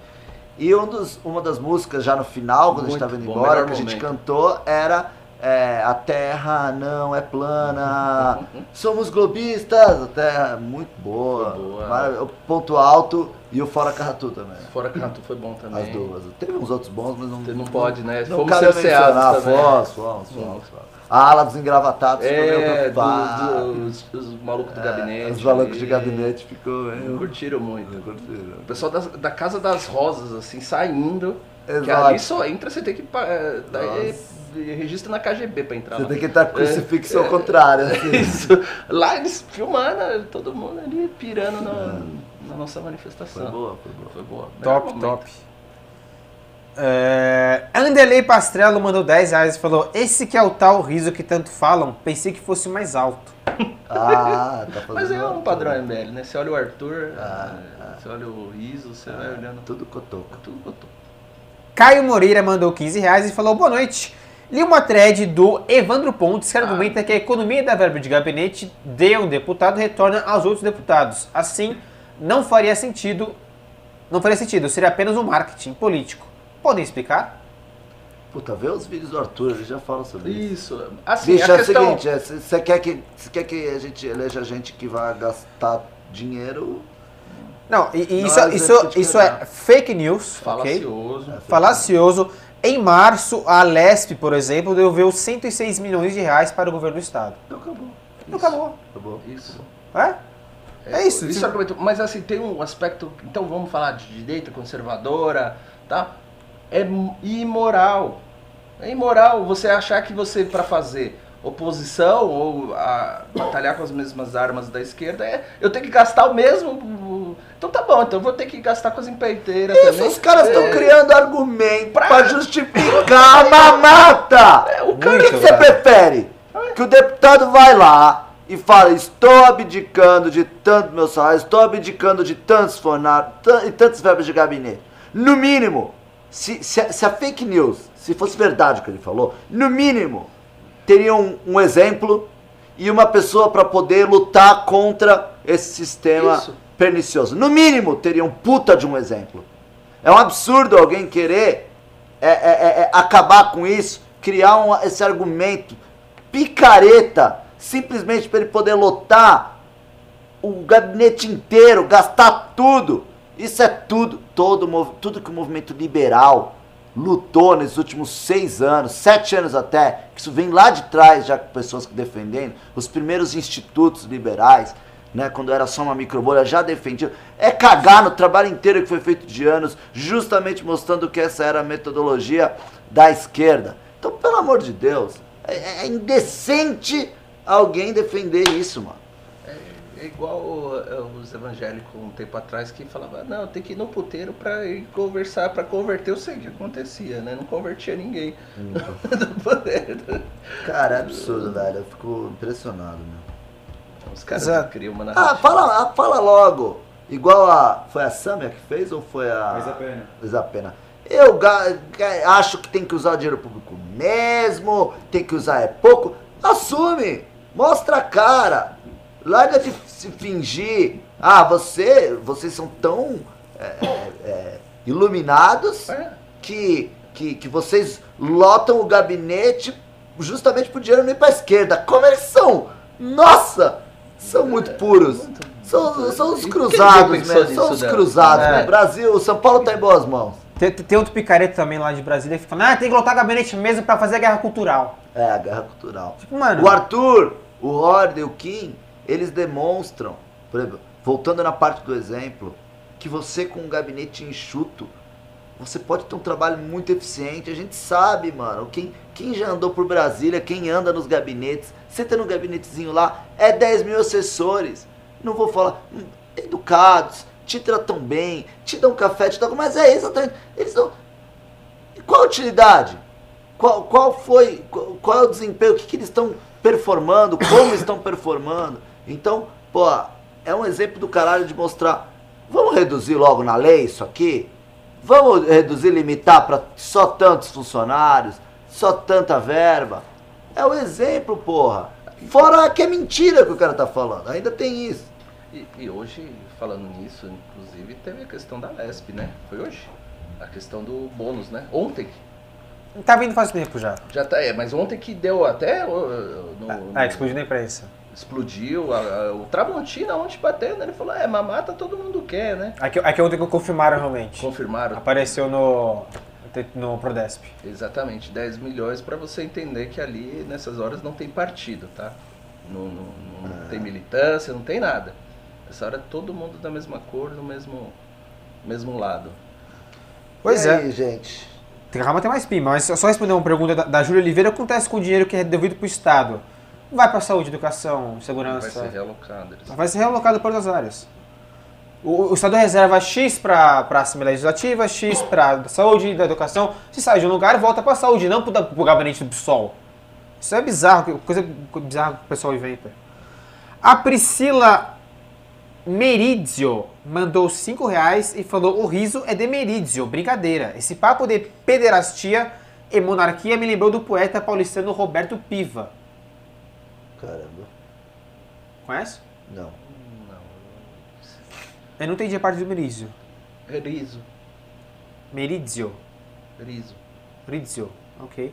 E um dos, uma das músicas já no final, quando a gente Muito estava indo bom, embora, que a gente momento. cantou era é, A Terra não é plana, somos globistas, a Terra é muito boa. Boa. O ponto alto E o Fora Carratu também. Fora Canto foi bom também. As duas. Teve uns outros bons, mas não. Você não pode, né? Não Fomos cerceados. Fomos, fomos, fomos. A ala dos engravatados ficou meio É, preocupada. do- dos os malucos do gabinete. Os malucos de gabinete ficou meio. Curtiram muito. Curtiram. O pessoal das- da Casa das Rosas, assim, saindo. Que Exato. ali só entra, você tem que. é, Daí, registra na KGB pra entrar Você lá. tem que estar crucifixo ao É. contrário. assim. Isso. Lá eles filmando, todo mundo ali pirando na, na nossa manifestação. Foi boa, foi boa. Foi boa. Top, top. É, Anderley Pastrello mandou 10 reais e falou: Esse que é o tal riso que tanto falam, pensei que fosse mais alto. Ah, tá. Mas é um padrão MBL, né? Você olha o Arthur, Ah, é, você olha o Riso, você vai olhando Tudo cotoco. tudo botou. Caio Moreira mandou 15 reais e falou: Boa noite. Li uma thread do Evandro Pontes que argumenta que a economia da verba de gabinete de um deputado retorna aos outros deputados. Assim, não faria sentido. Não faria sentido, seria apenas um marketing político. Podem explicar? Puta, vê os vídeos do Arthur, ele já fala sobre isso. Isso. Assim, Bicho, a é o questão... seguinte, você quer, que, quer que a gente eleja gente que vai gastar dinheiro? Não, e, e Não isso, é isso, isso é verdade. fake news. Falacioso. Falacioso. Em março, a Lesp, por exemplo, devolveu 106 milhões de reais para o governo do estado. Então acabou. Não acabou. Acabou. Isso. É? É isso, Isso tipo- é. Mas assim, tem um aspecto. Então vamos falar de direita conservadora, tá? É imoral. É imoral você achar que você, para fazer oposição ou a, batalhar com as mesmas armas da esquerda, é, eu tenho que gastar o mesmo. Então tá bom, então eu vou ter que gastar com as empreiteiras Isso, também. os caras estão É, criando argumento Pra- pra, justificar a mamata! É, o cara que, que você prefere? Que o deputado vai lá e fala, estou abdicando de tanto meu salário, estou abdicando de tantos tan- e tantas verbas de gabinete. No mínimo, se, se, a, se a fake news, se fosse verdade o que ele falou, no mínimo, teria um, um exemplo e uma pessoa para poder lutar contra esse sistema Isso. pernicioso. No mínimo, teria um puta de um exemplo. É um absurdo alguém querer é, é, é, é, acabar com isso, criar um- esse argumento picareta, simplesmente para ele poder lotar o gabinete inteiro, gastar tudo. Isso é tudo, todo, tudo que o movimento liberal lutou nesses últimos seis anos, sete anos até, que isso vem lá de trás já com pessoas defendendo, os primeiros institutos liberais, né, quando era só uma microbolha, já defendiam. É cagar no trabalho inteiro que foi feito de anos, justamente mostrando que essa era a metodologia da esquerda. Então, pelo amor de Deus, é, é indecente alguém defender isso, mano. É igual é, os evangélicos um tempo atrás que falava, não, tem que ir no puteiro pra ir conversar, pra converter, eu sei o que acontecia, né? Não convertia ninguém poder. Cara, é absurdo, velho. Eu fico impressionado, meu. Os caras Exato. criam uma Ah, narrativa. fala, ah, fala logo. Igual a. Foi a Samia que fez ou foi a. A pena. Luiz a Pena. Eu ga- ga- acho que tem que usar dinheiro público mesmo, tem que usar é pouco. Assume, mostra a cara. Larga de se fingir. Ah, você, vocês são tão é, é, é, iluminados É. que, que, que vocês lotam o gabinete justamente pro dinheiro não ir pra esquerda. Como eles são? Nossa! São muito puros. São, são os cruzados mesmo. São os cruzados. É. né? Brasil, o São Paulo tá em boas mãos. Tem, tem outro picareta também lá de Brasília que fala, ah, tem que lotar gabinete mesmo pra fazer a guerra cultural. É, a guerra cultural. Tipo, mano, O Arthur, o Horde e o Kim, eles demonstram, por exemplo, voltando na parte do exemplo, que você com um gabinete enxuto, você pode ter um trabalho muito eficiente. A gente sabe, mano. Quem, quem já andou por Brasília, quem anda nos gabinetes, você tem no gabinetezinho lá, é 10 mil assessores. Não vou falar, hum, educados, te tratam bem, te dão café, te dão. Mas é exatamente. Eles dão. E qual a utilidade? Qual, qual foi, qual, qual é o desempenho, o que, que eles estão performando, como estão performando. Então, pô, é um exemplo do caralho de mostrar, vamos reduzir logo na lei isso aqui? Vamos reduzir, limitar para só tantos funcionários, só tanta verba? É o exemplo, porra. Fora que é mentira que o cara tá falando, ainda tem isso. E, e hoje, falando nisso, inclusive, teve a questão da Lesp, né? Foi hoje? A questão do bônus, né? Ontem. tá vindo faz tempo já. Já tá, é, mas ontem que deu até. ó, no, Ah, explodiu na imprensa. Explodiu. a- a- o Tramontina, onde batendo, ele falou, é, mamata todo mundo quer, né? Aqui, aqui ontem que confirmaram realmente. Confirmaram. Apareceu no, no Prodesp. Exatamente, 10 milhões pra você entender que ali, nessas horas, não tem partido, tá? Não, não- não Ah. tem militância, não tem nada. Nessa hora é todo mundo da mesma cor, no mesmo, mesmo lado. Pois e é. aí, gente? Calma, tem mais pima, mas só responder uma pergunta da, da Júlia Oliveira: o que acontece com o dinheiro que é devido para o Estado? Vai para saúde, educação, segurança. Vai ser realocado. Vai ser realocado para outras áreas. O, o Estado reserva X para a Assembleia Legislativa, X para saúde e da educação. Se sai de um lugar, volta para a saúde, não para o gabinete do PSOL. Isso é bizarro, coisa bizarra que o pessoal inventa. A Priscila Meridio mandou 5 reais e falou: o riso é de Meridio, brincadeira. Esse papo de pederastia e monarquia me lembrou do poeta paulistano Roberto Piva. Caramba. Conhece? Não. Não. Eu não entendi a parte do Meridio. Riso. Meridio. Riso. Rizio, ok.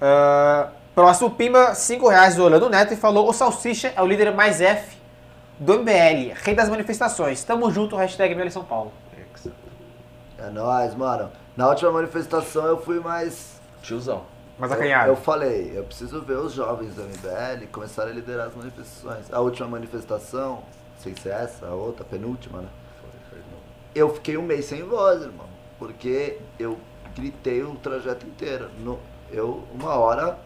Ah, próximo Pimba, 5 reais do Orlando Neto e falou: O Salsicha é o líder mais F do MBL, rei das manifestações. Tamo junto, hashtag MBL São Paulo. Exato. É nóis, mano. Na última manifestação eu fui mais. Tiozão. Mas eu, acanhado. eu falei, eu preciso ver os jovens do MBL começarem a liderar as manifestações. A última manifestação, não sei se é essa, a outra, a penúltima, né? Foi, foi no- Eu fiquei um mês sem voz, irmão. Porque eu gritei o trajeto inteiro. No, eu, uma hora,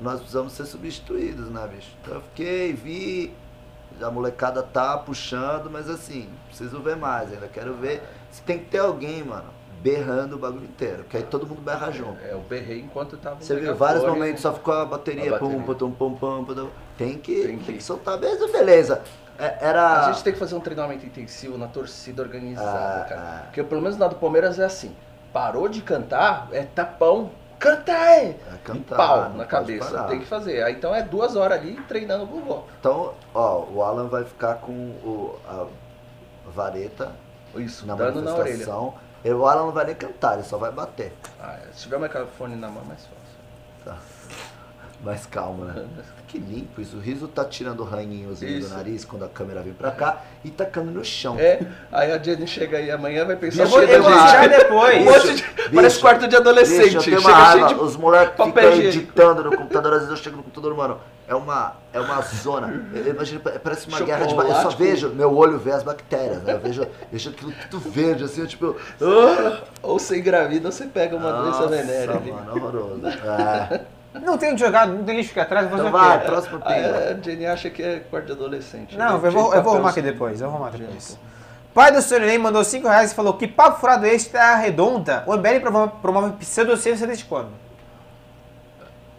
nós precisamos ser substituídos, né, bicho? Então eu fiquei, vi, a molecada tá puxando, mas assim, preciso ver mais ainda. Quero ver se tem que ter alguém, mano, berrando o bagulho inteiro. Que aí todo mundo berra junto. É, eu berrei enquanto tava Você viu vários momentos, só ficou a bateria, A bateria. pum, pum, pum, pum, pum. Tem que, Tem que- tem que soltar mesmo, beleza. É, Era. A gente tem que fazer um treinamento intensivo na torcida organizada, Ah, cara. ah. Porque pelo menos lá do Palmeiras é assim. Parou de cantar, é tapão. Canta aí! É E cantar, pau não na cabeça. Tem que fazer. Aí, então é duas horas ali treinando o vovô. Então, ó, o Alan vai ficar com o, a vareta Isso, na dando na orelha. E o Alan não vai nem cantar, ele só vai bater. Ah, se tiver o microfone na mão, é mais fácil. Tá. Mais calmo, né? Que limpo isso. O riso tá tirando o ranhinhozinho do nariz quando a câmera vem pra cá e tacando no chão. É, aí a Jenny chega aí amanhã vai pensar Eu vou, cheio eu vou tirar depois. Monte de- Parece quarto de adolescente. Bicho, eu tenho uma raiva. cheio de Os moleques ficam editando no computador, às vezes eu chego no computador, mano. É uma, é uma zona. Eu imagino, parece uma guerra de Eu só vejo, meu olho vê as bactérias, né? Eu vejo, vejo aquilo tudo verde, assim, eu, tipo. ah, Ou você engravida ou você pega uma doença nossa, venérea ali. mano, horroroso. É. Não tem onde jogar, não tem lixo aqui atrás, vou Então o vai, próximo Aí pimba. a Jenny acha que é quarto de adolescente. Não, né? eu vou, eu vou arrumar aqui assim. depois, eu vou arrumar depois. Pai do Sr. Ney mandou 5 reais e falou que papo furado este é redonda. O MBL promove, promove pseudociência desde quando?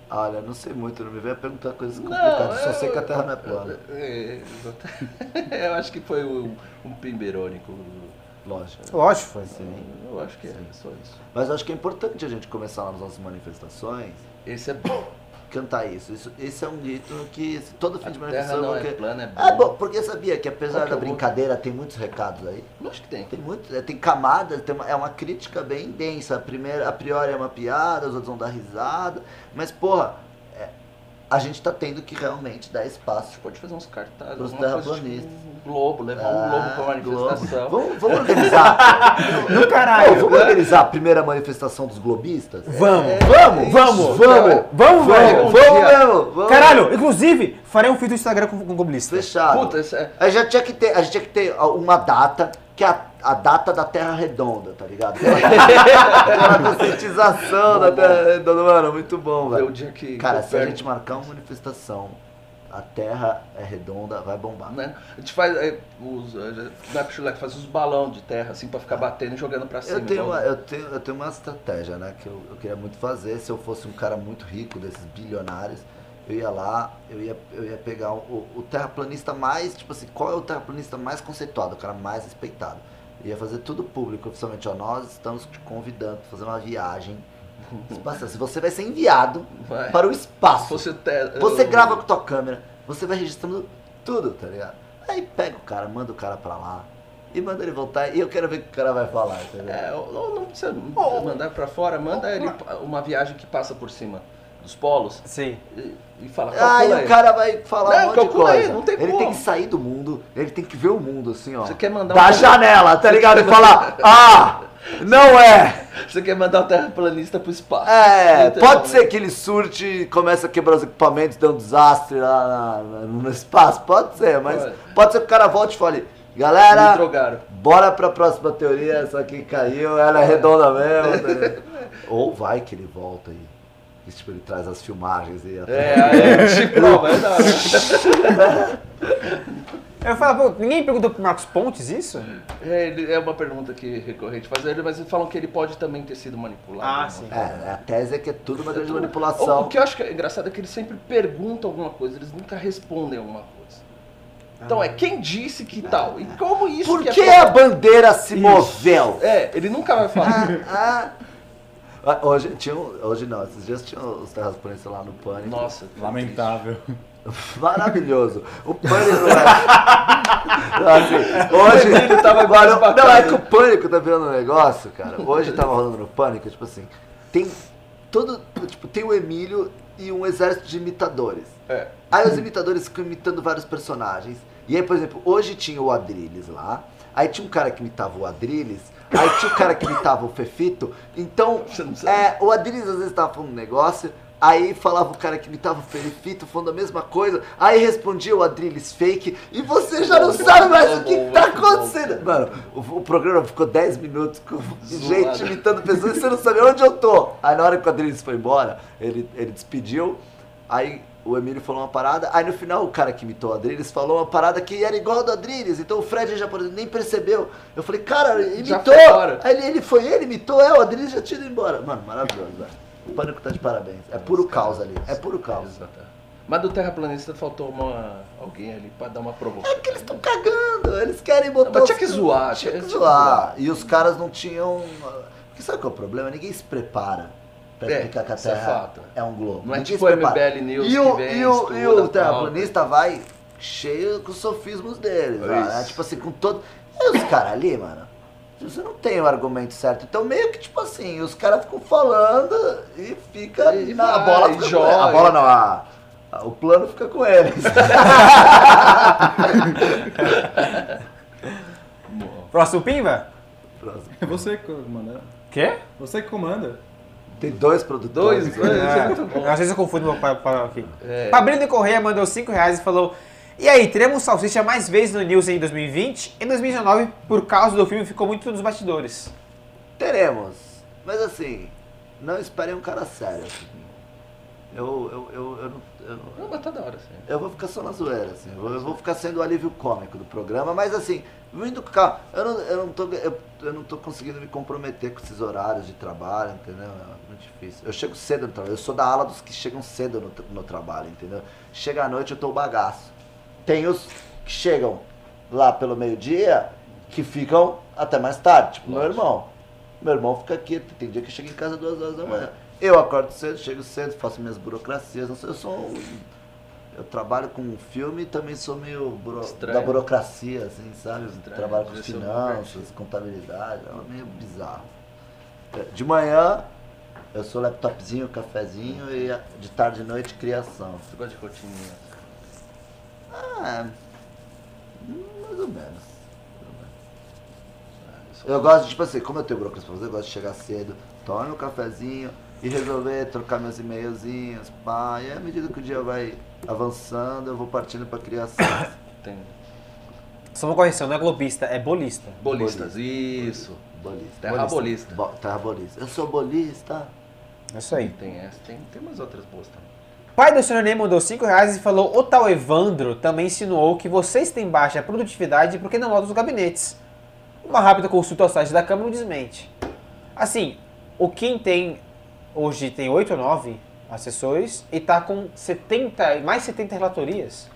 Olha, não sei muito, não me venha perguntar coisas Não, complicadas, só eu- sei que a Terra não é plana. É, exato. eu acho que foi um, um pimberônico. Lógico. Lógico, foi. Eu acho que é só isso. Mas acho que é importante a gente começar nas nossas manifestações Esse é bom. Cantar isso. isso esse é um grito que todo fim A de manifestação não eu é vou que- plana, é É bom. bom, porque sabia que apesar Qual que da vou? brincadeira tem muitos recados aí. Lógico que tem. Tem muito, é, tem camadas, tem uma- é uma crítica bem densa. A primeira, a priori é uma piada, os outros vão dar risada, mas porra, é, a gente tá tendo que realmente dar A espaço. gente pode fazer uns cartazes, Os alguma coisa terraplanistas. tipo um globo, levar um globo pra Ah, manifestação. Globo. Vamos, vamos organizar. No caralho. Ô, vamos organizar a primeira manifestação dos globistas? Vamos, É, vamos, isso. vamos, Vamos! vamos. Vamos, vamos! Vamos. Caralho, inclusive, farei um vídeo no Instagram com, com o Globalista. Fechado. Puta, isso é. A gente tinha que ter, a gente tinha que ter uma data, que é a, a data da Terra Redonda, tá ligado? Aquela conscientização da Terra Redonda, mano, muito bom, Foi o velho. dia que. Cara, se a gente marcar uma manifestação, a Terra é redonda, vai bombar. Né? A gente faz. É, os, é, não é pichulé, faz os balão de terra assim pra ficar batendo e jogando pra cima. Eu tenho, uma, eu, tenho, eu tenho uma estratégia, né, que eu, eu queria muito fazer. Se eu fosse um cara muito rico, desses bilionários, eu ia lá, eu ia, eu ia pegar o, o terraplanista mais, tipo assim, qual é o terraplanista mais conceituado, o cara mais respeitado? Ia fazer tudo público, oficialmente, ó, nós estamos te convidando para fazer uma viagem espacial. Se você vai ser enviado Vai. para o espaço, o te- você grava com tua câmera, você vai registrando tudo, tá ligado? Aí pega o cara, manda o cara pra lá e manda ele voltar e eu quero ver o que o cara vai falar, entendeu? É, não, não precisa mandar pra fora, manda ele uma viagem que passa por cima dos polos Sim. e, e fala, Aí calcula o aí. cara vai falar Não, um monte de calcula aí, coisa. não tem ele como. tem que sair do mundo, ele tem que ver o mundo assim, ó. Você quer mandar da um- janela, tá ligado? E falar, ah, não é. Você quer mandar o terraplanista pro espaço. É, Então, pode ser que ele surte e comece a quebrar os equipamentos, dê um desastre lá na- no espaço, pode ser, mas Pode. pode ser que o cara volte e fale, galera, drogaram. bora pra próxima teoria, essa aqui caiu, ela é redonda mesmo. Ou vai que ele volta e, tipo, ele traz as filmagens e É, aí te prova, é da hora. Eu falo, pô, ninguém perguntou pro Marcos Pontes isso? É, ele- é uma pergunta que recorrente faz ele, mas eles falam que ele pode também ter sido manipulado. Ah, né? sim. É, a tese é que é tudo uma grande O, manipulação. o que eu acho que é engraçado é que eles sempre perguntam alguma coisa, eles nunca respondem alguma coisa. Então é quem disse que tal? E como isso Por que que é a bandeira se moveu? É, ele nunca vai falar. Ah, ah. Hoje, tinha, hoje não, esses dias tinha os terraplanistas lá no Pânico. Nossa, Lamentável. Maravilhoso. O Pânico não é. Assim, hoje. Ele tava Agora, quase não, é que o Pânico tá virando um negócio, cara. Hoje tava rolando no Pânico, tipo assim. Tem todo. Tipo, tem o Emílio e um exército de imitadores. É. Aí os imitadores ficam imitando vários personagens. E aí, por exemplo, hoje tinha o Adrilles lá. Aí tinha um cara que imitava o Adrilles. Aí tinha o cara que imitava o Fefito. Então, é, o Adrilles às vezes tava falando um negócio. Aí falava o cara que imitava o Fefito falando a mesma coisa. Aí respondia o Adrilles fake. E você já não sabe mais o que tá acontecendo. Mano, o, o programa ficou 10 minutos com gente imitando pessoas e você não sabe onde eu tô. Aí na hora que o Adrilles foi embora, ele, ele despediu. Aí o Emílio falou uma parada, aí no final o cara que imitou o Adrilles falou uma parada que era igual ao do Adrilles, então o Fred já nem percebeu. Eu falei, cara, imitou. Aí ele, ele foi ele, imitou, é, o Adrilles já tinha ido embora. Mano, maravilhoso, velho. O pânico tá de parabéns. É puro caos ali. É puro caos. Mas do terraplanista faltou uma, alguém ali pra dar uma provocação. É que eles estão cagando, eles querem botar. Não, mas tinha que zoar, Tinha que tinha que zoar. zoar. E os caras não tinham. Porque sabe qual é o problema? Ninguém se prepara pra É, explicar que a isso é Terra fato. é um globo. Não é Ninguém tipo se o prepara. MBL News e que o, vem, e o, estuda, e o terraplanista vai cheio com os sofismos deles. É né? Tipo assim, com todo. E os caras ali, mano. Você não tem o argumento certo. Então, meio que, tipo assim, os caras ficam falando e fica. E na, a vai, bola fica joga. A bola não, a- a- o plano fica com eles. Próximo Pimba? Próximo. É você que comanda. Quê? Você que comanda. Tem dois produtores. Dois, dois, isso é É, muito bom. às vezes eu confundo meu pai, pai aqui. É. De Correia mandou 5 reais e falou: E aí, teremos salsicha mais vezes no News em 2020? Em 2019, por causa do filme, ficou muito nos bastidores. Teremos. Mas assim, não esperem um cara sério. assim. Eu, eu, eu, eu, não, eu, não- Não, mas tá da hora, sim. eu vou ficar só na zoeira, assim. Eu vou, eu vou ficar sendo o alívio cômico do programa, mas assim, vindo calma. Eu não, eu, não tô, eu, eu não tô conseguindo me comprometer com esses horários de trabalho, entendeu? É muito difícil. Eu chego cedo no trabalho. Eu sou da ala dos que chegam cedo no, no trabalho, entendeu? Chega à noite, eu tô bagaço. Tem os que chegam lá pelo meio-dia que ficam até mais tarde, tipo meu irmão. Meu irmão fica aqui, tem dia que chega em casa duas horas da manhã. Eu acordo cedo, chego cedo, faço minhas burocracias. Não sei, eu sou um, Eu trabalho com filme e também sou meio buro- da burocracia, assim, sabe? Estranho, Trabalho com finanças, contabilidade, é meio bizarro. É, De manhã, eu sou laptopzinho, cafezinho e de tarde e noite, criação. Você gosta de rotininha? Ah, mais ou menos. Eu gosto, tipo assim, como eu tenho burocracia pra fazer, eu gosto de chegar cedo, tomar meu cafezinho e resolver trocar meus e-mailzinhos, pá. E à medida que o dia vai avançando, eu vou partindo pra criação. Tem Só uma correção, não é globista, é bolista. bolistas, isso. Bolista. Terra bolista. Bo- terra bolista. Eu sou bolista. É isso aí. Tem essa, tem, tem umas outras boas também. Pai do Sr. Ney mandou 5 reais e falou: O tal Evandro também insinuou que vocês têm baixa produtividade porque não lotam os gabinetes. Uma rápida consulta ao site da Câmara o desmente. Assim, o Kim tem, hoje tem 8 ou 9 assessores e tá com 70, mais 70 relatorias.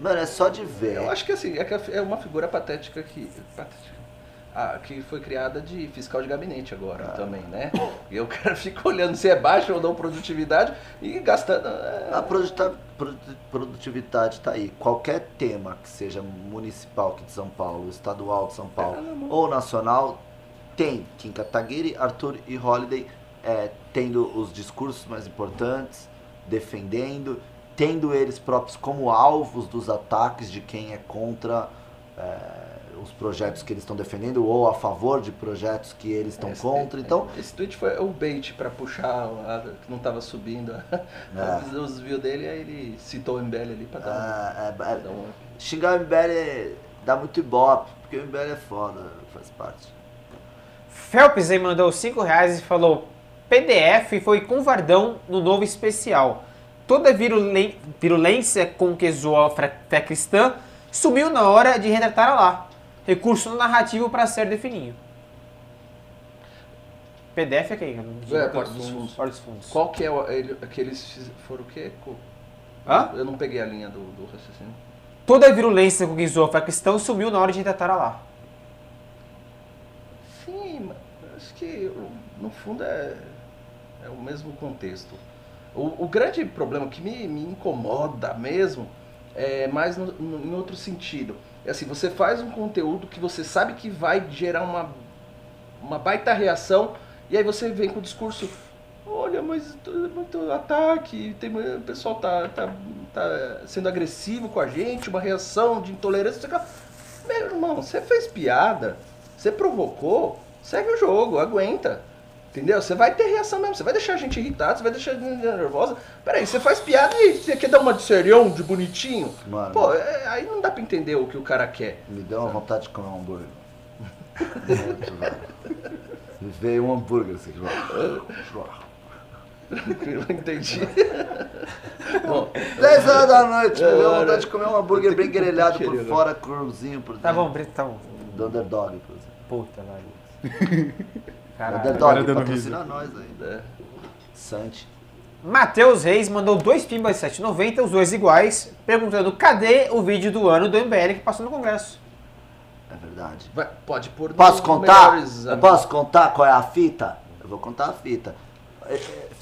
Mano, é só de ver. Eu acho que assim, é, que é uma figura patética que. patética. Ah, que foi criada de fiscal de gabinete agora também, né? E o cara fica olhando se é baixa ou não produtividade e gastando. é, A produtividade tá aí. Qualquer tema que seja municipal aqui de São Paulo, estadual de São Paulo mão. ou nacional, tem Kim Kataguiri, Arthur e Holiday é, tendo os discursos mais importantes, defendendo, tendo eles próprios como alvos dos ataques de quem é contra é, os projetos que eles estão defendendo ou a favor de projetos que eles estão Esse- contra. Então, Esse tweet foi o bait pra puxar a, que não tava subindo É. os views dele, aí ele citou o MBL ali pra dar um. é, é, dar um xingar o MBL dá muito ibope, porque o MBL é foda, faz parte. Phelps aí mandou 5 reais e falou: PDF foi convardão no novo especial. Toda virulen- virulência com que zoou a fé cristã sumiu na hora de retratar lá. Recurso narrativo para ser definido. PDF é quem? É, Porta dos Fundos. Porta dos Fundos. Qual que é o, ele, aqueles foram o quê? Hã? Eu não peguei a linha do, do raciocínio. Toda virulência com que zoou a fé cristã sumiu na hora de retratar lá. Sim, mas acho que no fundo é, é o mesmo contexto. O, o grande problema que me, me incomoda mesmo é mais no, no- em outro sentido. É assim, você faz um conteúdo que você sabe que vai gerar uma, uma baita reação e aí você vem com o discurso olha, mas muito ataque, tem, o pessoal tá, tá, tá sendo agressivo com a gente, uma reação de intolerância. Meu irmão, você fez piada, você provocou, segue o jogo, aguenta. Entendeu? Você vai ter reação mesmo, você vai deixar a gente irritada, você vai deixar a gente nervosa. Peraí, você faz piada e você quer dar uma de serião, de bonitinho? Mano, Pô, é- aí não dá pra entender o que o cara quer. me deu uma vontade de comer um hambúrguer. Muito, velho. Me veio um hambúrguer assim. Eu entendi. Bom, 10 horas da noite, me deu vontade de comer um hambúrguer bem grelhado por querido. fora, cruzinho por Tá dentro. bom, Brito, tá bom. Do Underdog, por exemplo. Puta, velho. Caralho. Agora Underdog, dando patrocina nós ainda. é, Sante. Matheus Reis mandou dois pimbas de 7,90, os dois iguais, perguntando cadê o vídeo do ano do MBL que passou no Congresso. É verdade. vai- pode pôr Posso contar? melhores Eu posso contar qual é a fita? Eu vou contar a fita.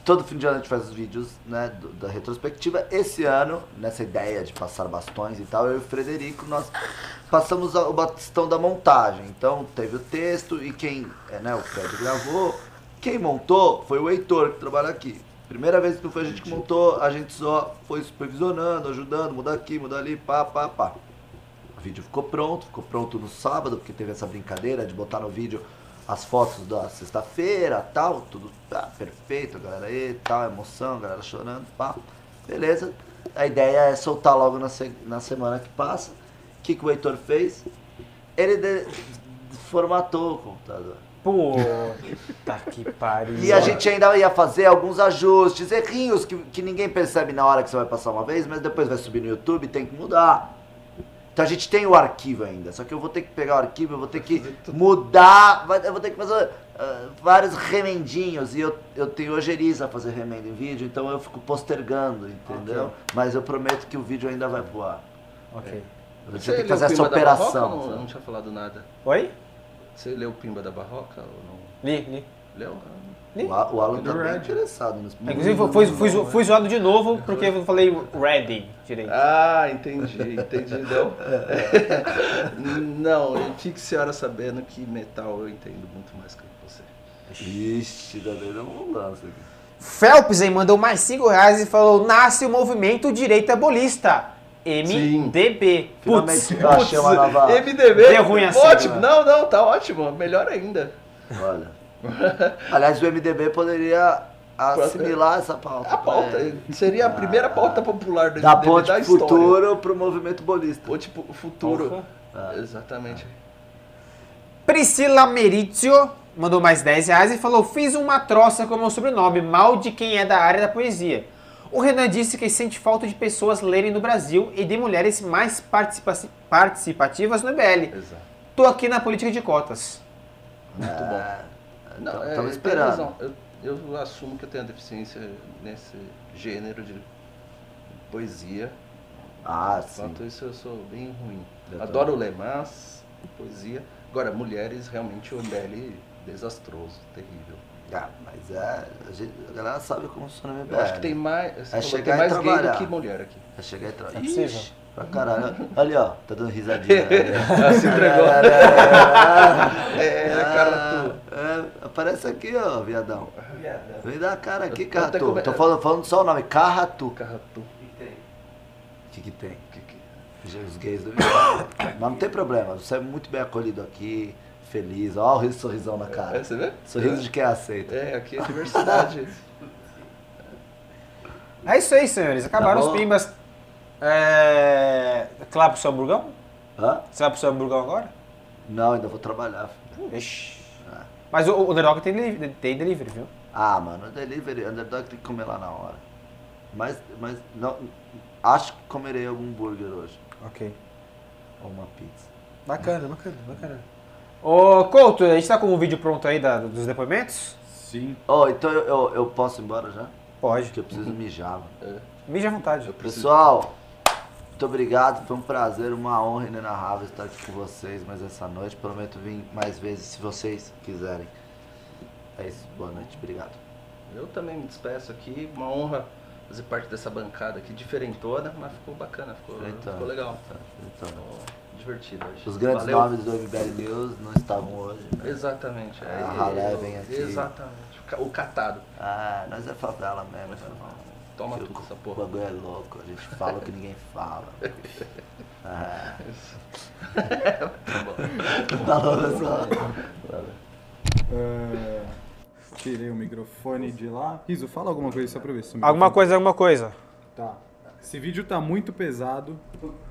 Todo fim de ano a gente faz os vídeos né, do- da retrospectiva. Esse ano, nessa ideia de passar bastões e tal, eu e o Frederico, nós passamos o bastão da montagem. Então teve o texto e quem, é, né, o Fred gravou. Quem montou foi o Heitor, que trabalha aqui. Primeira vez que não foi a gente que montou, a gente só foi supervisionando, ajudando, mudar aqui, mudar ali, pá, pá, pá. O vídeo ficou pronto, ficou pronto no sábado, porque teve essa brincadeira de botar no vídeo as fotos da sexta-feira, tal, tudo tá, perfeito, a galera aí, tal, emoção, galera chorando, pá. Beleza. A ideia é soltar logo na, se- na semana que passa. O que, que o Heitor fez? Ele de- formatou o computador. Puta que pariu. E a gente ainda ia fazer alguns ajustes, errinhos que, que ninguém percebe na hora que você vai passar uma vez, mas depois vai subir no YouTube e tem que mudar. Então a gente tem o arquivo ainda, só que eu vou ter que pegar o arquivo, eu vou ter que mudar, eu vou ter que fazer ah, vários remendinhos e eu, eu tenho ojeriza a fazer remendo em vídeo, então eu fico postergando, entendeu? Mas eu prometo que o vídeo ainda vai pro ar. Ok. Eu vou Você ter que fazer essa Barroca operação. ou não, não tinha falado nada. Oi? Você leu o Pimba da Barroca ou não? Li, li. Leu? O, o Alan tá Do bem interessado nos Inclusive, fui, fui, fui, zo- fui zoado de novo porque eu falei ready direito. Ah, entendi, entendi. Não, não e fique senhora sabendo que metal eu entendo muito mais que você. Ixi, tá dando um lance aqui. Phelps aí mandou mais 5 reais e falou: nasce o movimento direita bolista. MDB. Putz, eu achei uma nova. MDB, Deu ruim assim, ótimo. né? Não, não, tá ótimo. Melhor ainda. Olha. Aliás, o MDB poderia assimilar essa pauta. A pauta É. seria a primeira pauta popular do Da MDB ponte da história. futuro pro movimento bolista. Ponte futuro. Ah. Exatamente. Priscila Merizio mandou mais 10 reais e falou: Fiz uma troça com meu sobrenome, mal de quem é da área da poesia. O Renan disse que sente falta de pessoas lerem no Brasil e de mulheres mais participa- participativas no MBL. Exato. Tô aqui na política de cotas. Muito bom. Não, Tava é, tava esperando. razão. Eu, eu assumo que eu tenho deficiência nesse gênero de poesia. Ah, sim. Quanto isso eu sou bem ruim. Eu Adoro ler, mas poesia. Agora, mulheres, realmente o MBL desastroso, terrível. Ah, mas é. A, gente, a galera sabe como funciona o MBL. Eu acho que tem mais, É falou, chegar tem mais gay do trabalhar. que mulher aqui. É chegar e trabalhar. É possível? Pra caralho. Ali, ó, tá dando risadinha. Ela se entregou. É, a cara tua. É, É, aparece aqui, ó, viadão. Vem dar a cara aqui, Carratu. come- Tô falando, falando só o nome, Carratu. Carratu. O que que tem? Que que- Os gays do Mas não tem problema, você é muito bem acolhido aqui, feliz. Ó, o riso- sorrisão na É, cara. você vê? Sorriso de quem aceita. É, aqui é diversidade. É isso aí, senhores. Acabaram Tá os pimbas. É... Claro pro seu hamburgão? Hã? Você vai pro seu hamburgão agora? Não, ainda vou trabalhar. Ixi. Mas o, o Underdog tem delivery, tem delivery, viu? Ah, mano, delivery, underdog tem que comer lá na hora. Mas, mas não, acho que comerei algum hambúrguer hoje. Ok. Ou uma pizza. Bacana, bacana, bacana. Ô, Couto, a gente tá com um vídeo pronto aí da- dos depoimentos? Sim. Oh, então eu, eu, eu posso ir embora já? Pode. Porque eu preciso mijar. mano. Mija à vontade. Pessoal, muito obrigado. Foi um prazer, uma honra inenarrável estar aqui com vocês mais essa noite. Prometo vir mais vezes se vocês quiserem. É isso. Boa noite. Obrigado. Eu também me despeço aqui. Uma honra fazer parte dessa bancada aqui, diferentona, mas ficou bacana, ficou, Então, ficou legal. Então, Ficou divertido hoje. os grandes Valeu. nomes do MBL News não estavam hoje. né? Exatamente. É, A ralé vem aqui. Exatamente. O ca- O catado. Ah, nós é favela mesmo. irmão. Toma tudo essa O porra. bagulho é louco, a gente fala o que ninguém fala. Ah. Falou, pessoal. É, tirei o microfone de lá. Riso, fala alguma coisa só pra ver se o Alguma coisa, alguma coisa. Tá. Esse vídeo tá muito pesado,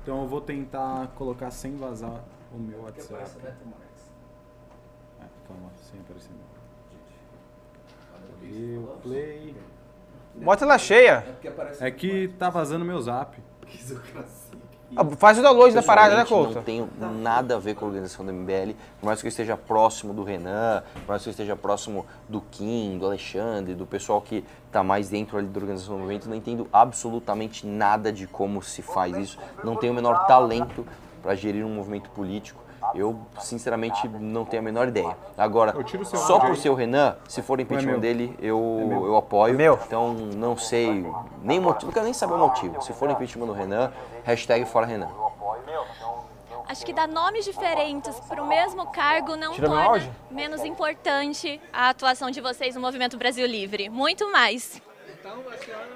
então eu vou tentar colocar sem vazar o meu WhatsApp. É, calma, sem aparecer meu. Eu, play. Bota ela cheia. É que tá vazando meu zap. Ah, Faz o download da parada, né, Couto? Não tenho nada a ver com a organização do MBL, por mais que eu esteja próximo do Renan, por mais que eu esteja próximo do Kim, do Alexandre, do pessoal que está mais dentro ali da organização do movimento, não entendo absolutamente nada de como se faz isso. Não tenho o menor talento para gerir um movimento político. Eu, sinceramente, não tenho a menor ideia. Agora, só por ser o Renan, se for impeachment meu? dele, eu, meu. eu apoio. É meu. Então, não sei nem o motivo, não quero nem saber o motivo. Se for impeachment do Renan, hashtag fora Renan. Acho que dar nomes diferentes para o mesmo cargo não Tira torna menos importante a atuação de vocês no Movimento Brasil Livre. Muito mais. Então a senhora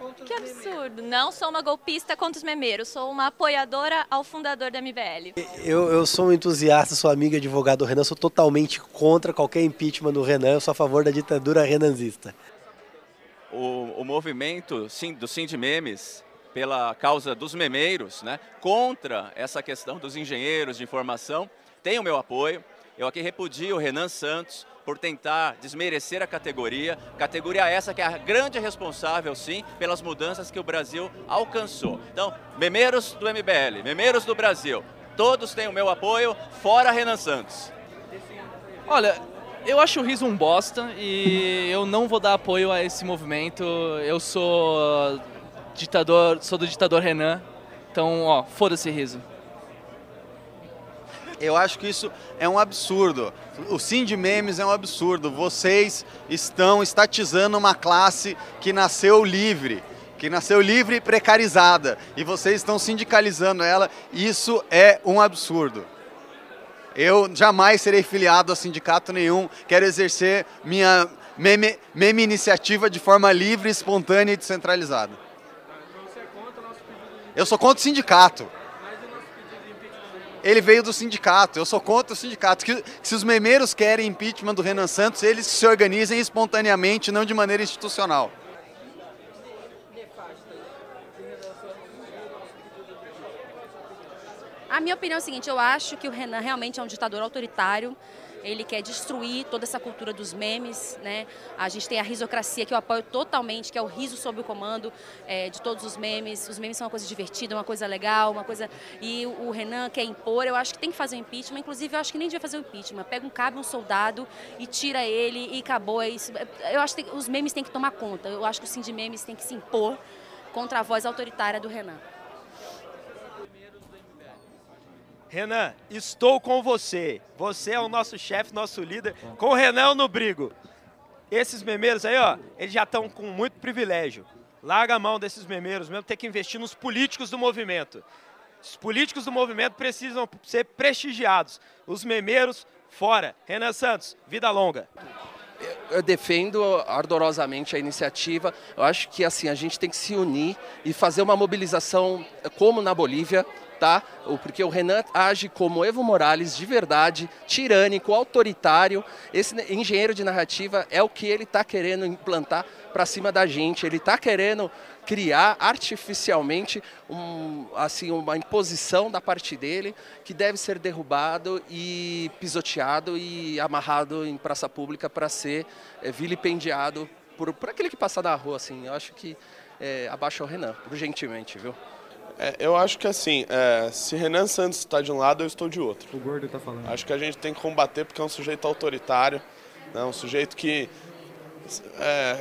contra os Que memeiros. absurdo. Não sou uma golpista contra os memeiros. Sou uma apoiadora ao fundador da MBL. Eu, eu sou um entusiasta, sou amigo e advogado do Renan, sou totalmente contra qualquer impeachment do Renan, eu sou a favor da ditadura renanzista. o, o movimento sim, do Sim de Memes pela causa dos memeiros, né, contra essa questão dos engenheiros de informação, tem o meu apoio. Eu aqui repudio o Renan Santos por tentar desmerecer a categoria, categoria essa que é a grande responsável, sim, pelas mudanças que o Brasil alcançou. Então, memeiros do MBL, memeiros do Brasil, todos têm o meu apoio, fora Renan Santos. Olha, eu acho o Riso um bosta e eu não vou dar apoio a esse movimento. Eu sou ditador, sou do ditador Renan. Então, ó, foda-se Riso. Eu acho que isso é um absurdo. O Sim de Memes é um absurdo. Vocês estão estatizando uma classe que nasceu livre, que nasceu livre e precarizada. E vocês estão sindicalizando ela. Isso é um absurdo. Eu jamais serei filiado a sindicato nenhum. Quero exercer minha meme, meme iniciativa de forma livre, espontânea e descentralizada. Eu sou contra o sindicato. Ele veio do sindicato, eu sou contra o sindicato. Que, se os memeiros querem impeachment do Renan Santos, eles se organizem espontaneamente, não de maneira institucional. A minha opinião é a seguinte, eu acho que o Renan realmente é um ditador autoritário. Ele quer destruir toda essa cultura dos memes, né? A gente tem a risocracia que eu apoio totalmente, que é o riso sob o comando é, de todos os memes. Os memes são uma coisa divertida, uma coisa legal, uma coisa. E o Renan quer impor. Eu acho que tem que fazer o impeachment. Inclusive, eu acho que nem devia fazer o impeachment. Pega um cabe um soldado e tira ele e acabou. É isso. Eu acho que os memes têm que tomar conta. Eu acho que o Sim de Memes tem que se impor contra a voz autoritária do Renan. Renan, estou com você. Você é o nosso chefe, nosso líder. Com o Renan eu brigo. Esses memeiros aí, ó, eles já estão com muito privilégio. Larga a mão desses memeiros mesmo, tem que investir nos políticos do movimento. Os políticos do movimento precisam ser prestigiados. Os memeiros fora. Renan Santos, vida longa. eu defendo ardorosamente a iniciativa. Eu acho que assim a gente tem que se unir e fazer uma mobilização eh, como na Bolívia, tá? Porque o Renan age como Evo Morales de verdade, tirânico, autoritário. Esse engenheiro de narrativa é o que ele está querendo implantar para cima da gente. Ele está querendo criar artificialmente um, assim uma imposição da parte dele que deve ser derrubado e pisoteado e amarrado em praça pública para ser eh, vilipendiado por, por aquele que passa na rua assim eu acho que é, abaixa o Renan urgentemente viu É, eu acho que assim, é, se Renan Santos está de um lado, eu estou de outro. O gordo tá falando. Acho que a gente tem que combater porque é um sujeito autoritário, né, um sujeito que é,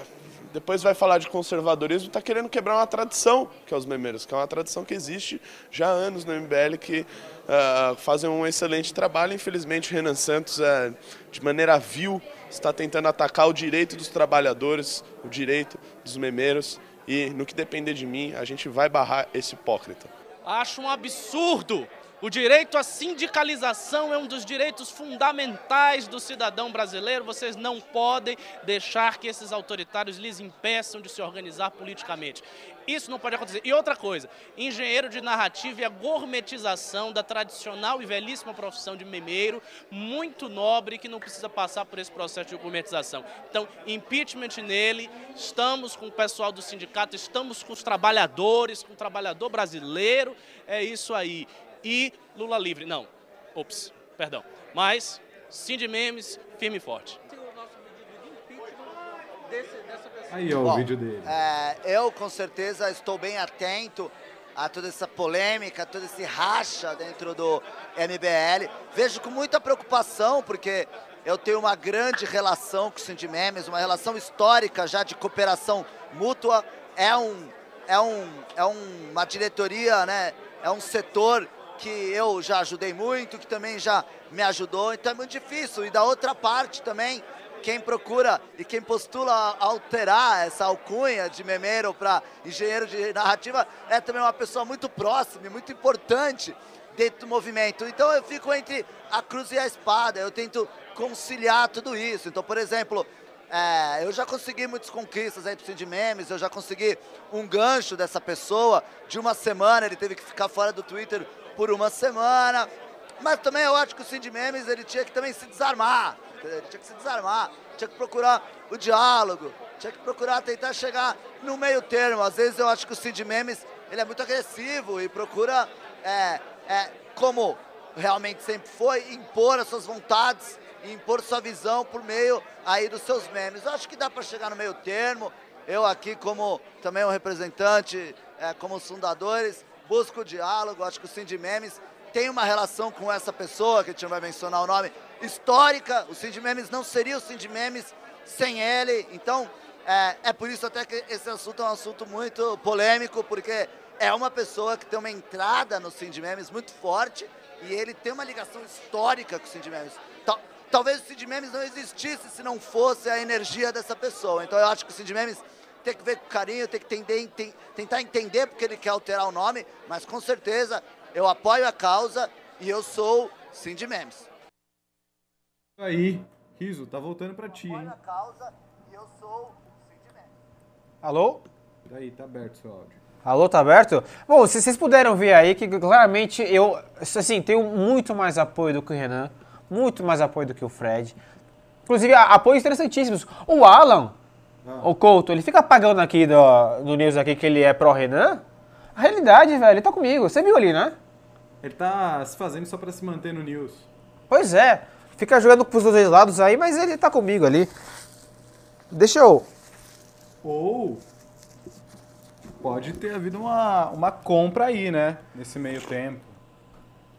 depois vai falar de conservadorismo, está querendo quebrar uma tradição, que é os memeiros, que é uma tradição que existe já há anos no MBL, que ah, fazem um excelente trabalho. Infelizmente, Renan Santos, é, de maneira vil, está tentando atacar o direito dos trabalhadores, o direito dos memeiros, e no que depender de mim, a gente vai barrar esse hipócrita. Acho um absurdo. O direito à sindicalização é um dos direitos fundamentais do cidadão brasileiro. Vocês não podem deixar que esses autoritários lhes impeçam de se organizar politicamente. Isso não pode acontecer. E outra coisa, engenheiro de narrativa e a gourmetização da tradicional e velhíssima profissão de memeiro, muito nobre que não precisa passar por esse processo de gourmetização. Então, impeachment nele, estamos com o pessoal do sindicato, estamos com os trabalhadores, com o trabalhador brasileiro, é isso aí. E Lula livre. Não, ops, perdão. Mas, sim de memes, firme e forte. Aí, ó, o Bom, vídeo dele. é, eu, com certeza, estou bem atento a toda essa polêmica, todo esse racha dentro do MBL. Vejo com muita preocupação, porque eu tenho uma grande relação com o Cindy Memes, uma relação histórica já de cooperação mútua. É, um, é, um, é um- uma diretoria, né? é um setor que eu já ajudei muito, que também já me ajudou, então é muito difícil. E da outra parte também, quem procura e quem postula alterar essa alcunha de memeiro para engenheiro de narrativa é também uma pessoa muito próxima e muito importante dentro do movimento. Então eu fico entre a cruz e a espada, eu tento conciliar tudo isso. Então, por exemplo, é, eu já consegui muitas conquistas aí pro de memes, eu já consegui um gancho dessa pessoa de uma semana, ele teve que ficar fora do Twitter por uma semana. Mas também eu acho que o Cindy Memes ele tinha que também se desarmar. Ele tinha que se desarmar, tinha que procurar o diálogo, tinha que procurar tentar chegar no meio termo. Às vezes eu acho que o Cindy Memes ele é muito agressivo e procura, é, é, como realmente sempre foi, impor as suas vontades, impor sua visão por meio aí dos seus memes. Eu acho que dá para chegar no meio termo. Eu aqui como também um representante, é, como os fundadores, busco o diálogo. Acho que o Cindy Memes tem uma relação com essa pessoa, que a gente não vai mencionar o nome, histórica. O Cindy Memes não seria o Cindy Memes sem ele. Então, é, é por isso até que esse assunto é um assunto muito polêmico, porque é uma pessoa que tem uma entrada no Cindy Memes muito forte e ele tem uma ligação histórica com o Cindy Memes. Tal- talvez o Cindy Memes não existisse se não fosse a energia dessa pessoa. Então eu acho que o Cindy Memes tem que ver com carinho, tem que entender, tem- tentar entender porque ele quer alterar o nome, mas com certeza eu apoio a causa e eu sou Cindy Memes. Aí, Riso, tá voltando pra ti, hein? causa e eu sou Alô? Aí, tá aberto o seu áudio. Alô, tá aberto? Bom, se vocês puderam ver aí que claramente eu, assim, tenho muito mais apoio do que o Renan, muito mais apoio do que o Fred. Inclusive, a- apoios interessantíssimos. O Alan, o Couto, ele fica pagando aqui do, no news aqui que ele é pró-Renan. A realidade, velho, ele tá comigo. Você viu ali, né? Ele tá se fazendo só pra se manter no news. Pois é. Fica jogando pros dois lados aí, mas ele tá comigo ali. Deixa eu... Ou pode ter havido uma, uma compra aí, né? Nesse meio tempo.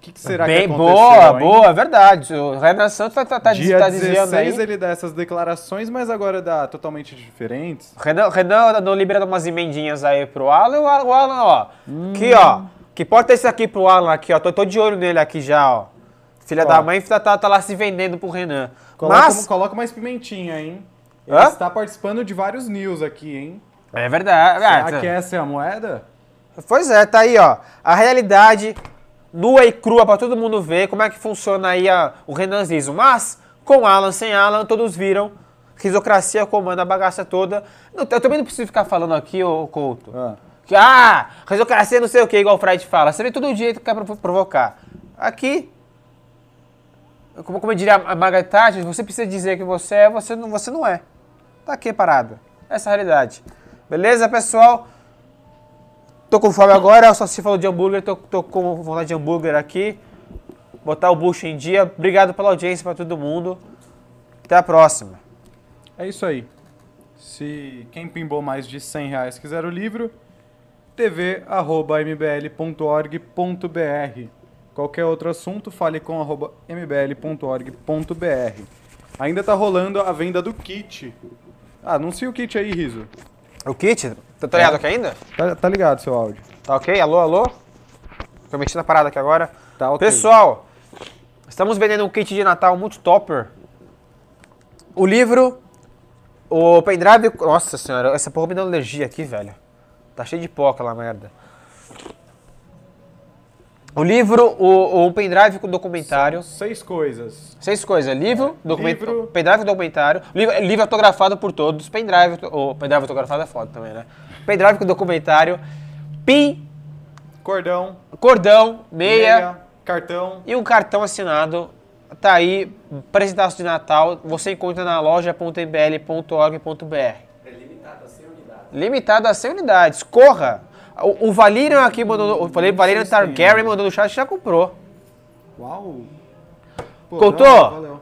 O que, que será Bem, que aconteceu, boa, hein? boa, é verdade. O Renan Santos tá, tá, tá, Dia tá desviando 16 aí. ele dá essas declarações, mas agora dá totalmente diferentes. Renan, Renan andou liberando umas emendinhas aí pro Alan e o Alan, o Alan, ó. Aqui, ó. Que porta é esse aqui pro Alan aqui, ó. Tô, tô de olho nele aqui já, ó. Filha Ó. da mãe tá, tá, tá lá se vendendo pro Renan. Coloca, Mas. coloca mais pimentinha, hein? Ele Hã? está participando de vários news aqui, hein? É verdade. Será Ah, que essa é a moeda? Pois é, tá aí, ó. A realidade nua e crua para todo mundo ver como é que funciona aí a, o renanzismo. Mas, com Alan, sem Alan, todos viram. Risocracia comanda a bagaça toda. Não, Eu também não preciso ficar falando aqui, ô Couto. Que, ah, risocracia não sei o que, igual o Fred fala. Você vê todo dia que quer provo- provocar. Aqui, como, como eu diria a Margaret Thatcher, você precisa dizer que você é, você não, você não é. Tá aqui parado. Essa é a realidade. Beleza, pessoal? Tô com fome agora, só se falou de hambúrguer, tô, tô com vontade de hambúrguer aqui. Botar o bucho em dia. Obrigado pela audiência pra todo mundo. Até a próxima. É isso aí. Se quem pimbou mais de 100 reais quiser o livro, tv.mbl.org.br. Qualquer outro assunto, fale com mbl.org.br. Ainda tá rolando a venda do kit. Ah, anuncia o kit aí, Riso. O kit? Tá tá ligado aqui ainda? Tá, tá ligado seu áudio. Tá ok? Alô, alô? Tô mexendo na parada aqui agora. Tá ok. Pessoal, estamos vendendo um kit de Natal muito topper. O livro, o pendrive... Nossa senhora, essa porra me deu alergia aqui, velho. Tá cheio de pó aquela merda. O livro, o, o pendrive com documentário. Seis coisas. Seis coisas. Livro, documento, livro. pendrive com documentário. Livro, livro autografado por todos. Pendrive. O pendrive autografado é foda também, né? Pendrive com documentário. Pin. Cordão. Cordão, meia. Meia, cartão. E um cartão assinado. Tá aí, presentaço de Natal. Você encontra na loja.mbl.org.br. É limitado a 100 unidades. Limitado a 100 unidades. Corra! O, o Valerian aqui mandou. O Valerian Valerian Targaryen mandou no chat já comprou. Uau. Pô, Couto? da hora, valeu. Oi.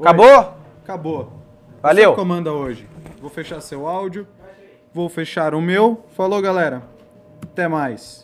Acabou? Acabou. Valeu. Você comanda hoje. Vou fechar seu áudio. Vou fechar o meu. Falou, galera. Até mais.